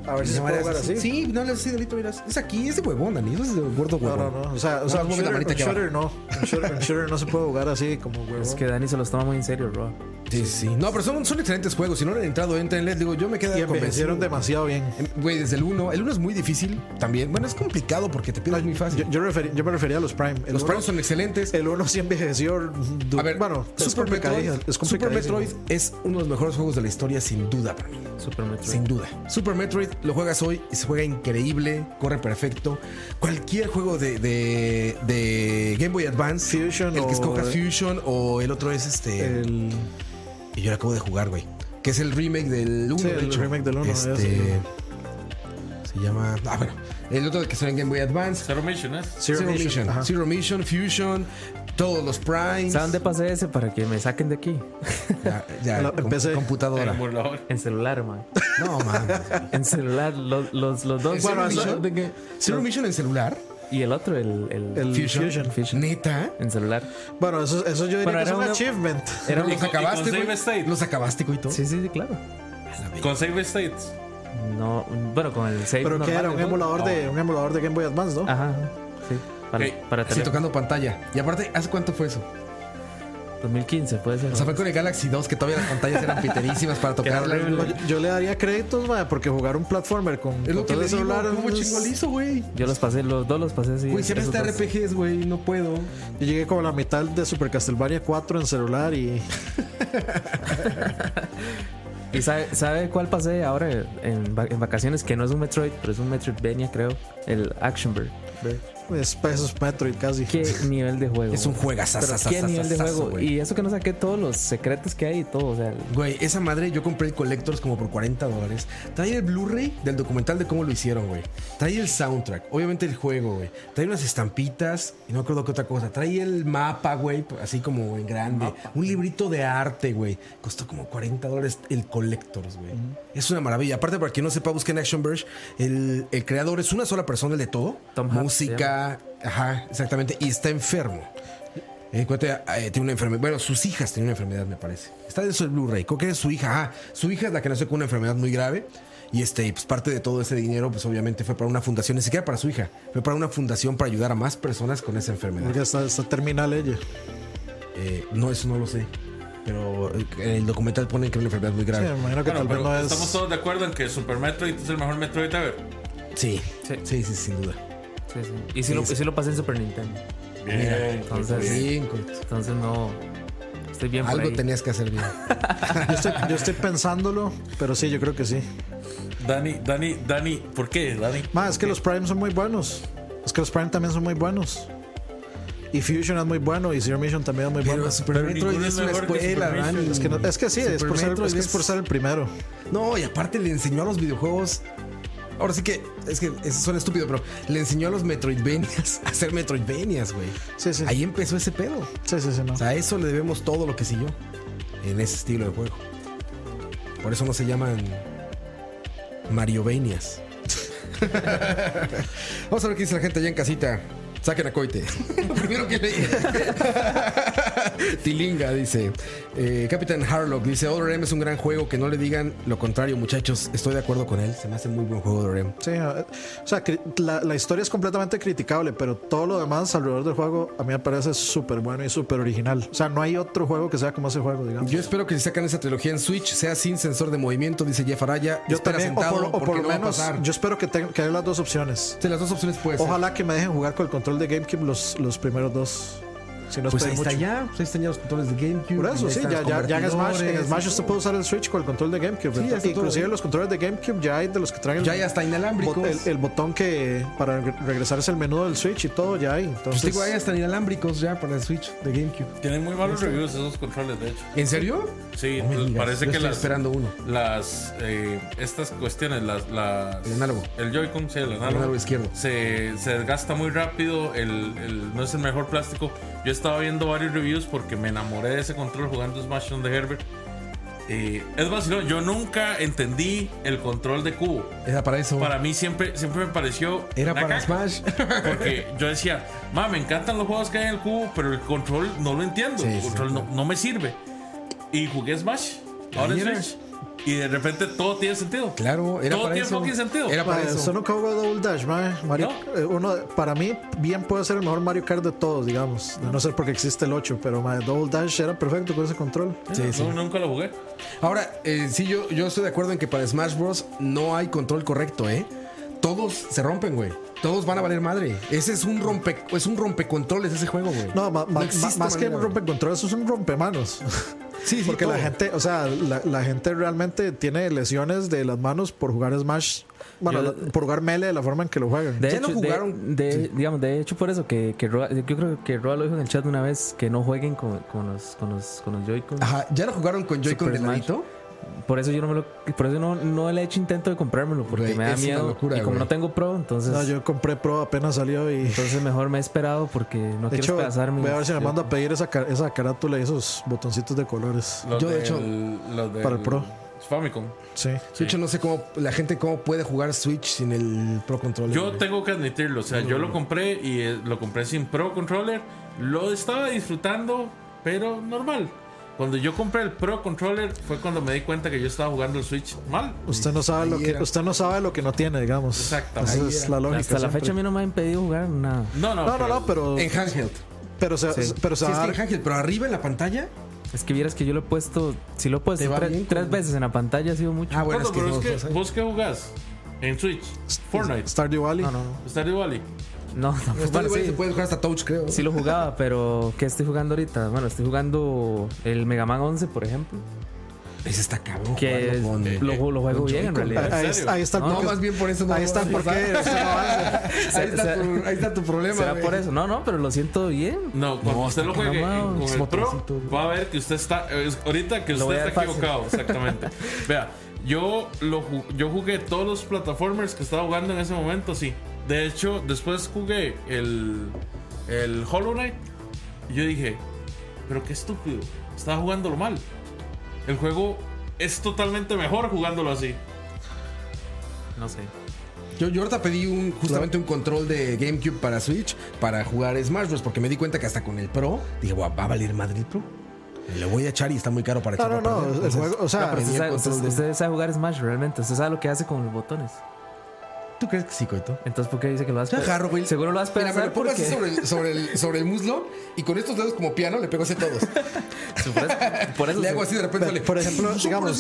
D: A ver si se puede jugar así.
A: Sí, no le así, delito, miras. Es aquí, es de huevón, Dani. Es de gordo
D: No,
A: huevón.
D: no, no. O sea, o
A: No,
D: sea
A: la
D: shooter,
A: manita
D: shooter no. Shooter, no se puede jugar así como huevón.
C: Es que Dani se los toma muy en serio, bro.
A: Sí, sí. No, pero son, son excelentes juegos. Si no han entrado, entrenle. Digo, yo me quedé convencido.
D: demasiado bien.
A: Em, Güey, desde el 1. El 1 es muy difícil también. Bueno, es complicado porque te pides muy fácil.
D: Yo, yo, referí- yo me refería a los Prime. El
A: Los
D: uno-
A: Primes son excelentes.
D: El 1 sí envejeció.
A: A ver,
D: bueno, es
A: Super Metroid,
D: es
A: Super. Metroid es uno de los mejores juegos de la historia, sin duda para mí.
C: Super Metroid.
A: Sin duda. Super Metroid lo juegas hoy y se juega increíble, corre perfecto. Cualquier juego de, de, de Game Boy Advance,
D: Fusion
A: el que
D: o-
A: escojas Fusion o el otro es este.
D: El,
A: Y yo lo acabo de jugar, güey. Que es el remake del 1.
D: Sí, el remake del uno,
A: Este,
D: ese.
A: se llama. Ah, bueno. El otro que está en Game Boy Advance.
B: Zero Mission, ¿eh?
D: Zero,
A: Zero,
D: Mission.
A: Zero Mission, Fusion, todos los Primes.
C: ¿Saben de pasé ese para que me saquen de aquí?
A: Ya, ya,
D: empecé.
A: Computadora.
C: En celular, man.
A: No, mames.
C: En celular, los, los, los dos.
A: Zero
C: Bueno,
A: Mission?
C: que-
A: Zero Mission en celular.
C: Y el otro, el, el,
D: El
A: Fusion.
D: Fusion.
C: Fusion.
A: Neta.
C: En celular.
D: Bueno, eso, eso yo diría
C: Bueno,
D: que es
C: era
D: un
C: una-
D: achievement.
C: Era un-
A: Los acabaste,
B: con state.
A: Los acabaste, güey, todo.
C: Sí, sí, sí, claro.
B: Con Save States.
C: No, bueno, con el save.
D: Pero que era
C: y
D: un emulador, de, un emulador de Game Boy Advance, ¿no?
C: Ajá. Para,
A: tocando pantalla. Y aparte, ¿hace cuánto fue eso?
C: 2015 puede ser.
A: O sea, fue con el Galaxy 2 que todavía las pantallas eran piterísimas para güey.
D: Yo, yo le daría créditos, mae, porque jugar un platformer con
A: Es lo que le
D: controles
A: digo,
D: celulares
A: ¿cómo
D: es-
A: chingo le hizo, güey?
C: Yo los pasé, los dos los pasé así.
A: Güey, siempre está. RPGs, güey, no puedo.
D: Yo llegué como a la mitad de Super Castlevania 4 en celular y
C: ¿Y sabe, sabe cuál pasé ahora en, en vacaciones? Que no es un Metroid, pero es un Metroidvania, creo. El Action Bird.
D: Es, eso es Metroid casi.
C: Qué nivel de juego.
A: Es un.
C: Pero qué nivel de juego. Y eso que no saqué todos los secretos que hay y todo. O sea,
A: Güey, esa madre yo compré el Collectors como por 40 dólares. Trae el Blu-ray del documental de cómo lo hicieron, güey. Trae el soundtrack, obviamente el juego, güey. Trae unas estampitas y no recuerdo qué otra cosa. Trae el mapa, güey, así como en grande. Un librito de arte, güey. Costó como 40 dólares el Collectors, güey. Es una maravilla. Aparte, para quien no sepa, busquen Action Verge. El, el creador es una sola persona, el de todo.
C: Tom Hanks,
A: Ajá, exactamente. Y está enfermo. Eh, cuenta, eh, tiene una enfermedad. Bueno, sus hijas tienen una enfermedad, me parece. Está en el Blu-ray. Creo que es su hija. Ajá. Su hija es la que nació con una enfermedad muy grave. Y este, pues parte de todo ese dinero, pues obviamente fue para una fundación, ni siquiera para su hija, fue para una fundación para ayudar a más personas con esa enfermedad.
D: Porque está, está terminal ella.
A: Eh, no, eso no lo sé. Pero eh, en el documental ponen que es una enfermedad muy
D: Sí,
A: grave.
D: me imagino que
B: Bueno,
D: tal vez
B: pero
D: no
B: estamos
D: es.
B: todos de acuerdo en que Super Metroid es el mejor Metroid ever.
A: Sí,
C: Sí.
A: sí, sí, sin duda.
C: Sí, sí. Y sí, lo, sí lo pasé en Super Nintendo.
B: Bien,
C: entonces-
A: Bien.
C: Entonces no. Estoy bien por
A: Algo
C: ahí.
A: tenías que hacer bien.
D: Yo estoy, yo estoy pensándolo, pero sí, yo creo que sí.
B: Dani, Dani, Dani, ¿por qué, Dani?
D: Más, es que los Prime son muy buenos. Es que los Prime también son muy buenos. Y Fusion es muy bueno y Zero Mission también es muy
A: Pero
D: bueno.
A: Super
B: Pero
A: Metroid es una
B: que
A: escuela.
D: Es que, no- es que sí, es
A: Super
D: por, ser, es que es por ser el primero.
A: No, y aparte le enseñó a los videojuegos. Ahora sí que es que eso suena estúpido, pero le enseñó a los Metroidvanias a hacer Metroidvanias, güey.
D: Sí, sí.
A: Ahí empezó ese pedo.
D: Sí, sí, sí, no.
A: O sea, a eso le debemos todo lo que siguió en ese estilo de juego. Por eso no se llaman Mariovanias. Vamos a ver qué dice la gente allá en casita. Saquen a coite. Lo primero que leí. Tilinga dice: eh, Capitán Harlock dice: Other M es un gran juego. Que no le digan lo contrario, muchachos. Estoy de acuerdo con él. Se me hace muy buen juego Other M.
D: Sí, eh, o sea, la, la historia es completamente criticable, pero todo lo demás alrededor del juego a mí me parece súper bueno y súper original. O sea, no hay otro juego que sea como ese juego, digamos.
A: Yo espero que si sacan esa trilogía en Switch sea sin sensor de movimiento, dice Jeff Araya.
D: Yo
A: Espera
D: también, o
A: sentado
D: por, o por lo
A: no
D: menos, yo espero que, tenga- que haya las dos opciones.
A: Sí, las dos opciones puede ser.
D: Ojalá que me dejen jugar con el control de GameCube los, los primeros dos. Si no es
A: Pues ahí
D: pedir
A: está
D: mucho.
A: ya, pues ahí están ya los controles de GameCube.
D: Por eso, sí,
A: están
D: ya, ya, ya en Smash, en
A: convertidores,
D: Smash usted puede usar el Switch con el control de GameCube.
A: Sí, ya está todo
D: Inclusive
A: ahí.
D: los controles de GameCube ya hay de los que traen el,
A: Ya hasta inalámbricos.
D: el, el botón que para re- regresarse el menú del Switch y todo ya hay.
A: Pues
D: Entonces,
A: digo, hay hasta inalámbricos ya para el Switch de GameCube.
B: Tienen muy malos reviews esos controles, de hecho.
A: ¿En serio?
B: Sí,
A: digas,
B: parece
A: yo
B: que
A: estoy
B: las,
A: esperando uno.
B: las eh, estas cuestiones, las, las
A: El análogo.
B: el Joy-Con, sí, el
A: El
B: análogo,
A: análogo izquierdo.
B: se, se desgasta muy rápido, el, el- no es el mejor plástico. Yo estaba viendo varios reviews porque me enamoré de ese control jugando Smash on the Herbert. Eh, es vacilón, yo nunca entendí el control de cubo.
A: Era para eso.
B: Para mí siempre, siempre me pareció.
A: Era para. Smash.
B: Porque yo decía, ma, me encantan los juegos que hay en el cubo, pero el control no lo entiendo.
A: Sí,
B: el
A: sí,
B: control no, no me sirve. Y jugué Smash. Ahora. Switch. Y de repente todo tiene sentido.
A: Claro, era
B: Todo
A: para
B: tiene
A: eso.
B: fucking sentido.
A: Era para eso.
D: nunca jugó Double Dash, mae. Mario, eh, uno, para mí, bien puede ser el mejor Mario Kart de todos, digamos. De no ser porque existe el 8, pero mae, Double Dash era perfecto con ese control.
A: Sí, sí.
B: No, nunca lo jugué.
A: Ahora, eh, sí, yo, yo estoy de acuerdo en que para Smash Bros. no hay control correcto, ¿eh? Todos se rompen, güey. Todos van a valer madre. Ese es un rompe, es un rompecontroles ese juego, güey.
D: No, ma- ma-
A: existe
D: ma- más que un
A: güey.
D: rompecontrol, eso es un rompemanos.
A: Sí, sí,
D: Porque la gente, o sea, la, la gente realmente tiene lesiones de las manos por jugar Smash. Bueno,
C: Yo-
D: por jugar Melee de la forma en que lo juegan.
C: De
A: Ya
C: hecho,
A: no
C: de-
A: jugaron-
C: de, digamos, de hecho, por eso que, que Roa- yo creo que Roa lo dijo en el chat una vez que no jueguen con, con los, con los, con los Joy-Con.
A: Ajá, ¿ya lo jugaron con Joy-Con de
C: Smash.
A: ladito?
C: Por eso yo no me lo, por eso no, no le he hecho intento de comprármelo, porque me da miedo.
A: locura,
C: y como no tengo pro, entonces,
D: No, yo compré Pro apenas salió y.
C: entonces mejor me he esperado porque no
D: De
C: quiero mi.
D: voy a ver si me mando a pedir esa, esa carátula y esos botoncitos de colores.
B: Los
A: Yo, de hecho,
B: los del
D: para el Pro.
B: Famicom.
D: Sí.
A: De hecho, no sé cómo la gente cómo puede jugar Switch sin el Pro Controller.
B: Yo tengo que admitirlo, o sea, yo lo compré y eh, lo compré sin Pro Controller. Lo estaba disfrutando, pero normal. Cuando yo compré el Pro Controller fue cuando me di cuenta que yo estaba jugando el Switch mal.
D: Usted no sabe lo que
A: era.
D: usted no sabe lo que no tiene, digamos.
B: Exactamente.
D: Esa es la lógica.
C: Hasta la
D: siempre.
C: fecha a mí no me ha impedido jugar nada.
B: No, no,
D: No, no, no, pero
A: En handheld.
D: pero se,
C: Sí.
D: pero se
A: Sí,
D: va
A: es
D: a
A: que
D: dar-
A: en handheld, pero arriba en la pantalla.
C: Es que vieras que yo lo he puesto, si lo he puesto tres,
A: bien
C: tres
A: con-
C: veces en la pantalla ha sido mucho.
A: Ah, bueno,
B: Gordo,
A: es que
B: pero
A: no,
B: es que. ¿vos qué jugás? En Switch. Fortnite.
D: Stardew Valley.
C: no, no, no.
B: Stardew Valley.
C: No, tampoco.
A: Está
C: bueno,
A: igual,
C: sí.
A: se puede jugar hasta touch, creo.
C: Sí lo jugaba, pero ¿qué estoy jugando ahorita? Bueno, estoy jugando el Mega Man 11, por ejemplo.
A: Ese está cabrón.
C: Que
A: jugarlo con-
C: lo, lo juego bien en realidad.
D: Ahí, ahí está
A: No, más bien por eso no
D: Ahí está no avanza.
A: ahí, está tu, ahí está tu problema.
C: ¿Será por eso? No, no, pero lo siento bien.
B: No, cuando
C: No,
B: usted lo juegue con
C: es
B: el Pro, va a ver que usted está. es- ahorita que usted está equivocado, exactamente. Vea, yo, lo, yo jugué todos los plataformers que estaba jugando en ese momento, sí. De hecho, después jugué el, el Hollow Knight. Y yo dije, pero qué estúpido, estaba jugándolo mal. El juego es totalmente mejor jugándolo así.
C: No sé.
A: Yo, yo ahorita pedí un, justamente un control de GameCube para Switch para jugar Smash Bros. Porque me di cuenta que hasta con el Pro, dije, "Buah, va a valer madre el Pro. Le voy a echar y está muy caro para
D: No,
A: echarlo
D: no, no.
A: perder".
D: El juego, o sea,
C: usted sabe, usted-
A: de-
C: usted sabe jugar Smash realmente. Usted sabe lo que hace con los botones.
A: ¿Tú crees que sí, Coito?
C: Entonces, ¿por qué dice que lo vas a
A: agarro, güey.
C: Seguro lo vas a
A: Mira, me lo pongo así
C: porque...
A: sobre el, sobre, el, sobre el muslo y con estos dedos como piano le pego así a todos.
C: Por eso, por eso
A: le hago así de repente. sale,
D: por ejemplo,
A: "Super
D: digamos,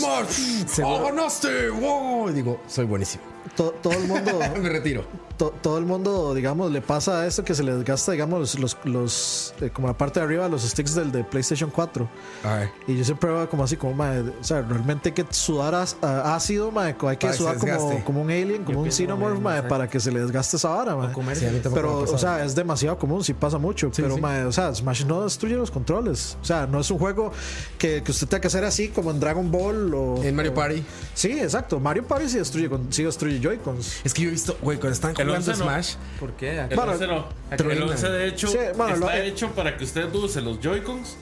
C: seguro-
A: ¡Oh, ganaste! ¡Wow! Y digo, soy buenísimo.
D: To- todo el mundo.
A: me retiro.
D: to- todo el mundo, digamos, le pasa esto que se le desgasta, digamos, los, los eh, como la parte de arriba, los sticks del de PlayStation 4.
A: A ver.
D: Y yo siempre veo como así, como, mae, o sea, realmente hay que sudar as- a- ácido, mae, hay que
A: Para que se
D: sudar como, como un alien, como un xenomorph,
C: exacto.
D: para que se le desgaste esa vara.
A: Sí, a me
D: Pero, o sea, es demasiado común, sí pasa mucho.
A: Sí,
D: pero,
A: sí.
D: mae, o sea, Smash no destruye los controles. O sea, no es un juego que, que usted tenga que hacer así como en Dragon Ball o.
A: en Mario
D: o-
A: Party.
D: Sí, exacto. Mario Party sí destruye, con- sí destruye Joy-Cons.
A: Es que yo he visto, güey, cuando están
B: El
A: jugando
B: 11 no.
A: Smash.
C: ¿Por qué?
B: El
D: Bueno,
B: 11 no. El
A: truena.
B: 11 de hecho
D: Sí, bueno,
B: está
D: lo- eh,
B: hecho para que usted use los Joy-Cons,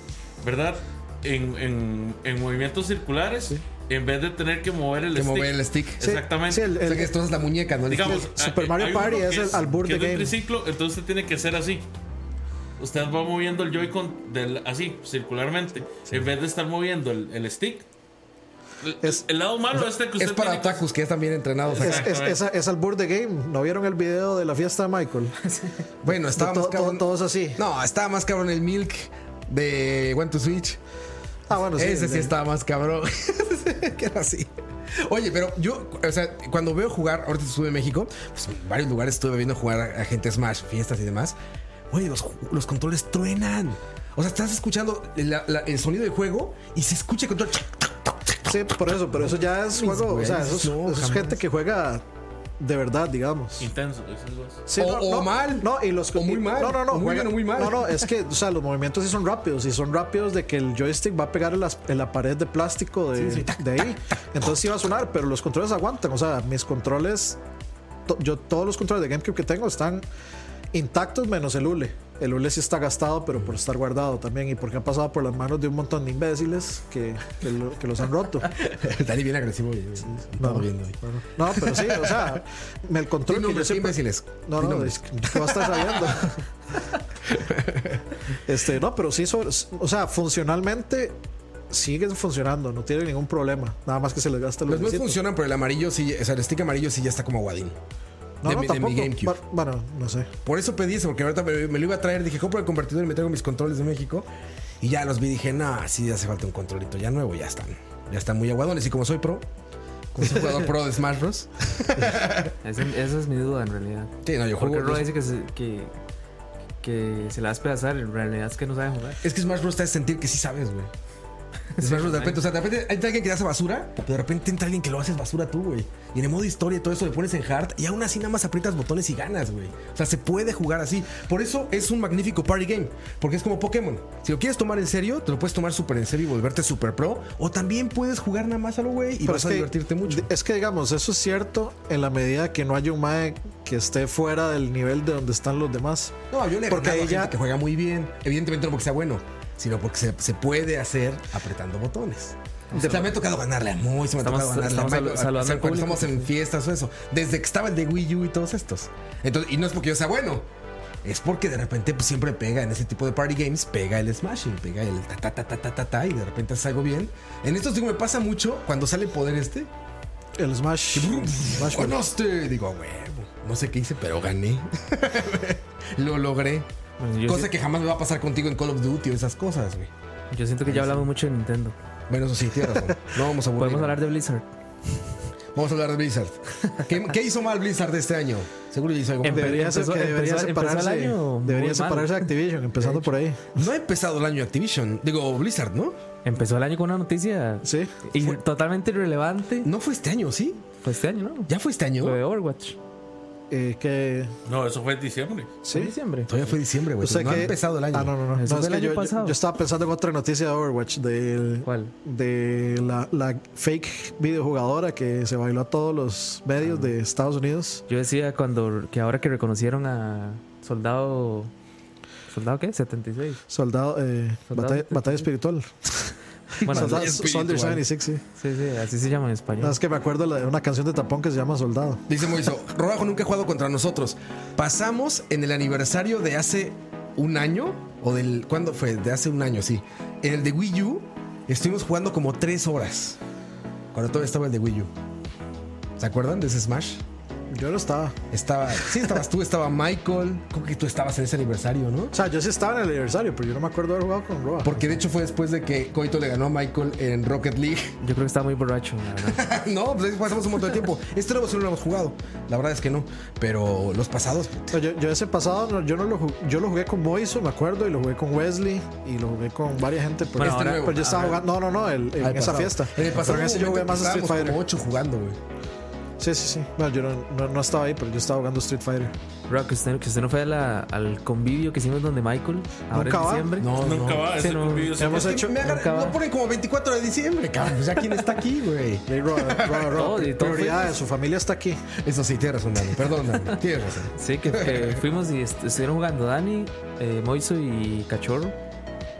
B: ¿verdad? En, en, en movimientos circulares, en vez de tener que mover el
A: Que
B: stick.
A: mover el stick.
D: Sí,
B: Exactamente.
D: sí, el-
A: O sea que esto es la muñeca, ¿no? El
B: Digamos,
A: stick.
D: Super
B: hay-
D: Mario
B: hay
D: Party es el albur
B: que
D: de
B: es de
D: game.
B: triciclo, entonces usted tiene que ser así. Usted va moviendo el Joy-Con así, circularmente, en vez de estar moviendo el, el stick. El,
D: Es-
B: el lado malo es este que usted
A: es para
B: tiene que-
A: otakus que ya están bien entrenados.
D: Es,
A: acá.
D: es, es, es albur de game. ¿No vieron el video de la fiesta de Michael?
A: Bueno, estaba
D: todo,
A: más cabrón.
D: todos así.
A: No, estaba más cabrón el Milk de One to Switch.
D: Ah, bueno, sí.
A: Ese sí
D: de-
A: estaba más cabrón. que era así. Oye, pero yo, o sea, cuando veo jugar, ahorita estuve en México, pues en varios lugares estuve viendo jugar a, gente Smash, fiestas y demás. Oye, los, los controles truenan. O sea, estás escuchando la- la- el sonido del juego y se escucha el control.
D: Sí, por eso, pero eso ya es juego. O sea, eso es,
A: no,
D: eso gente que juega de verdad, digamos.
B: Intenso,
D: Sí,
A: O- o mal.
D: No, y los
A: O muy mal.
D: No, no, no.
A: Muy
D: juegan-
A: bien muy mal.
D: No, no, es que, o sea, los movimientos sí son rápidos. Y son rápidos de que el joystick va a pegar en, la pared de plástico de, de ahí. Entonces sí va a sonar, pero los controles aguantan. O sea, mis controles. to- yo todos los controles de GameCube que tengo están intactos menos el hule. El hule sí está gastado, pero por estar guardado también y porque ha pasado por las manos de un montón de imbéciles que, que, lo- que los han roto.
A: Dani bien agresivo. güey.
D: No,
A: Estamos viendo ahí.
D: no, pero sí, o sea, me el control
A: Di
D: que yo siempre-
A: imbéciles.
D: No, no, es que ¿qué va a estar sabiendo? este, no, pero sí, sobre- o sea, funcionalmente siguen funcionando, no tiene ningún problema. Nada más que se les gasta el
A: Los
D: lucecito.
A: funcionan, pero el amarillo sí, o sea, el stick amarillo sí ya está como aguadín.
D: No,
A: de
D: no,
A: mi- de mi
D: tampoco.
A: GameCube.
D: Bu- Bueno, no sé.
A: Por eso pedí eso, porque ahorita me, me lo iba a traer. Dije, compro el convertidor y me traigo mis controles de México. Y ya los vi, dije, no, sí hace falta un controlito ya nuevo, ya están. Ya están muy aguadones. Y como soy pro, como soy jugador pro de Smash Bros.
C: Esa es mi duda en realidad.
A: Sí, no, yo
C: Porque
A: juego.
C: Ro dice que se, que, que se la va a despedazar, en realidad es que no sabe jugar.
A: Es que Smash Bros te hace sentir que sí sabes, güey. De repente, o sea, de repente hay alguien que hace basura, pero de repente entra alguien que lo haces basura tú, güey. Y en el modo historia y todo eso le pones en hard y aún así nada más aprietas botones y ganas, güey. O sea, se puede jugar así. Por eso es un magnífico party game, porque es como Pokémon. Si lo quieres tomar en serio, te lo puedes tomar súper en serio y volverte súper pro. O también puedes jugar nada más a lo güey y
D: Pero
A: vas a divertirte mucho.
D: Es que, digamos, eso es cierto en la medida que no haya un mae que esté fuera del nivel de donde están los demás.
A: No, yo le he
D: Porque
A: ganado a
D: ahí ya-
A: gente que juega muy bien. Evidentemente no porque sea bueno, sino porque se, se puede hacer apretando botones. O sea, me ha tocado ganarle a Moy, se me ha tocado ganarle a Michael, o sea, cuando
C: público.
A: estamos en fiestas o eso. Desde que estaba el de Wii U y todos estos. Entonces, y no es porque yo sea bueno. Es porque de repente pues, siempre pega en ese tipo de party games, pega el smashing, pega el ta ta ta ta ta ta, ta y de repente haces algo bien. En estos digo, me pasa mucho cuando sale el poder este.
D: El Smash.
A: Ganaste. Digo, "A huevo. No sé qué hice, pero gané. Lo logré.
C: Bueno, yo,
A: Cosa que jamás me va a pasar contigo en Call of Duty o esas cosas, güey.
C: yo siento que ya hablamos mucho de Nintendo.
A: Bueno, eso sí, tienes razón. No vamos a aburrir.
C: Podemos hablar de Blizzard.
A: Vamos a hablar de Blizzard. ¿Qué, qué hizo mal Blizzard este año? Seguro hizo algo mal.
D: Debería, ser
C: empezó-
D: que debería
C: empezó- empezó el
D: separarse,
C: año
D: debería separarse de Activision, empezando por ahí.
A: No ha empezado el año Activision. Digo, Blizzard, ¿no?
C: Empezó el año con una noticia
D: Sí.
C: y totalmente irrelevante.
A: No fue este año, ¿sí?
C: Fue este año, ¿no?
A: ¿Ya fue este año?
C: Lo de Overwatch.
D: Eh, que,
B: No, eso fue en diciembre.
C: En
D: sí.
C: diciembre.
A: Todavía fue diciembre, güey.
D: O sea
A: no ha empezado el año.
D: Ah, no, no, no.
C: Eso
D: No,
C: fue
D: es
C: el
D: que
C: año
D: yo,
C: pasado.
D: yo, yo estaba pensando en otra noticia de Overwatch, del,
C: ¿Cuál?
D: de la, la fake videojugadora que se bailó a todos los medios de Estados Unidos.
C: Yo decía cuando que ahora que reconocieron a Soldado. ¿Soldado qué? 76.
D: Soldado, eh,
C: Soldado
D: batalla,
C: 76.
D: batalla espiritual.
C: Bueno,
D: Soldado-. Soldier 76, sí.
C: sí, sí, así se llama en
D: No,
C: español.
D: es que me acuerdo de una canción de Tapón que se llama Soldado.
A: Dice Moiso, Rodajo nunca ha jugado contra nosotros. Pasamos en el aniversario de hace un año, o del. ¿Cuándo fue? De hace un año, sí. En el de Wii U, estuvimos jugando como tres horas. Cuando todavía estaba el de Wii U. ¿Se acuerdan de ese Smash?
D: Yo no estaba.
A: Estaba. Sí, estabas tú, estaba Michael. Creo que tú estabas en ese aniversario, ¿no?
D: O sea, yo sí estaba en el aniversario, pero yo no me acuerdo de haber jugado con Roa.
A: Porque de hecho fue después de que Coito le ganó a Michael en Rocket League.
C: Yo creo que estaba muy borracho, la verdad.
A: no, pues ahí pasamos un montón de tiempo. Este nuevo sí no lo hemos jugado. La verdad es que no. Pero los pasados,
D: yo, yo ese pasado, no, yo no lo jugué, yo lo jugué con Moiso, me acuerdo, y lo jugué con Wesley, y lo jugué con varias gente. Pero,
C: Bueno,
D: este
C: ahora-
D: nuevo, pero yo estaba jugando, no, no, no, el- en esa fiesta.
A: En el pasado
D: pero en ese yo jugué más Street Fighter.
A: como ocho jugando, güey.
D: Sí, sí, sí. Bueno, yo no, no, no estaba ahí, pero yo estaba jugando Street Fighter.
C: Bro, que usted, que usted no fue a la- al convivio que hicimos donde Michael, ahora
D: Nunca
C: en
D: va.
C: diciembre.
A: No,
B: Nunca
A: no.
B: va,
C: Sí,
B: ese
C: no.
B: convivio se
D: Hemos hecho-
A: Me agarra-
C: va.
A: no ponen como 24 de diciembre, cabrón. Pues ya quién está aquí, güey.
D: Prioridades, su familia está aquí.
A: Eso sí, tienes razón, Dani. Perdón, Dani. Tienes razón.
C: Sí, que, que fuimos y est- estuvieron jugando Dani, eh, Moiso y Cachorro.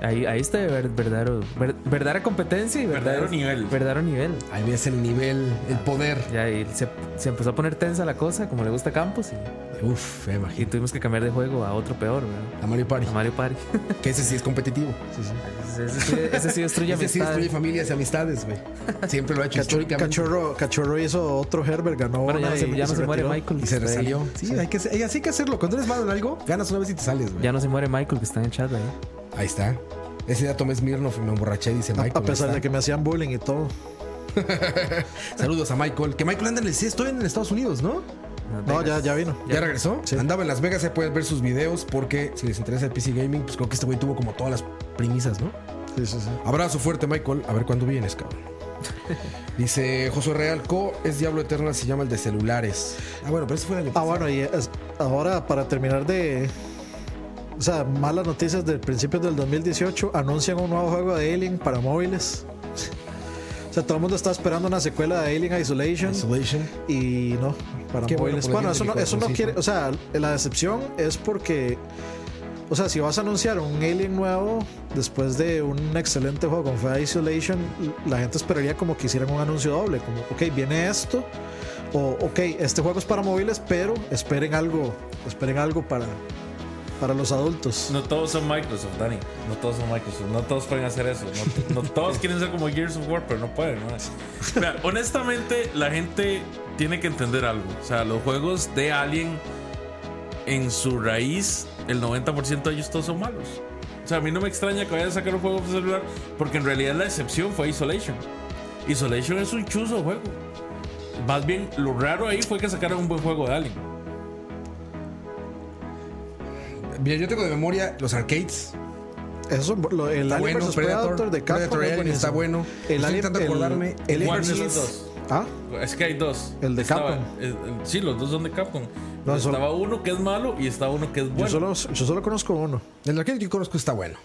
C: Ahí, ahí está ver- verdadero, ver- verdadera competencia y
B: Verdadero
C: verdadero,
B: nivel.
C: Verdadero nivel.
A: Ahí ves el nivel, el poder.
C: Ya, y se, se empezó a poner tensa la cosa, como le gusta a Campos, y,
A: Uf, me
C: y
A: imagino.
C: tuvimos que cambiar de juego a otro peor, ¿verdad?
A: A Mario Party.
C: A Mario Party.
A: Que ese sí es competitivo.
C: Ese, ese sí, ese sí destruye
A: Ese sí destruye familias y amistades, güey. Siempre lo ha hecho históricamente.
D: Cachorro, Cachorro hizo otro Herbert, ganó
C: Bueno, ya
D: una
C: no se,
D: y-
C: ya
D: y
C: no se muere. Michael.
A: Y se resalió. Sí, Hay, que, hay- así hay que hacerlo. Cuando eres malo en algo, ganas una vez y te sales, güey.
C: Ya no se muere Michael, que está en el chat ahí.
A: Ahí está. Ese día tomé Smirnoff y me emborraché, dice Michael.
D: a pesar de que me hacían bullying y todo.
A: Saludos a Michael. Que Michael anda en el sí, estoy en Estados Unidos, ¿no?
D: No, ya, ya vino.
A: ¿Ya, regresó?
D: Sí.
A: Andaba en Las Vegas, se pueden ver sus videos porque si les interesa el PC Gaming, pues creo que este güey tuvo como todas las premisas, ¿no?
D: Sí, sí, sí.
A: Abrazo fuerte, Michael. A ver cuándo vienes, cabrón. Dice Josué Real Co. Es Diablo Eternal, se llama el de celulares. Ah, bueno, pero ese fue el año
D: Ah,
A: pasado.
D: bueno, y es- ahora para terminar de. O sea, malas noticias del principio del 2018. Anuncian un nuevo juego de Alien para móviles. O sea, todo el mundo está esperando una secuela de Alien Isolation.
A: Isolation.
D: Y no, para
A: Qué
D: móviles. Bueno, eso no, eso no quiere. O sea, la decepción es porque. O sea, si vas a anunciar un Alien nuevo después de un excelente juego como fue Isolation, la gente esperaría como que hicieran un anuncio doble. Como, ok, viene esto. O, ok, este juego es para móviles, pero esperen algo. Esperen algo para, para los adultos.
B: No todos son Microsoft, Dani. No todos son Microsoft. No todos pueden hacer eso. No, no todos quieren ser como Gears of War, pero no pueden. ¿no? Honestamente, la gente tiene que entender algo. O sea, los juegos de Alien, en su raíz, el 90% de ellos todos son malos. O sea, a mí no me extraña que vayan a sacar un juego para celular, porque en realidad la excepción fue Isolation. Isolation es un chuzo juego. Más bien, lo raro ahí fue que sacaran un buen juego de Alien.
A: Bien, yo tengo de memoria los arcades.
D: Eso son lo- el
A: Está
D: Alien
A: bueno,
D: vs
A: Predator,
D: Predator de Capcom
A: Predator Alien está bueno.
D: El Alien-
A: intentando
D: el-
A: acordarme.
D: el
B: ¿Cuál de
D: versus-
B: los dos?
D: Ah,
B: Es que hay dos.
D: El de
B: Estaba-
D: Capcom.
B: sí, los dos son de Capcom.
D: No, solo-
B: estaba uno que es malo y estaba uno que es bueno.
D: yo, solo, yo solo conozco uno.
A: El arcade que yo conozco está bueno.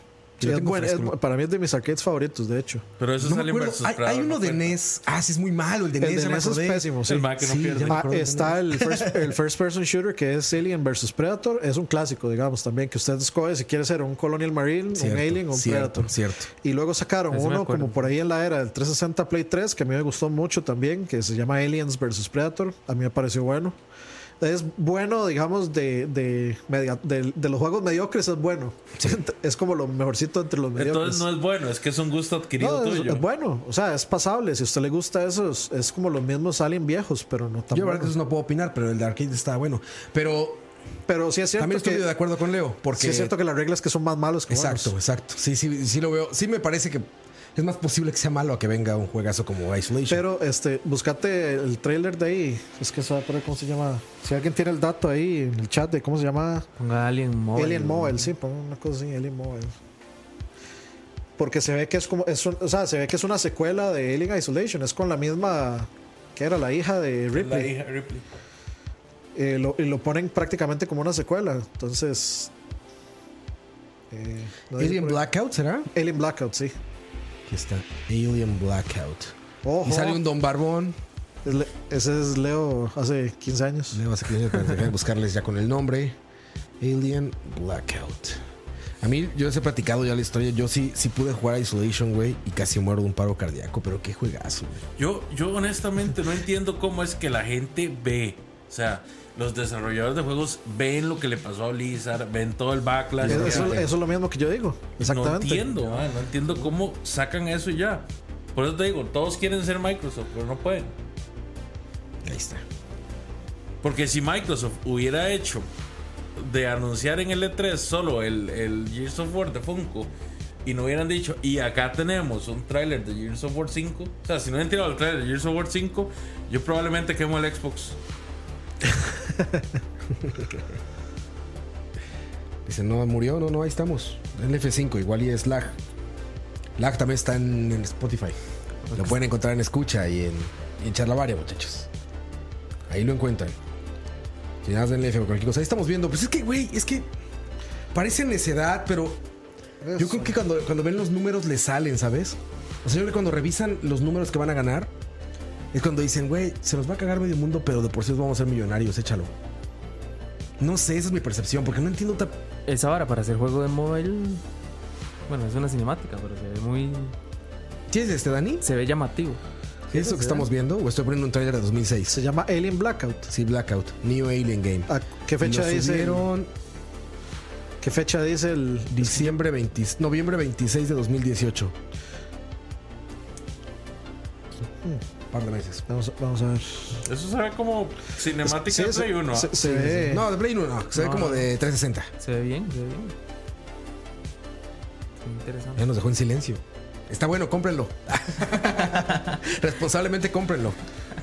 D: Sí, es
A: tengo
D: es- para mí es de mis arcades favoritos, de hecho.
B: Pero eso
A: No
B: es
A: me
B: Alien
A: acuerdo.
B: versus
A: Hay,
B: Predator,
A: hay uno
B: no
A: de. NES. Ah, sí, es muy malo. El de
D: El
A: NES.
D: de
A: ya me
D: NES es pésimo, sí.
B: El Mac que no
A: Sí,
B: pierde.
D: Ah, está el first, el first person shooter que es Alien vs Predator. Es un clásico, digamos, también que usted escoge si quiere ser un Colonial Marine,
A: Cierto,
D: un Alien o un
A: cierto,
D: Predator.
A: Cierto.
D: Y luego sacaron
C: Ese
D: uno como por ahí en la era del 360 Play 3 que a mí me gustó mucho también, que se llama Aliens vs Predator. A mí me pareció bueno. Es bueno, digamos, de, de, media- de, de los juegos mediocres es bueno. Es como lo mejorcito entre los mediocres.
B: Entonces no es bueno, es que es un gusto adquirido
D: No, es,
B: tuyo.
D: es bueno, o sea, es pasable. Si a usted le gusta eso, es, es como los mismos Alien viejos, pero no tan
A: Yo verdad
D: buenos.
A: eso no puedo opinar, pero el de arcade está bueno. Pero
D: Pero sí es cierto
A: también estoy
D: que,
A: de acuerdo con Leo. Porque
D: sí es cierto que las reglas que son más malos que
A: Exacto,
D: buenos.
A: exacto. Sí, sí, sí lo veo. Sí me parece que es más posible que sea malo a que venga un juegazo como Isolation.
D: Pero este, buscate el trailer de ahí. Es que se va a poner cómo se llama. Si alguien tiene el dato ahí en el chat de cómo se llama.
C: Ponga Alien Mobile.
D: Alien Mobile, sí, pon una cosa así, Alien Mobile. Porque se ve que es como. Es un- o sea, se ve que es una secuela de Alien Isolation. Es con la misma. que era la hija de
B: La
D: Ripley.
B: hija Ripley.
D: Eh, lo- y lo ponen prácticamente como una secuela. Entonces. eh, no
A: Alien. Blackout, ¿será?
D: Alien Blackout, sí.
A: Aquí está. Alien Blackout.
D: Ojo.
A: Y sale un Don Barbón.
D: Es ese es Leo hace 15 años.
A: Le vas a querer dejar de buscarles ya con el nombre. Alien Blackout. A mí, yo les he platicado ya la historia. Yo sí, sí pude jugar a Isolation, güey, y casi muero de un paro cardíaco, pero qué juegazo, güey.
B: Yo, yo honestamente no entiendo cómo es que la gente ve. O sea, los desarrolladores de juegos ven lo que le pasó a Blizzard, ven todo el backlash.
D: Eso, es lo mismo que yo digo. Exactamente.
B: No entiendo, ah, no entiendo cómo sacan eso y ya. Por eso te digo, todos quieren ser Microsoft, pero no pueden.
A: Ahí está.
B: Porque si Microsoft hubiera hecho de anunciar en el E3 solo el, el Gears of War de Funko y no hubieran dicho, y acá tenemos un tráiler de Gears of War 5, o sea, si no hubieran tirado el tráiler de Gears of War 5, yo probablemente quemo el Xbox.
A: Dice, no murió, no, no, ahí estamos. En F5, igual y es lag. Lag también está en, en Spotify. Lo pueden encontrar en escucha y en, y en charlavaria, muchachos. Ahí lo encuentran. Si nada en F o cualquier cosa. Ahí estamos viendo. Pues es que, güey, es que parece necedad, pero yo creo que cuando, cuando ven los números les salen, ¿sabes? O sea, yo creo que cuando revisan los números que van a ganar, es cuando dicen, güey, se nos va a cagar medio mundo, pero de por sí vamos a ser millonarios, échalo. No sé, esa es mi percepción, porque no entiendo ta-
C: Esa vara para hacer juego de mobile. Bueno, es una cinemática, pero se ve muy.
A: ¿Tienes este, Dani?
C: Se ve llamativo.
A: ¿Es eso que estamos viendo? ¿O estoy poniendo un trailer de 2006?
D: Se llama Alien Blackout.
A: Sí, Blackout. New Alien Game.
D: ¿A qué fecha dice? el- ¿Qué fecha dice el
A: diciembre 20, noviembre 26 de 2018. Un par de meses.
D: Vamos, vamos a ver.
B: Eso se ve como cinemática
D: Sí,
B: de Play 1.
D: se, se ve.
A: No, de Play 1 no. Se ve
C: No,
A: como
C: no.
A: de 360.
C: Se ve bien, se ve bien. Qué interesante.
A: Ya nos dejó en silencio. Está bueno, cómprenlo. Responsablemente cómprenlo.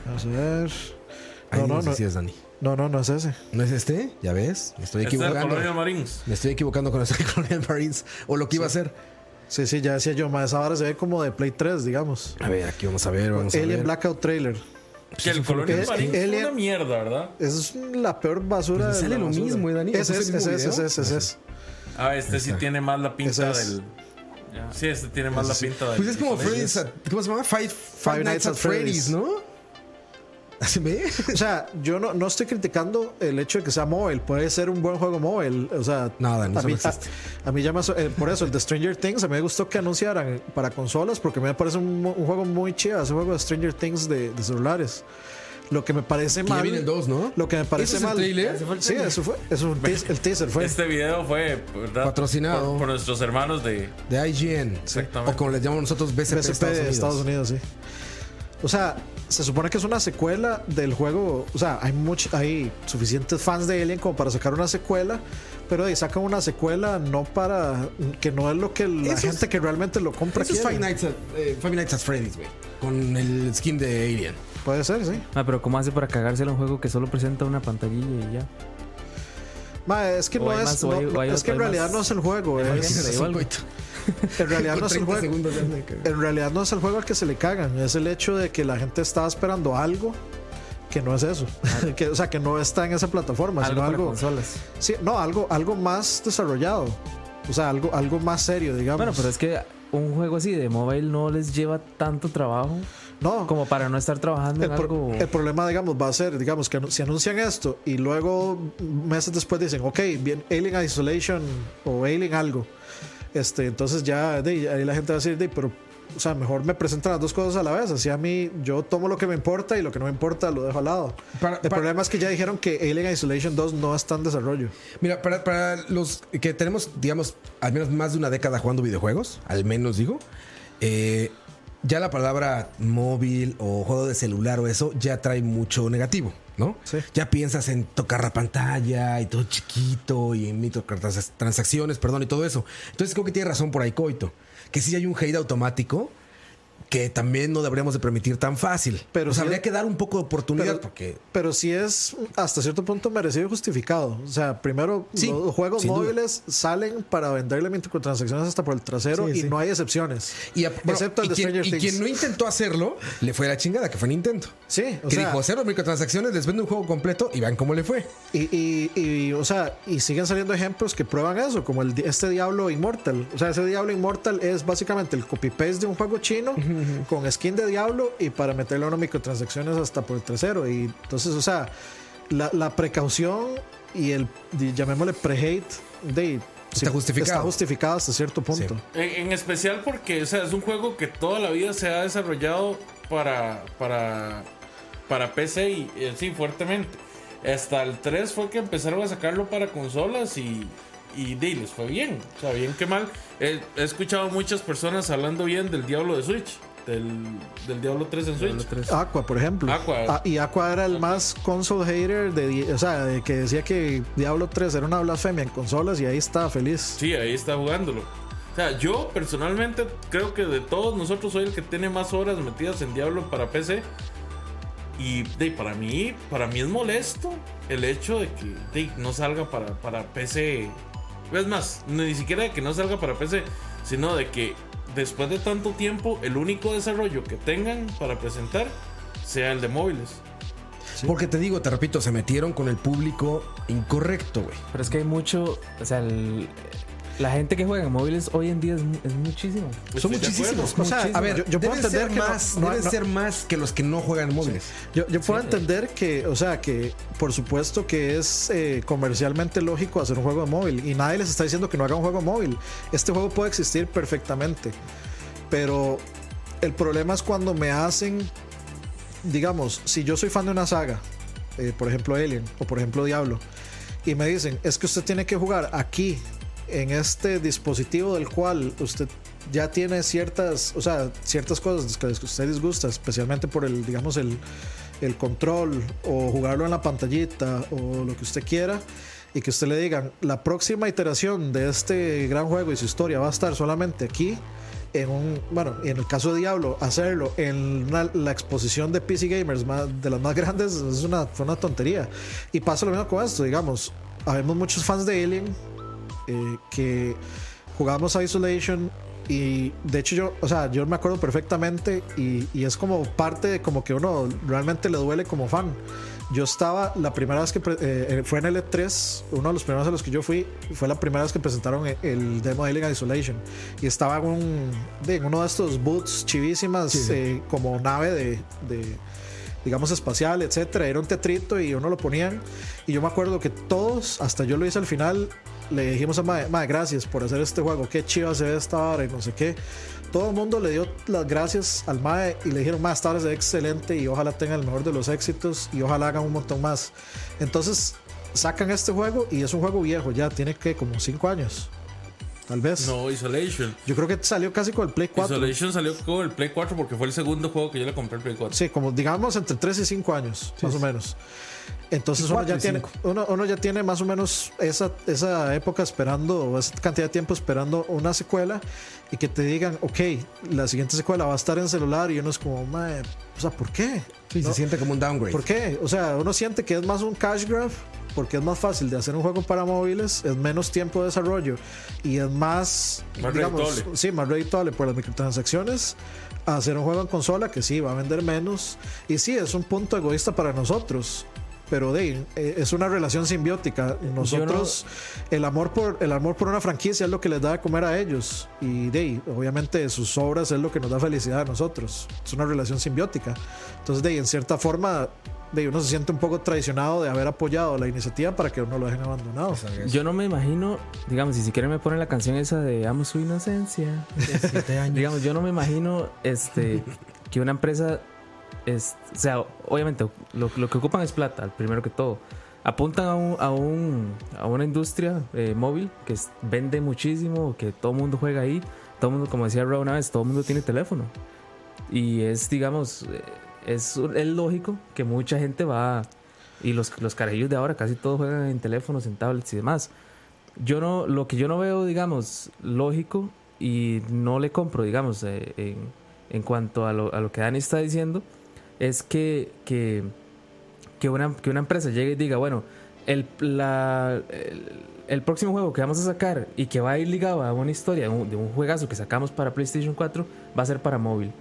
D: Vamos a ver.
A: Ahí
D: No, no,
A: no, si es Dani.
D: No, no, no es ese.
A: ¿No es este? ¿Ya ves? Me estoy
B: Este es
A: equivocando.
B: Colonial Marines.
A: Me estoy equivocando con este Colonial Marines. O lo que iba a ser.
D: Sí, sí, ya decía yo, ma, esa vara se ve como de Play 3, digamos.
A: A ver, aquí vamos a ver. Vamos a
D: Alien
A: ver.
D: Blackout Trailer.
B: Que el
D: Eh,
B: Marines es
D: Alien-
B: una mierda, ¿verdad?
D: Es la peor basura.
A: Pues
D: de
A: sale
D: la
A: lo
D: basura.
A: mismo, ¿eh, Dani?
D: Ese
A: ¿No
D: es,
A: es
D: es, ese
A: video?
D: es, ese es.
B: Ah, este sí tiene más la pinta
D: es.
B: del. Sí, este tiene más la pinta del.
A: Pues es como Freddy's. at- ¿Cómo se llama? Five, Five Nights at Freddy's, ¿no?
D: O sea, yo no, no estoy criticando el hecho de que sea móvil. Puede ser un buen juego móvil. O sea,
A: No, Dani,
D: a,
A: eso
D: mí,
A: no
D: a- a mí ya me eh, por eso el de Stranger Things. A mí me gustó que anunciaran para consolas porque me parece un, un juego muy chido. Ese juego de Stranger Things de, de celulares. Lo que me parece
A: Que ya
D: mal.
A: viene el 2, ¿no?
D: Lo que me parece
A: ¿Ese es el
D: mal.
A: trailer?
C: Ese fue el
D: Sí, eso fue. Eso, un teas- el teaser fue.
B: Este video fue ¿verdad?
A: Patrocinado.
B: por, por nuestros hermanos de.
A: De IGN.
B: Exactamente.
A: O como les llamamos nosotros, BCP,
D: BSP
A: Estados
D: de
A: Unidos.
D: Estados Unidos, sí. O sea, se supone que es una secuela del juego. O sea, hay much, hay suficientes fans de Alien como para sacar una secuela. Pero ahí sacan una secuela no para. que no es lo que la
A: Eso es-
D: gente que realmente lo compra
A: Eso es
D: quiere.
A: Five Nights, at, eh, Five Nights at Freddy's, güey. Con el skin de Alien.
D: Puede ser, sí.
C: Ah, pero ¿cómo hace para cagárselo a un juego que solo presenta una pantallilla y ya?
D: Ma, es que
C: O
D: no es.
C: más- o
D: no-
C: hay- o hay
D: es que en realidad
C: más-
D: no es el juego. es- en realidad no es el
A: 30
D: juego. En realidad no es el juego al que se le cagan, es el hecho de que la gente estaba esperando algo que no es eso. que, o sea, que no está en esa plataforma,
C: Algo
D: sino
C: para
D: algo.
C: consolas.
D: Sí, no, algo, algo más desarrollado. O sea, algo, algo más serio, digamos.
C: Bueno, pero es que un juego así de mobile no les lleva tanto trabajo
D: no,
C: como para no estar trabajando
D: el,
C: en
D: pro-
C: algo.
D: el problema, digamos, va a ser, digamos, que si anuncian esto y luego meses después dicen, ok, bien, Alien Isolation o Alien algo. Este, entonces ya de, ahí la gente va a decir, de, pero, o sea, mejor me presentan las dos cosas a la vez. Así a mí, yo tomo lo que me importa y lo que no me importa lo dejo al lado.
A: Para-
D: el
A: para-
D: problema es que ya dijeron que Alien Isolation 2 no está en desarrollo.
A: Mira, para, para los que tenemos, digamos, al menos más de una década jugando videojuegos, al menos digo, eh, ya la palabra móvil o juego de celular o eso ya trae mucho negativo, ¿no?
D: Sí.
A: Ya piensas en tocar la pantalla y todo chiquito y en microtransacciones, perdón, y todo eso. Entonces creo que tiene razón por ahí, Coito, que sí hay un hate automático que también no deberíamos de permitir tan fácil.
D: Pero
A: o sea,
D: sí-
A: habría que dar un poco de oportunidad
D: pero-
A: porque
D: Pero sí es hasta cierto punto merecido y justificado. O sea, primero,
A: Sí,
D: los juegos
A: duda.
D: móviles salen para venderle microtransacciones hasta por el trasero
A: Sí,
D: y
A: sí.
D: no hay excepciones.
A: y, a- bueno,
D: excepto el
A: y
D: de
A: quien,
D: Stranger
A: y
D: Things.
A: quien no intentó hacerlo le fue la chingada que fue Nintendo.
D: Sí, o
A: que
D: sea,
A: dijo cero microtransacciones, les vende un juego completo y vean cómo le fue.
D: y, y, y, o sea, y siguen saliendo ejemplos que prueban eso, como el, este Diablo Immortal. O sea, ese Diablo Immortal es básicamente el copy-paste de un juego chino con skin de Diablo y para meterle unas microtransacciones hasta por el trasero. Y entonces, o sea, la, la precaución y el, llamémosle pre-hate, de,
A: Está justificado.
D: Está justificado hasta cierto punto.
B: En, en especial porque o sea, es un juego que toda la vida se ha desarrollado para, para, para PC y eh, sí, fuertemente. Hasta el 3 fue que empezaron a sacarlo para consolas y, y di, les fue bien. O sea, bien que mal. He, he escuchado muchas personas hablando bien del Diablo de Switch. Del, del Diablo 3 en Switch.
C: Diablo 3.
D: Aqua, por ejemplo.
B: Aqua.
D: Ah, y Aqua era el más console hater de, o sea, de que decía que Diablo 3 era una blasfemia en consolas y ahí estaba feliz.
B: Sí, ahí está jugándolo. O sea, yo personalmente creo que de todos nosotros soy el que tiene más horas metidas en Diablo para PC. Y de, para mí, para mí es molesto el hecho de que de, no salga para, para PC. Es más, ni siquiera de que no salga para PC, sino de que después de tanto tiempo, el único desarrollo que tengan para presentar sea el de móviles.
A: Porque te digo, te repito, se metieron con el público incorrecto, güey.
C: Pero es que hay mucho, o sea, el- la gente que juega en móviles hoy en día es, mu- es muchísimo.
A: Son
B: Estoy de
A: muchísimos. O sea,
D: Muchísimo.
A: a ver,
D: Yo- yo puedo
A: deben
D: entender no-
A: más,
D: no-
A: deben
D: no-
A: ser más que los que no juegan en móviles.
D: Yo, yo puedo
C: Sí,
D: entender que, o sea, que por supuesto que es eh, comercialmente lógico hacer un juego de móvil y nadie les está diciendo que no haga un juego móvil. Este juego puede existir perfectamente, pero el problema es cuando me hacen, digamos, si yo soy fan de una saga, eh, por ejemplo Alien o por ejemplo Diablo, y me dicen, es que usted tiene que jugar aquí, en este dispositivo del cual usted ya tiene ciertas, o sea, ciertas cosas que a usted disgusta, especialmente por el, digamos, el, el control o jugarlo en la pantallita o lo que usted quiera y que usted le digan la próxima iteración de este gran juego y su historia va a estar solamente aquí en un bueno en el caso de Diablo hacerlo en la exposición de PC gamers más, de las más grandes es una fue una tontería. Y pasa lo mismo con esto digamos habemos muchos fans de Alien eh, que jugamos a Isolation y de hecho yo, o sea, yo me acuerdo perfectamente y, y es como parte de como que uno realmente le duele como fan. Yo estaba la primera vez que pre- eh, fue en el E3, uno de los primeros a los que yo fui, fue la primera vez que presentaron el, el demo de Alien Isolation y estaba en, un, en uno de estos boots chivísimas eh, como nave de, de digamos espacial, etcétera. Era un teatrito y uno lo ponían. Y yo me acuerdo que todos, hasta yo lo hice al final, le dijimos a Mae, Mae, gracias por hacer este juego, qué chido se ve esta hora y no sé qué. Todo el mundo le dio las gracias al Mae y le dijeron, Mae, esta hora ve excelente y ojalá tenga el mejor de los éxitos y ojalá hagan un montón más. Entonces sacan este juego y es un juego viejo, ya tiene que como 5 años, tal vez.
B: No, Isolation.
D: Yo creo que salió casi con el Play 4.
B: Isolation salió con el Play 4 porque fue el segundo juego que yo le compré el Play 4.
D: Sí, como digamos entre 3 y 5 años, más o menos. Entonces uno ya, tiene, uno, uno ya tiene más o menos esa, esa época esperando, o esa cantidad de tiempo esperando una secuela y que te digan, ok, la siguiente secuela va a estar en celular y uno es como, "Mae, o sea, ¿por qué?
A: Sí,
D: No,
A: se siente como un downgrade.
D: ¿Por qué? O sea, uno siente que es más un cash grab porque es más fácil de hacer un juego para móviles, es menos tiempo de desarrollo y es más,
B: Más
D: digamos,
B: redituable.
D: sí, más redituable por las microtransacciones a hacer un juego en consola que sí va a vender menos y sí es un punto egoísta para nosotros. Pero de, eh, es una relación simbiótica. Nosotros, el amor por el amor por una franquicia es lo que les da de comer a ellos. Y de, obviamente sus obras es lo que nos da felicidad a nosotros. Es una relación simbiótica. Entonces, de, en cierta forma, de, uno se siente un poco traicionado de haber apoyado la iniciativa para que uno lo dejen abandonado.
C: Yo no me imagino, digamos, si siquiera me ponen la canción esa de Amo su inocencia. digamos, yo no me imagino este que una empresa es, o sea, obviamente lo, lo que ocupan es plata, primero que todo. Apuntan a, un, a, un- a una industria eh, móvil que es- vende muchísimo, que todo el mundo juega ahí. Todo el mundo, como decía Rob una vez, todo el mundo tiene teléfono. Y es, digamos, eh, es, es lógico que mucha gente va. Y los, los carajillos de ahora casi todos juegan en teléfonos, en tablets y demás. Yo no, lo que yo no veo, digamos, lógico y no le compro, digamos, eh, en, en cuanto a lo, a lo que Dani está diciendo, es que, que, que, una, que una empresa llegue y diga, bueno, el, la, el, próximo juego que vamos a sacar y que va a ir ligado a una historia de un, de un juegazo que sacamos para PlayStation 4 va a ser para móvil.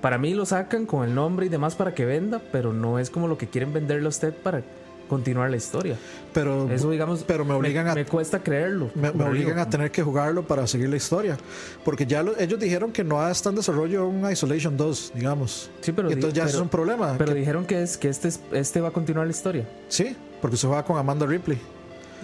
C: Para mí lo sacan con el nombre y demás para que venda, pero no es como lo que quieren venderle a usted para continuar la historia.
D: Pero,
C: Eso, digamos,
D: pero me obligan a
C: me cuesta creerlo.
D: me, obligan
C: digo,
D: a tener que jugarlo para seguir la historia. Porque ya lo- ellos dijeron que no está en desarrollo un Isolation 2, digamos.
C: Sí, pero
D: Y entonces ya
C: pero-
D: es un problema.
C: Pero
D: que-
C: dijeron que es que este es- este va a continuar la historia.
D: sí, porque se juega con Amanda Ripley.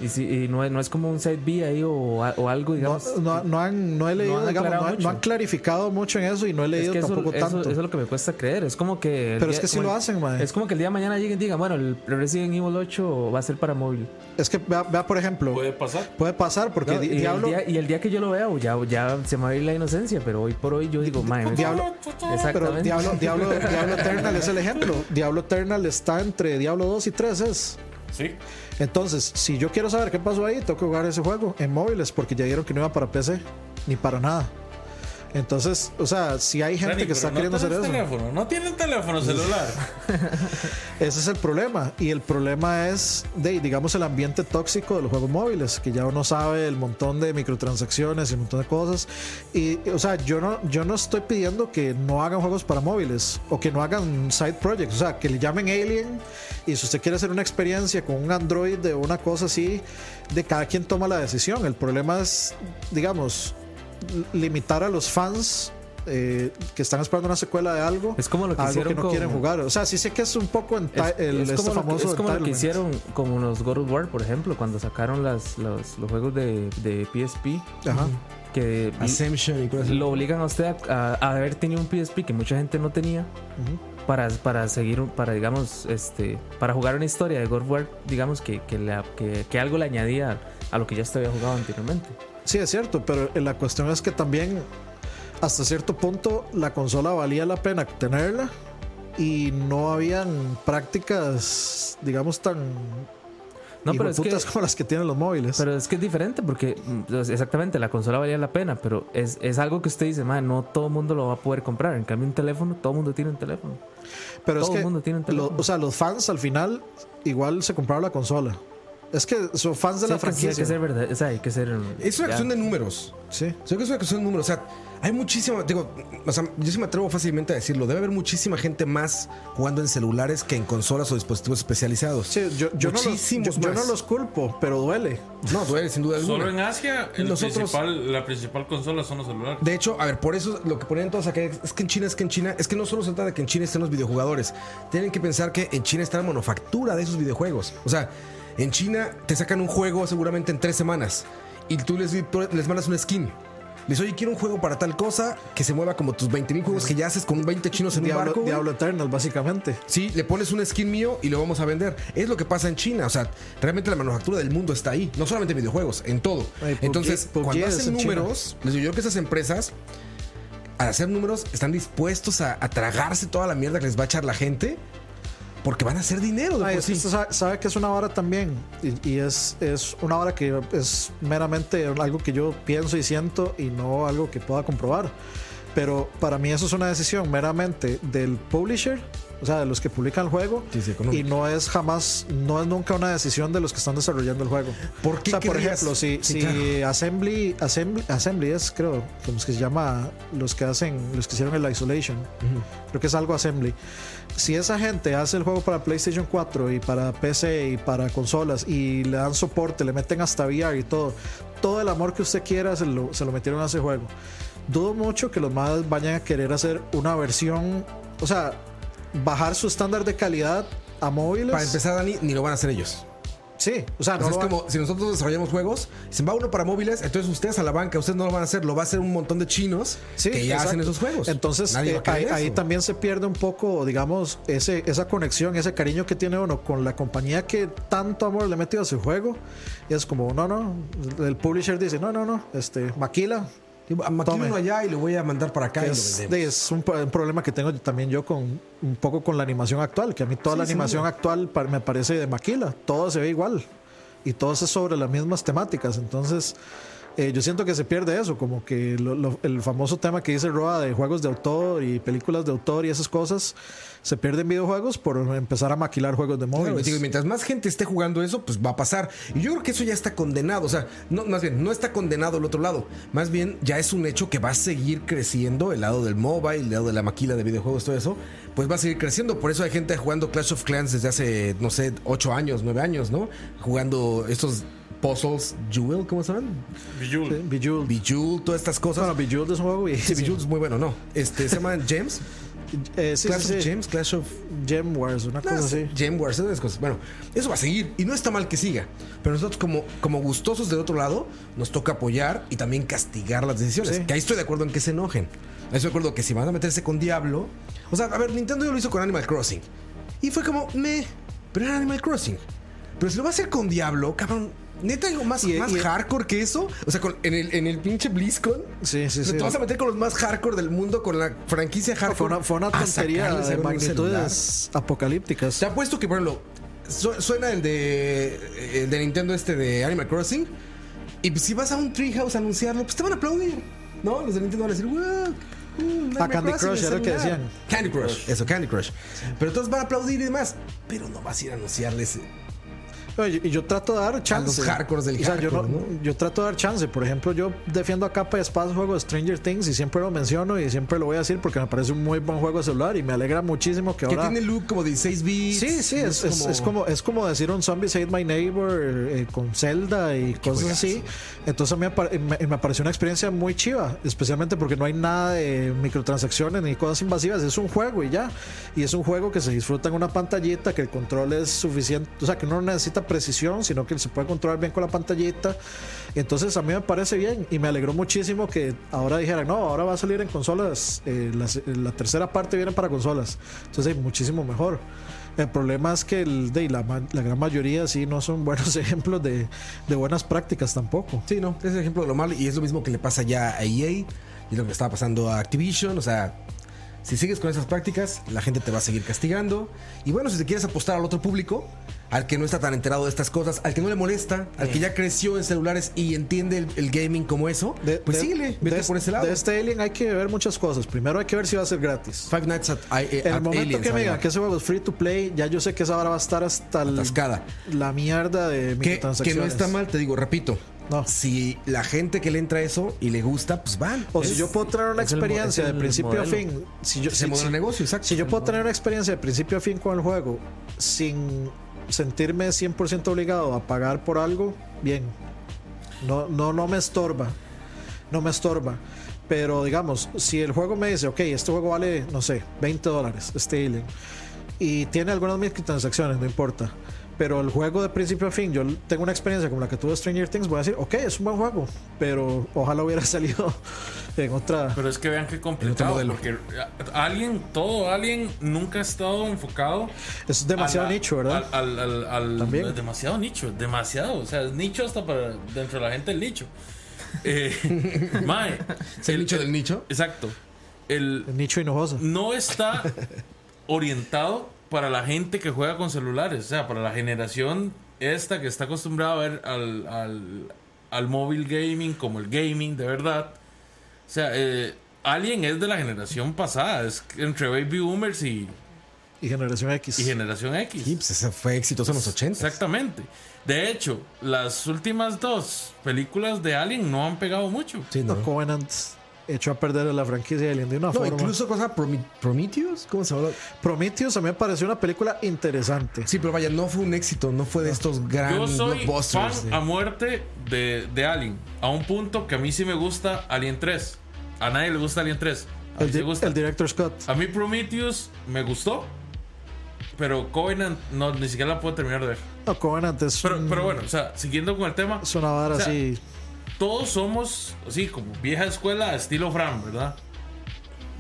C: Y, si, y no, es, no es como un side B ahí o, o algo,
D: No,
C: digamos.
D: no, no han, no he leído,
C: han
D: digamos, no, han, no han clarificado mucho en eso y no he
C: es
D: leído
C: que eso,
D: tampoco
C: eso-
D: tanto.
C: eso es lo que me cuesta creer. Es como que.
D: Pero es
C: día-
D: que sí lo hacen, mae.
C: Es como que el día de mañana lleguen y digan, bueno, el Resident Evil 8 va a ser para móvil.
D: Es que vea, vea, por ejemplo,
B: Puede
D: puede,
B: pasar.
D: pasar porque
C: No,
D: Di-
C: y,
D: Diablo,
C: el día, y el día que yo lo vea, ya, ya se me va a ir la inocencia, pero hoy por hoy yo digo, mae,
D: Diablo- pero
C: Exactamente.
D: Diablo, Diablo, Diablo Eternal es el ejemplo. Diablo Eternal está entre Diablo 2 y 3 es.
B: Sí.
D: Entonces, si yo quiero saber qué pasó ahí, tengo que jugar ese juego en móviles porque ya dijeron que no iba para PC ni para nada. Entonces, o sea, si hay gente que está queriendo hacer
B: tienes
D: eso,
B: teléfono, no tienen teléfono celular.
D: ese es el problema. Y el problema es, de, digamos, el ambiente tóxico de los juegos móviles, que ya uno sabe el montón de microtransacciones y un montón de cosas. Y, o sea, yo no, yo no estoy pidiendo que no hagan juegos para móviles o que no hagan side projects, o sea, que le llamen Alien y si usted quiere hacer una experiencia con un Android de una cosa así, de cada quien toma la decisión. El problema es, digamos, limitar a los fans. eh, que están esperando una secuela de algo
C: Es como lo que
D: a algo
C: hicieron
D: que no
C: con-
D: quieren jugar o sea sí sé que es un poco en
C: Es,
D: el,
C: es
D: este
C: como, lo que,
D: famoso
C: es como lo que
D: entitlement.
C: hicieron con los God of War, por ejemplo, cuando sacaron las, los, los juegos de, de PSP,
D: Ajá.
C: que
A: Ascension y cosas así.
C: lo obligan a usted a, a haber tenido un PSP que mucha gente no tenía para, para seguir, para digamos, este, para jugar una historia de God of War, digamos que, que, que, que algo le añadía a lo que ya usted había jugado anteriormente.
D: Sí, es cierto, pero la cuestión es que también hasta cierto punto la consola valía la pena tenerla y no habían prácticas, digamos, tan
C: No, pero es que,
D: como las que tienen los móviles.
C: pero es que es diferente porque mm, exactamente la consola valía la pena, pero es, es algo que usted dice, "Man, no todo el mundo lo va a poder comprar. En cambio, un teléfono, todo el mundo tiene un teléfono.
D: Pero es
C: todo el
D: que,
C: mundo tiene un
D: lo-
C: teléfono.
D: o sea, los fans al final igual se compraron la consola. Es que son fans de
C: Sí,
D: la
C: hay que- sí,
D: franquicia.
C: hay que ser verdad, o sea, hay que ser.
A: Es una
C: ya.
A: cuestión de números.
D: Sí.
A: O sea, que es una cuestión de números. O sea, hay muchísima. Digo, o sea, yo sí me atrevo fácilmente a decirlo. Debe haber muchísima gente más jugando en celulares que en consolas o dispositivos especializados.
D: Sí, yo, yo no los, yo,
A: Muchísimos
D: yo no los culpo, pero duele.
A: No, duele, sin duda alguna.
B: Solo en Asia, el
A: Nosotros-
B: principal, la principal consola son los celulares.
A: De hecho, a ver, por eso lo que ponían todos acá es que en China, es que en China, es que no solo se trata de que en China estén los videojugadores. Tienen que pensar que en China está la manufactura de esos videojuegos. O sea, en China te sacan un juego seguramente en tres semanas y tú les, les mandas una skin. Les oye, quiero un juego para tal cosa que se mueva como tus 20 mil juegos que ya haces con 20 chinos en un barco. güey.
D: Diablo Eternal, básicamente.
A: Sí, le pones un skin mío y lo vamos a vender. Es lo que pasa en China. O sea, realmente la manufactura del mundo está ahí. No solamente en videojuegos, en todo.
D: Ay, PUBG
A: Entonces,
D: PUBG
A: cuando hacen
D: China.
A: números, les digo yo que esas empresas, al hacer números, están dispuestos a, a tragarse toda la mierda que les va a echar la gente. Porque van a hacer dinero
D: Ay,
A: sí.
D: sabe, sabe que es una vara también. Y, y es, es una vara que es meramente algo que yo pienso y siento y no algo que pueda comprobar. Pero para mí eso es una decisión meramente del publisher, o sea, de los que publican el juego.
A: Sí, sí,
D: y no es jamás, no es nunca una decisión de los que están desarrollando el juego.
A: ¿Por qué
D: O sea, por ejemplo, si,
A: Sí,
D: si
A: claro.
D: Assembly, Assembly, Assembly es, creo, como es que se llama, los que hacen, los que hicieron el Isolation. Creo que es algo Assembly. Si esa gente hace el juego para PlayStation 4 y para PC y para consolas y le dan soporte, le meten hasta VR y todo, todo el amor que usted quiera se lo, se lo metieron a ese juego. Dudo mucho que los más vayan a querer hacer una versión, o sea, bajar su estándar de calidad a móviles.
A: Para empezar, Dani, ni lo van a hacer ellos.
D: sí, o sea, no
A: es como si nosotros desarrollamos juegos, se va uno para móviles, entonces ustedes a la banca, ustedes no lo van a hacer, lo va a hacer un montón de chinos
D: Sí,
A: que ya
D: exacto.
A: hacen esos juegos.
D: Entonces, eh, ahí, también se pierde un poco, digamos, ese, esa conexión, ese cariño que tiene uno con la compañía que tanto amor le ha metido a su juego. Y es como, no, no, el publisher dice, no, no, no, este, maquila.
A: Maquilo
D: Tome.
A: uno allá y lo voy a mandar para acá
D: que
A: y lo
D: es, un, pro- un problema que tengo también yo con un poco con la animación actual, que a mí toda
A: Sí,
D: la animación actual me parece de maquila, todo se ve igual y todo es sobre las mismas temáticas, entonces eh, yo siento que se pierde eso, como que lo- lo- el famoso tema que dice Roa de juegos de autor y películas de autor y esas cosas, se pierden videojuegos por empezar a maquilar juegos de
A: Claro, digo, y mientras más gente esté jugando eso, pues va a pasar. Y yo creo que eso ya está condenado. O sea, no, más bien, no está condenado el otro lado. Más bien, ya es un hecho que va a seguir creciendo el lado del mobile, el lado de la maquila de videojuegos, todo eso. Pues va a seguir creciendo. Por eso hay gente jugando Clash of Clans desde hace, no sé, 8 años, 9 años, ¿no? Jugando estos puzzles, Jewel, ¿cómo se llaman?
B: Bejeweled.
D: Sí, Bejeweled.
A: Bejeweled, todas estas cosas.
D: Bueno, Bejeweled es un juego y
A: Sí, Bejeweled es muy bueno, no. Este, se llaman Gems.
D: Eh, sí,
A: Clash
D: sí,
A: of
D: sí.
A: Gems, Clash of
D: Gem Wars, una cosa
A: No,
D: así.
A: Gem Wars, esas cosas. Bueno, eso va a seguir y no está mal que siga. Pero nosotros como, como gustosos del otro lado, nos toca apoyar y también castigar las decisiones.
D: Sí.
A: Que ahí estoy de acuerdo en que se enojen. Ahí estoy de acuerdo que si van a meterse con Diablo... O sea, a ver, Nintendo ya lo hizo con Animal Crossing. Y fue como, me... Pero era Animal Crossing. Pero si lo va a hacer con Diablo, cabrón... Neta, algo más,
D: Y-
A: más
D: y-
A: hardcore que eso. O sea, con- en, el, en el pinche BlizzCon.
D: Sí, sí, sí.
A: Te vas a meter con los más hardcore del mundo, con la franquicia hardcore.
D: Fue una, fue una
A: a
D: tontería
A: sacarles
D: de magnitudes apocalípticas.
A: Te apuesto que, por ejemplo, su- suena el de, el de Nintendo este de Animal Crossing. Y si vas a un Treehouse a anunciarlo, pues te van a aplaudir. ¿No? Los de Nintendo van a decir, wow. mm, Animal
D: Ah, Candy Crush era lo que
A: celular".
D: decían.
A: Candy Crush, eso, Candy Crush. Pero todos van a aplaudir y demás. Pero no vas a ir a anunciarles.
D: Y yo trato de dar chance.
A: los hardcores del
D: O sea, yo,
A: hardcore,
D: no-
A: ¿no?
D: yo trato de dar chance. Por ejemplo, yo defiendo a capa y espada el juego de Stranger Things y siempre lo menciono y siempre lo voy a decir porque me parece un muy buen juego de celular y me alegra muchísimo que
A: Que
D: ahora.
A: tiene look como 16 bits.
D: Sí, sí, es, es- es como, es como decir un Zombies Hate My Neighbor eh, con Zelda y cosas así. Entonces a mí me, me, me pareció una experiencia muy chiva, especialmente porque no hay nada de microtransacciones ni cosas invasivas. Es un juego y ya. Y es un juego que se disfruta en una pantallita, que el control es suficiente, o sea, que no necesita precisión, sino que se puede controlar bien con la pantallita. Entonces a mí me parece bien y me alegró muchísimo que ahora dijeran, no, ahora va a salir en consolas, eh, la, la tercera parte viene para consolas. Entonces, muchísimo mejor. El problema es que el, de, la, gran mayoría sí no son buenos ejemplos de, buenas prácticas tampoco.
A: Sí, no, es el ejemplo de lo malo y es lo mismo que le pasa ya a EA y lo que estaba pasando a Activision, o sea, si sigues con esas prácticas, la gente te va a seguir castigando y bueno, si te quieres apostar al otro público, al que no está tan enterado de estas cosas, al que no le molesta, al que ya creció en celulares y entiende el, el gaming como eso,
D: De-
A: pues
D: de-
A: síguele, vete
D: de,
A: por ese lado.
D: De este Alien hay que ver muchas cosas. Primero hay que ver si va a ser gratis.
A: Five Nights at, I-
D: En el
A: at
D: momento
A: Aliens,
D: que me digan que ese juego es free to play, ya yo sé que esa hora va a estar hasta el-
A: Atascada.
D: la mierda de
A: que, que
D: microtransacciones.
A: no está mal, te digo, repito.
D: No.
A: Si la gente que le entra eso y le gusta, pues van.
D: O si yo puedo tener una
C: el
D: experiencia de principio a fin, si yo, si-
A: negocio, exacto.
D: Si yo puedo tener una experiencia de principio a fin con el juego sin sentirme 100% obligado a pagar por algo, bien. No, no, no me estorba. No me estorba. Pero digamos, si el juego me dice, ok, este juego vale, no sé, 20 dólares, este Alien, y tiene algunas microtransacciones, no importa. Pero el juego de principio a fin, yo tengo una experiencia como la que tuvo Stranger Things, voy a decir, ok, es un buen juego, pero ojalá hubiera salido en otra.
B: Pero es que vean qué complicado. Porque alguien, todo alguien nunca ha estado enfocado.
D: Es demasiado
B: la-
D: nicho, ¿verdad?
B: Al, al- al- al-
D: También.
B: es demasiado nicho, demasiado. O sea, es nicho hasta para dentro de la gente el nicho. Eh, mae,
A: Es el nicho del nicho.
B: Exacto. El,
D: El nicho hinojoso.
B: no está orientado para la gente que juega con celulares, o sea, para la generación esta que está acostumbrada a ver al, al, al móvil gaming como el gaming de verdad. O sea, eh, Alien es de la generación pasada, es entre Baby Boomers y,
D: Y Generación X.
B: y Generación X.
A: Sí, pues ese fue exitoso en los 80.
B: Exactamente. De hecho, las últimas dos películas de Alien no han pegado mucho.
A: Sí,
D: No,
A: no.
D: Covenant echó a perder la franquicia de Alien de una
A: No,
D: forma.
A: incluso cosa Promi- Prometheus, ¿cómo se llama?
D: Prometheus a mí me pareció una película interesante.
A: Sí, pero vaya, no fue un éxito, no fue de estos
B: Yo
A: grandes
B: soy fan
A: blockbusters.
B: a muerte de, de Alien. A un punto que a mí sí me gusta Alien 3. A nadie le gusta Alien 3. A mí
D: El, di-
B: gusta.
D: el director Scott.
B: A mí Prometheus me gustó. Pero Covenant no, ni siquiera la puedo terminar de ver.
D: No, Covenant es,
B: Pero,
D: un-
B: pero bueno, o sea, siguiendo con el tema,
D: es una vara
B: o sea,
D: así.
B: Todos somos así como vieja escuela estilo Fran, ¿verdad?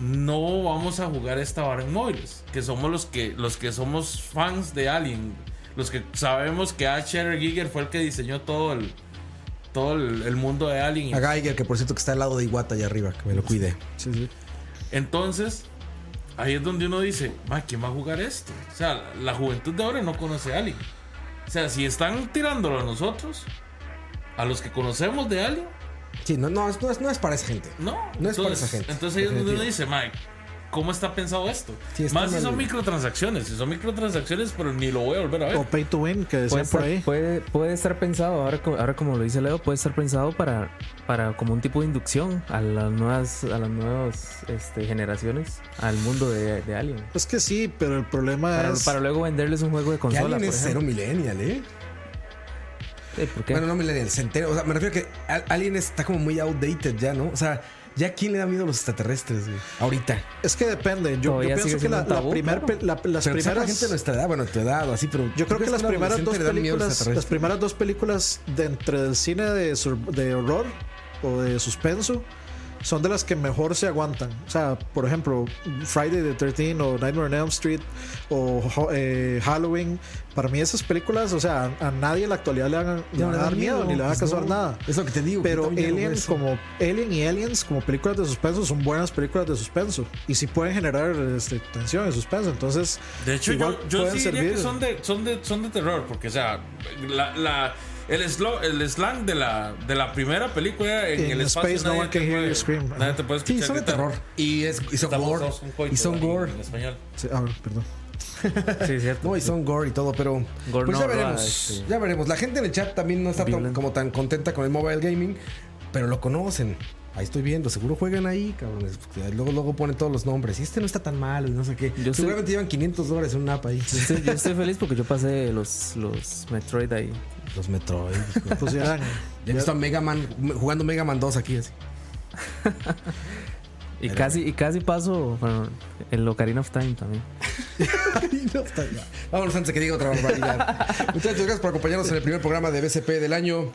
B: No vamos a jugar esta vara en móviles, que somos los que los que somos fans de Alien, los que sabemos que H. R. Giger fue el que diseñó todo el todo el, el mundo de Alien.
A: A Geiger, que por cierto que está al lado de Iwata allá arriba, que me lo cuide.
D: Sí, sí.
B: Entonces, ahí es donde uno dice, "Ma, ¿quién va a jugar esto? O sea, la juventud de ahora no conoce a Alien. O sea, si están tirándolo a nosotros, a los que conocemos de Alien,
A: Sí, no, no, es- no es, no es para esa gente.
B: No,
A: No es para
B: entonces,
A: esa gente,
B: Entonces ahí es donde uno dice, Mike, ¿cómo está pensado esto?
A: Sí, está
B: Más si son microtransacciones. Si son microtransacciones, pero ni lo voy a volver a ver.
D: O pay to win, que
C: Puede
D: decían por
C: estar,
D: ahí.
C: puede, puede estar pensado, ahora, co- ahora como lo dice Leo, puede estar pensado para, para como un tipo de inducción a las nuevas, a las nuevas este, generaciones al mundo de, de Alien.
D: Es que sí, pero el problema
C: Para,
D: es.
C: para luego venderles un juego de consola,
A: Alien
C: por
A: es cero
C: ejemplo.
A: millennial, ¿eh?
C: Eh, ¿Por qué?
A: Bueno, no millennial, centeno. O sea, me refiero a que Al- Alien está como muy outdated ya, ¿no? O sea, ¿ya quién le da miedo a los extraterrestres, güey? Ahorita.
D: Es que depende. Yo, pienso que la,
C: un
D: la
C: tabú,
D: primer
C: claro.
D: la- las
A: Pero
D: primeras.
A: la gente de nuestra edad, bueno, tu edad o así, pero.
D: Yo creo
A: ¿tú
D: que las primeras dos películas, las primeras dos películas de entre del cine de, sur- de horror o de suspenso son de las que mejor se aguantan. O sea, por ejemplo, Friday the 13 o Nightmare on Elm Street o ho- eh, Halloween. Para mí esas películas, o sea, a, a nadie en la actualidad le van, le van a dar miedo,
A: miedo,
D: ni le van a
A: pues
D: causar
A: no.
D: nada.
A: Es lo que te digo.
D: Pero Alien
A: ves.
D: como Alien y Aliens como películas de suspenso son buenas películas de suspenso y sí pueden generar este, tensión y suspenso. Entonces,
B: De hecho,
D: igual
B: yo, yo
D: pueden
B: sí diría
D: servir.
B: que son de, son, de, son de terror, porque, o sea, la, la- el, slo- el slang de la, de la primera película en el espacio.
D: space,
B: nadie te puede-
D: scream.
B: Nadie te puede
A: Sí,
B: escuchar
A: son de terror. Y, es, y son gore.
B: un
A: Y son gore.
B: En español.
D: sí, ah, perdón.
C: Sí, cierto.
A: No, y son gore y todo, pero.
C: Gore
A: pues
C: no,
A: ya veremos.
C: Este-
A: Ya veremos. La gente en el chat también no está tan- como tan contenta con el mobile gaming, pero lo conocen. Ahí estoy viendo, seguro juegan ahí, cabrones. Luego, luego ponen todos los nombres. Y este no está tan malo y no sé qué.
C: Yo
A: Seguramente llevan 500 dólares en una app ahí.
C: Yo estoy, yo estoy feliz porque yo pasé los, los Metroid ahí.
A: Los Metroid.
D: Pues ya,
A: Ya he visto a Mega Man jugando Mega Man 2 aquí. Así.
C: Y casi, y casi paso bueno, el Ocarina of Time también.
A: Ya. Vámonos antes de que diga otra barbaridad. Muchachos, gracias por acompañarnos en el primer programa de BCP del año.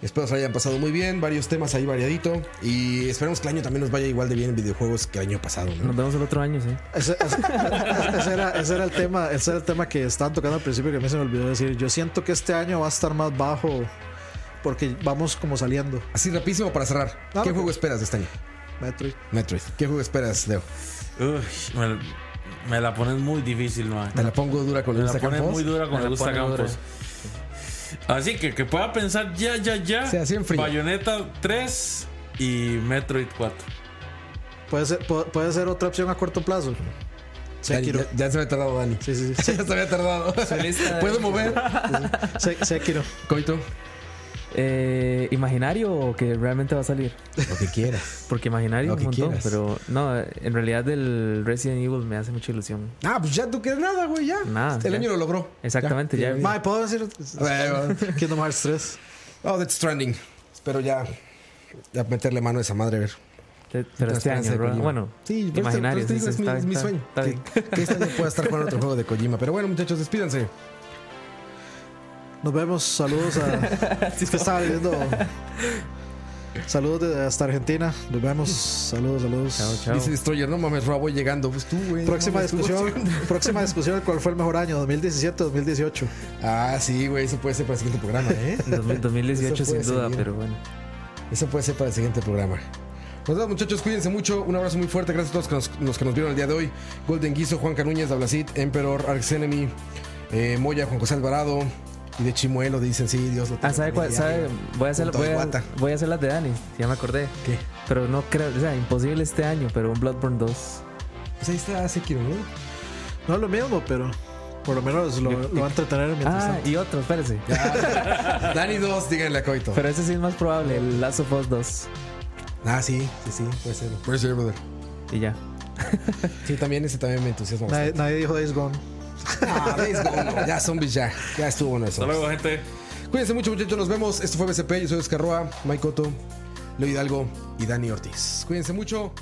A: Espero se hayan pasado muy bien, varios temas ahí variadito. Y esperemos que el año también nos vaya igual de bien en videojuegos que el año pasado. ¿no?
C: Nos vemos el otro año, sí.
D: ese, ese- ese era, ese era el tema, ese era el tema que estaban tocando al principio que a mí se me olvidó decir. Yo siento que este año va a estar más bajo porque vamos como saliendo.
A: Así rapidísimo para cerrar.
D: Ah,
A: ¿Qué juego esperas de este año?
D: Metroid.
A: Metroid. ¿Qué juego esperas, Leo?
B: Uy, me, me la pones muy difícil, man.
A: Te la pongo dura con
B: Me
A: el
B: la
A: Gusta
B: pones
A: Campos.
B: muy dura con
C: Me
B: el
C: la
B: gusta
C: dura.
B: Así que que pueda pensar ya, ya, ya.
A: Sí, así en frío.
B: Bayonetta 3 y Metroid 4.
D: Puede ser, pu- puede ser otra opción a corto plazo.
A: Dani,
D: Sekiro.
A: ya, ya se había tardado, Dani.
D: Sí, sí, sí.
A: ya se había tardado. ¿Puedo mover?
D: Se- Sekiro.
A: Coito.
C: Eh, ¿Imaginario o que realmente va a salir?
A: Lo que quieras.
C: Porque imaginario
A: Lo
C: un
A: que
C: montón,
A: quieras.
C: pero no, en realidad el Resident Evil me hace mucha ilusión.
A: Ah, pues ya tú quieres nada, güey, ya.
C: Nada,
A: El
C: ya.
A: año lo logró.
C: Exactamente, ya.
D: Mae, ¿puedo decir? Kingdom Hearts 3.
A: Oh, Death Stranding. Espero ya, ya meterle mano a esa madre, a ver.
C: Te- Pero este año, bro. Bueno,
A: Sí, pero
C: imaginario.
A: este- este
C: sí,
A: es mi,
C: está-
A: es mi
C: está-
A: sueño.
C: está
A: que, que este año pueda estar jugando otro juego de Kojima. Pero bueno, muchachos, despídanse.
D: Nos vemos. Saludos a. Es que estaba viendo. Saludos de, hasta Argentina. Nos vemos. Saludos, saludos.
C: Chao, chao.
A: Dice Destroyer, no mames, Roa, voy llegando. Pues tú, güey. no
D: Próxima discusión. próxima discusión. ¿Cuál fue el mejor año? ¿2017 o 2018?
A: Ah, sí, güey, eso puede ser para el siguiente programa, ¿eh?
C: 2000 2018
A: Eso puede
C: sin duda,
A: seguir.
C: pero bueno.
A: Eso puede ser para el siguiente programa. Nos vemos, muchachos, cuídense mucho. Un abrazo muy fuerte. Gracias a todos que nos- los que nos vieron el día de hoy. Golden Guiso, Juan Canúñez, Dablacit, Emperor, Arx Enemy, eh, Moya, Juan José Alvarado y de Chimuelo. Dicen, sí, Dios lo
C: Ah,
A: tenga
C: ¿sabe cuál? Voy a hacer, voy
A: de
C: a,
A: guata.
C: voy a hacer las de Dani. Ya me acordé.
A: ¿Qué?
C: Pero no creo, o sea, imposible este año, pero un Bloodborne 2.
A: Pues ahí está Sekiro, ¿no?
D: No es lo mismo, pero por lo menos lo, lo va a entretener mientras
C: Ah,
D: tanto.
C: y otro, espérese.
A: Dani 2, díganle a Coito.
C: Pero ese sí es más probable, el Last of Us 2.
A: Ah, sí, sí, sí, puede ser. Puede ser, brother.
C: Y ya.
A: Sí, también ese también me entusiasma.
D: Nadie, nadie dijo Days Gone.
A: Ah, Days Gone, no, ya, zombies, ya. Ya estuvo eso.
B: Hasta luego, gente.
A: Cuídense mucho, muchachos. Nos vemos. Esto fue BCP. Yo soy Oscar Roa, Mike Cotto, Leo Hidalgo y Dani Ortiz. Cuídense mucho.